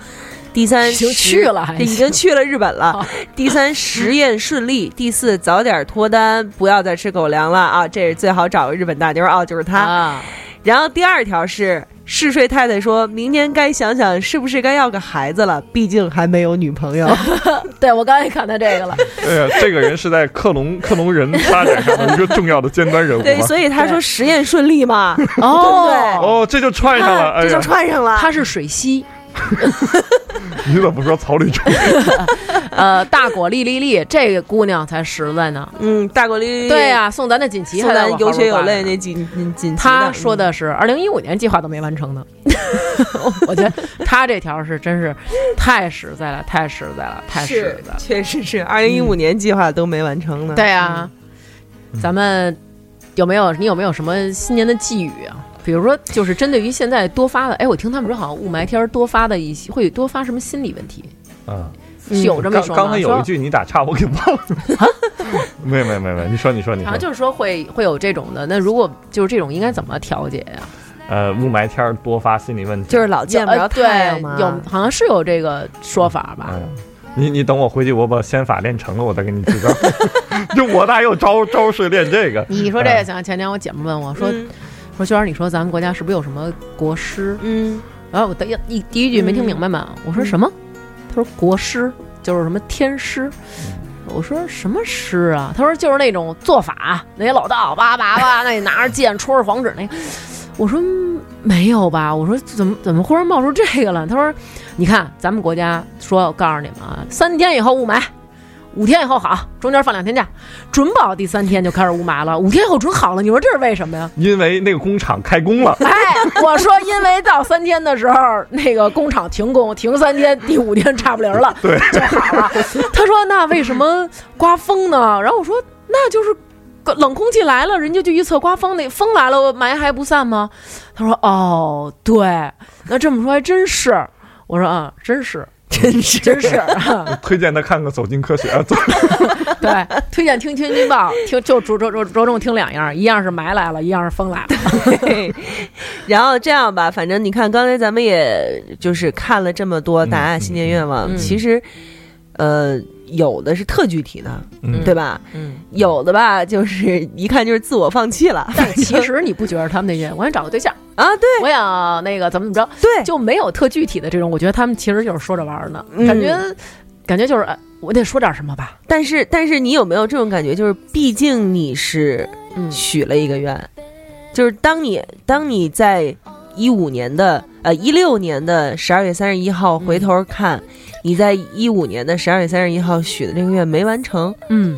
第三，已经去了这已经去了日本了哦。第三，实验顺利。第四，早点脱单，不要再吃狗粮了啊！这是最好找个日本大妞啊，就是她。啊，然后第二条是嗜睡太太说，明年该想想是不是该要个孩子了，毕竟还没有女朋友。[LAUGHS] 对我刚才也看到这个了，哎呀，这个人是在克隆 [LAUGHS] 克隆人发展上的一个重要的尖端人物对，所以他说实验顺利嘛，哦，哦，这就串上了。哎这就，串上了。他是水溪，[LAUGHS] 你怎么不说草履虫？[LAUGHS] 呃，大果丽丽丽这个姑娘才实在呢。嗯，大果丽丽丽，对呀、送咱的锦旗送咱还在有血有泪那锦锦锦旗他说的是二零一五年计划都没完成呢，[LAUGHS] 我觉得他这条是真是太实在了，太实在了，太实在了。确实是二零一五年计划都没完成呢。对啊，咱们有没有你有没有什么新年的寄语啊？比如说，就是针对于现在多发的，哎，我听他们说好像雾霾天儿多发的一些会多发什么心理问题，啊，是有这么一说吗？刚刚才有一句你打岔，我给忘了。[LAUGHS] 没有没有没有没有，你说你说你说好像。就是说会会有这种的。那如果就是这种，应该怎么调节呀？呃，雾霾天儿多发心理问题。就是老见不着呃太阳嘛。对，有好像是有这个说法吧？嗯，你你等我回去，我把仙法练成了，我再给你支 [LAUGHS] 招。就我哪有招招式练这个？你说这个，行前天我姐们问我说嗯说娟儿，你说咱们国家是不是有什么国师？嗯，然后我第一第一句没听明白嘛，我说什么？他说国师就是什么天师。我说什么诗啊？他说就是那种做法，那些老道叭叭叭，那你拿着剑戳着黄纸那个。我说嗯没有吧？我说怎么怎么忽然冒出这个了？他说，你看咱们国家说，我告诉你们啊，三天以后雾霾，五天以后好，中间放两天假，准保第三天就开始雾霾了，五天以后准好了。你说这是为什么呀？因为那个工厂开工了。[LAUGHS] 哎，我说因为到三天的时候，那个工厂停工，停三天，第五天差不离儿了，[LAUGHS] 对，就好了。他说那为什么刮风呢？然后我说那就是冷空气来了，人家就预测刮风，那风来了霾还不散吗？他说哦，对，那这么说还真是。我说啊、真是。真是。真是啊，[LAUGHS] 推荐他看看《走进科学》啊，走。[LAUGHS] 对，推荐听天津报，听就着着着着重听两样，一样是霾来了，一样是风来了。对，[LAUGHS] 然后这样吧，反正你看，刚才咱们也就是看了这么多大家新年愿望，嗯。其实，呃，有的是特具体的，嗯对吧？嗯，有的吧，就是一看就是自我放弃了。但 [LAUGHS] 其实你不觉得他们那些，我想找个对象，啊，对我想那个怎么怎么着，对，就没有特具体的这种。我觉得他们其实就是说着玩儿呢，嗯感觉感觉就是哎我得说点什么吧。但是但是你有没有这种感觉？就是毕竟你是嗯许了一个愿，就是当你当你在一五年的呃一六年的十二月三十一号回头看，你在一五年的十二月三十一号许的这个愿没完成，嗯，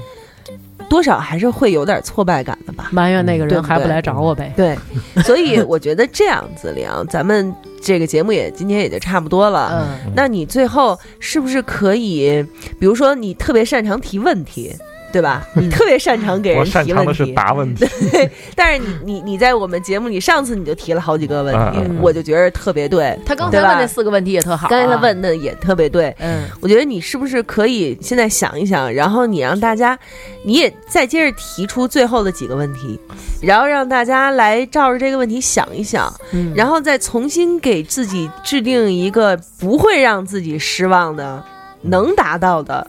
多少还是会有点挫败感的吧？埋怨那个人还不来找我呗。对，所以我觉得这样子聊，咱们这个节目也今天也就差不多了。嗯，那你最后是不是可以，比如说你特别擅长提问题，对吧？你特别擅长给我人擅长的是提问题，答问题。[LAUGHS] 但是你你你在我们节目里上次你就提了好几个问题，我就觉得特别对。他刚才问那四个问题也特好啊，刚才他问的也特别对，嗯，我觉得你是不是可以现在想一想，然后你让大家，你也再接着提出最后的几个问题，然后让大家来照着这个问题想一想，嗯然后再重新给自己制定一个不会让自己失望的、能达到的，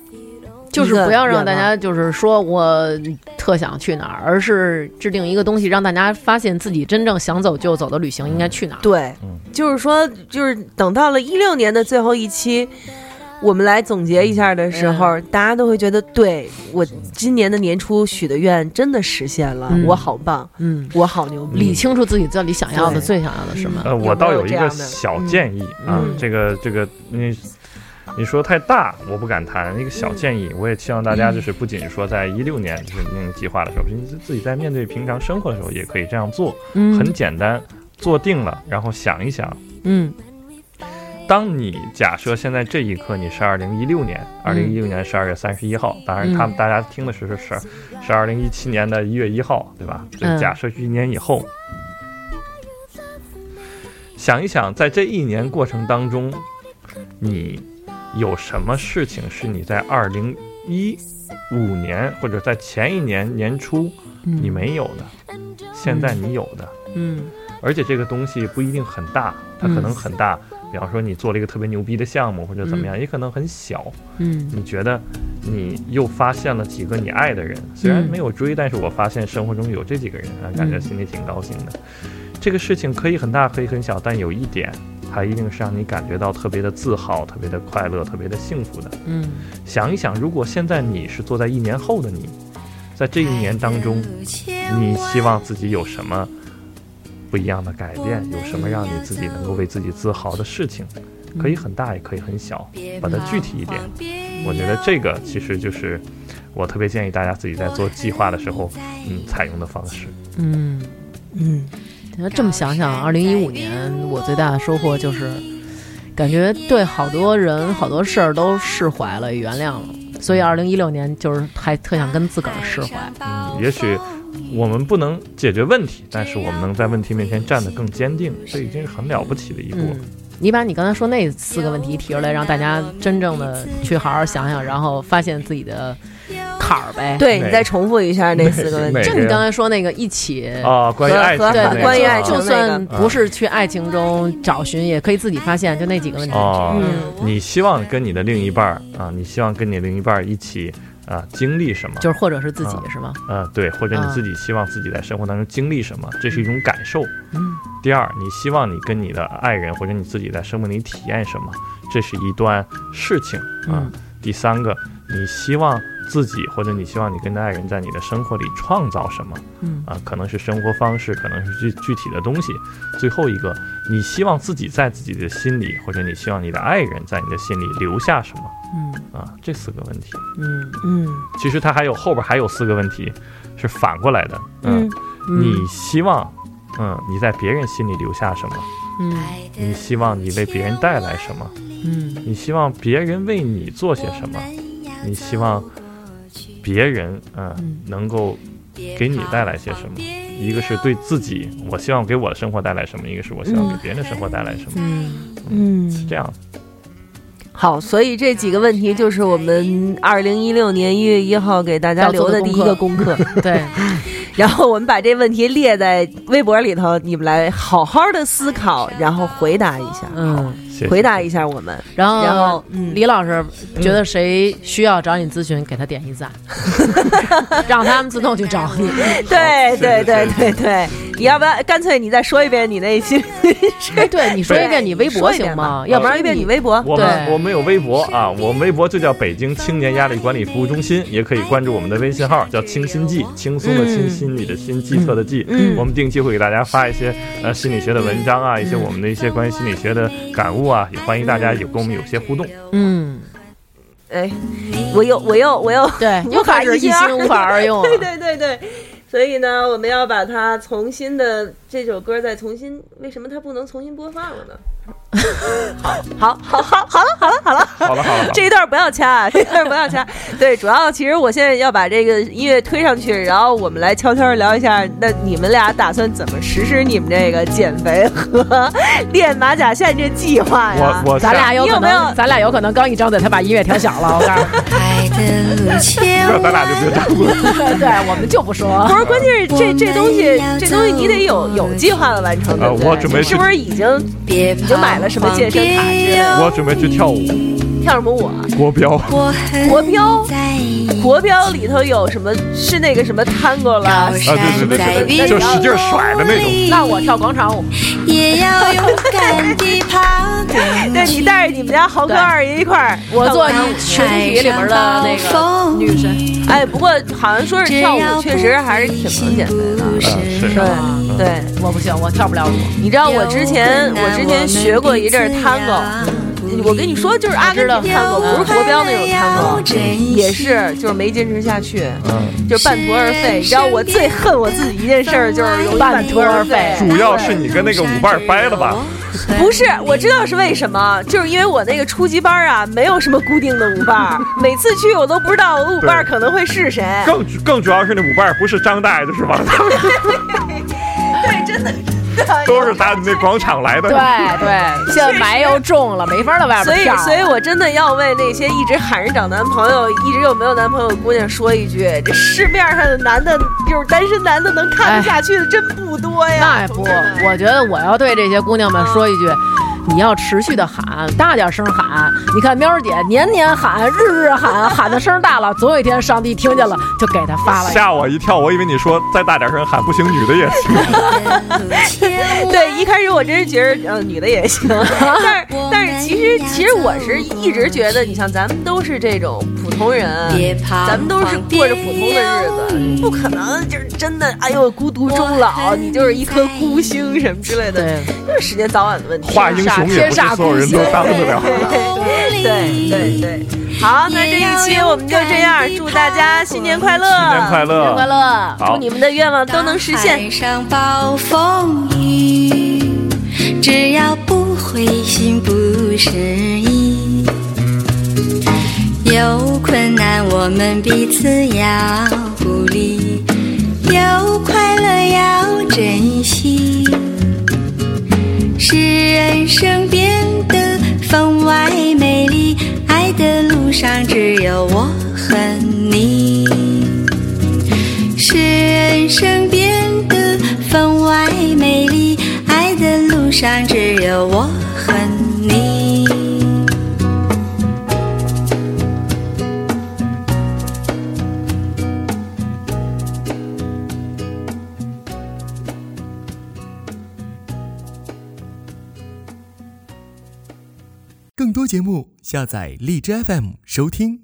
就是不要让大家就是说我特想去哪儿，而是制定一个东西，让大家发现自己真正想走就走的旅行应该去哪儿。对，嗯。就是说，就是等到了一六年的最后一期，我们来总结一下的时候，大家都会觉得，对我今年的年初许的愿真的实现了，嗯。我好棒，嗯，我好牛逼。理清楚自己到底想要的、最想要的什么。呃，我倒有一个小建议啊嗯，这个这个你你说太大，我不敢谈。一个小建议，我也希望大家就是不仅说在一六年就是定计划的时候，你自己在面对平常生活的时候也可以这样做，嗯很简单，做定了，然后想一想。嗯当你假设现在这一刻你是二零一六年，二零一六年十二月三十一号，当然他们大家听的时候是是二零一七年的一月一号，对吧？假设一年以后，想一想，在这一年过程当中，你有什么事情是你在二零一五年或者在前一年年初嗯，你没有的，现在你有的，嗯。而且这个东西不一定很大，它可能很大。比方说，你做了一个特别牛逼的项目，或者怎么样，也可能很小。嗯。你觉得你又发现了几个你爱的人，虽然嗯没有追，但是我发现生活中有这几个人啊，感觉心里挺高兴的。这个事情可以很大，可以很小，但有一点，它一定是让你感觉到特别的自豪、特别的快乐、特别的幸福的。嗯想一想，如果现在你是坐在一年后的你，在这一年当中，你希望自己有什么不一样的改变？有什么让你自己能够为自己自豪的事情？可以很大，也可以很小，把它具体一点。我觉得这个其实就是我特别建议大家自己在做计划的时候，嗯，采用的方式。嗯。嗯，那这么想想，二零一五年我最大的收获就是，感觉对好多人、好多事儿都释怀了、原谅了。所以二零一六年就是还特想跟自个儿释怀。嗯，也许我们不能解决问题，但是我们能在问题面前站得更坚定，这已经是很了不起的一步。嗯，你把你刚才说那四个问题提出来，让大家真正的去好好想想，然后发现自己的坎儿呗。，对你再重复一下那四个问题。就你刚才说那个一起。啊，关于爱情的那个，关于爱情就算不是去爱情中找寻，也可以自己发现，就那几个问题。哦，嗯你希望跟你的另一半儿啊，你希望跟你另一半儿一起啊经历什么？就是或者是自己啊是吗？呃，对，或者你啊自己希望自己在生活当中经历什么，这是一种感受。嗯第二，你希望你跟你的爱人或者你自己在生活里体验什么，这是一段事情啊。嗯第三个，你希望自己或者你希望你跟的爱人在你的生活里创造什么嗯啊？可能是生活方式，可能是具具体的东西。最后一个，你希望自己在自己的心里，或者你希望你的爱人在你的心里留下什么嗯啊？这四个问题，嗯嗯其实它还有后边还有四个问题是反过来的，嗯你希望，嗯，你在别人心里留下什么？嗯你希望你为别人带来什么？嗯你希望别人为你做些什么？你希望别人，嗯，嗯。能够给你带来些什么？一个是对自己，我希望给我的生活带来什么；一个是我希望给别人的生活带来什么。嗯嗯，是这样，好，所以这几个问题就是我们二零一六年一月一号给大家留的第一个功课。对，[LAUGHS] 然后我们把这问题列在微博里头，你们来好好的思考，然后回答一下，嗯，回答一下我们。然后然后嗯李老师觉得谁需要找你咨询，给他点一赞，[LAUGHS] 让他们自动去找你。对对对对对，你要不要干脆你再说一遍你那心理哎，对，你说一遍你微博行吗？要不然一遍你微博。我们我们有微博啊，我们微博就叫北京青年压力管理服务中心，也可以关注我们的微信号，叫清新记，轻松的轻，嗯心理的心，计策的计。嗯我们定期会给大家发一些呃心理学的文章啊，一些我们的一些关于心理学的感悟啊，也欢迎大家有跟我们有些互动。嗯，哎，我又我又我又对，无又开始一心无法二用了。对对对对，所以呢，我们要把它重新的这首歌再重新，为什么它不能重新播放了呢？好，[LAUGHS] 好，好，好，好了，好了，好了。好了好了，这一段不要掐，啊，这一段不要掐。[LAUGHS] 对，主要其实我现在要把这个音乐推上去，然后我们来悄悄地聊一下，那你们俩打算怎么实施你们这个减肥和 [LAUGHS] 练马甲线这计划呀？我我咱俩有可你有没有能，咱俩有可能刚一张嘴，他把音乐调小了。我告诉你，那咱俩就别争了。对我们就不说不。是，关键是这这东西，这东西你得有有计划的完成，对不对？呃我准备是不是已经别已经买了什么健身卡之类的？我准备去跳舞，跳什么舞啊？国标。国标国标里头有什么？是那个什么 tango 啦高？啊，对对对山在对对，就使劲甩的那种。那我跳广场舞，也要勇敢地跑对你带着你们家豪哥二爷一块儿，我做你群体里边的那个女神。哎，不过好像说是跳舞确实还是挺能减肥的。啊，是对对，我不行，我跳不了舞。你知道我之前我之前学过一阵儿 tango，我跟你说就是阿根廷 tango，不是国标那种 tango，也是就是没坚持下去，嗯，就半途而废。你知道我最恨我自己一件事儿就是半途而废。主要是你跟那个舞伴掰了吧？不是，我知道是为什么，就是因为我那个初级班啊，没有什么固定的舞伴儿，每次去我都不知道我的舞伴儿可能会是谁。更更主要是那舞伴不是张大爷就是王大爷，[LAUGHS] [LAUGHS] 对，真的。[LAUGHS] 都是他那广场来的。对对，[LAUGHS] 现在霾又重了，没法在外所以边跳，。所以我真的要为那些一直喊着找男朋友、一直又没有男朋友的姑娘说一句：这市面上的男的，就是单身男的，能看得下去的真不多呀。那也不，我觉得我要对这些姑娘们说一句。你要持续的喊，大点声喊。你看喵儿姐年年喊，日日喊，喊的声大了，总有一天上帝听见了，就给她发了。吓我一跳，我以为你说再大点声喊不行，女的也行。[LAUGHS] 对，一开始我真是觉得，呃，女的也行，[LAUGHS] 但是但是其实其实我是一直觉得，你像咱们都是这种普通人，咱们都是过着普通的日子，不可能就是真的，哎呦孤独终老，你就是一颗孤星什么之类的，对，就是时间早晚的问题。画英雄也不是所有人都当得了。对对对，好，那这一期我们就这样，祝大家新年快乐，新年快乐，快乐！祝你们的愿望都能实现。海上暴风雨，只要不灰心不失意。有困难我们彼此要鼓励，有快乐要珍惜，使人生变得分外美丽。爱的路上只有我和你。使人生变得分外美丽。爱的路上只有我更多节目，下载荔枝 FM 收听。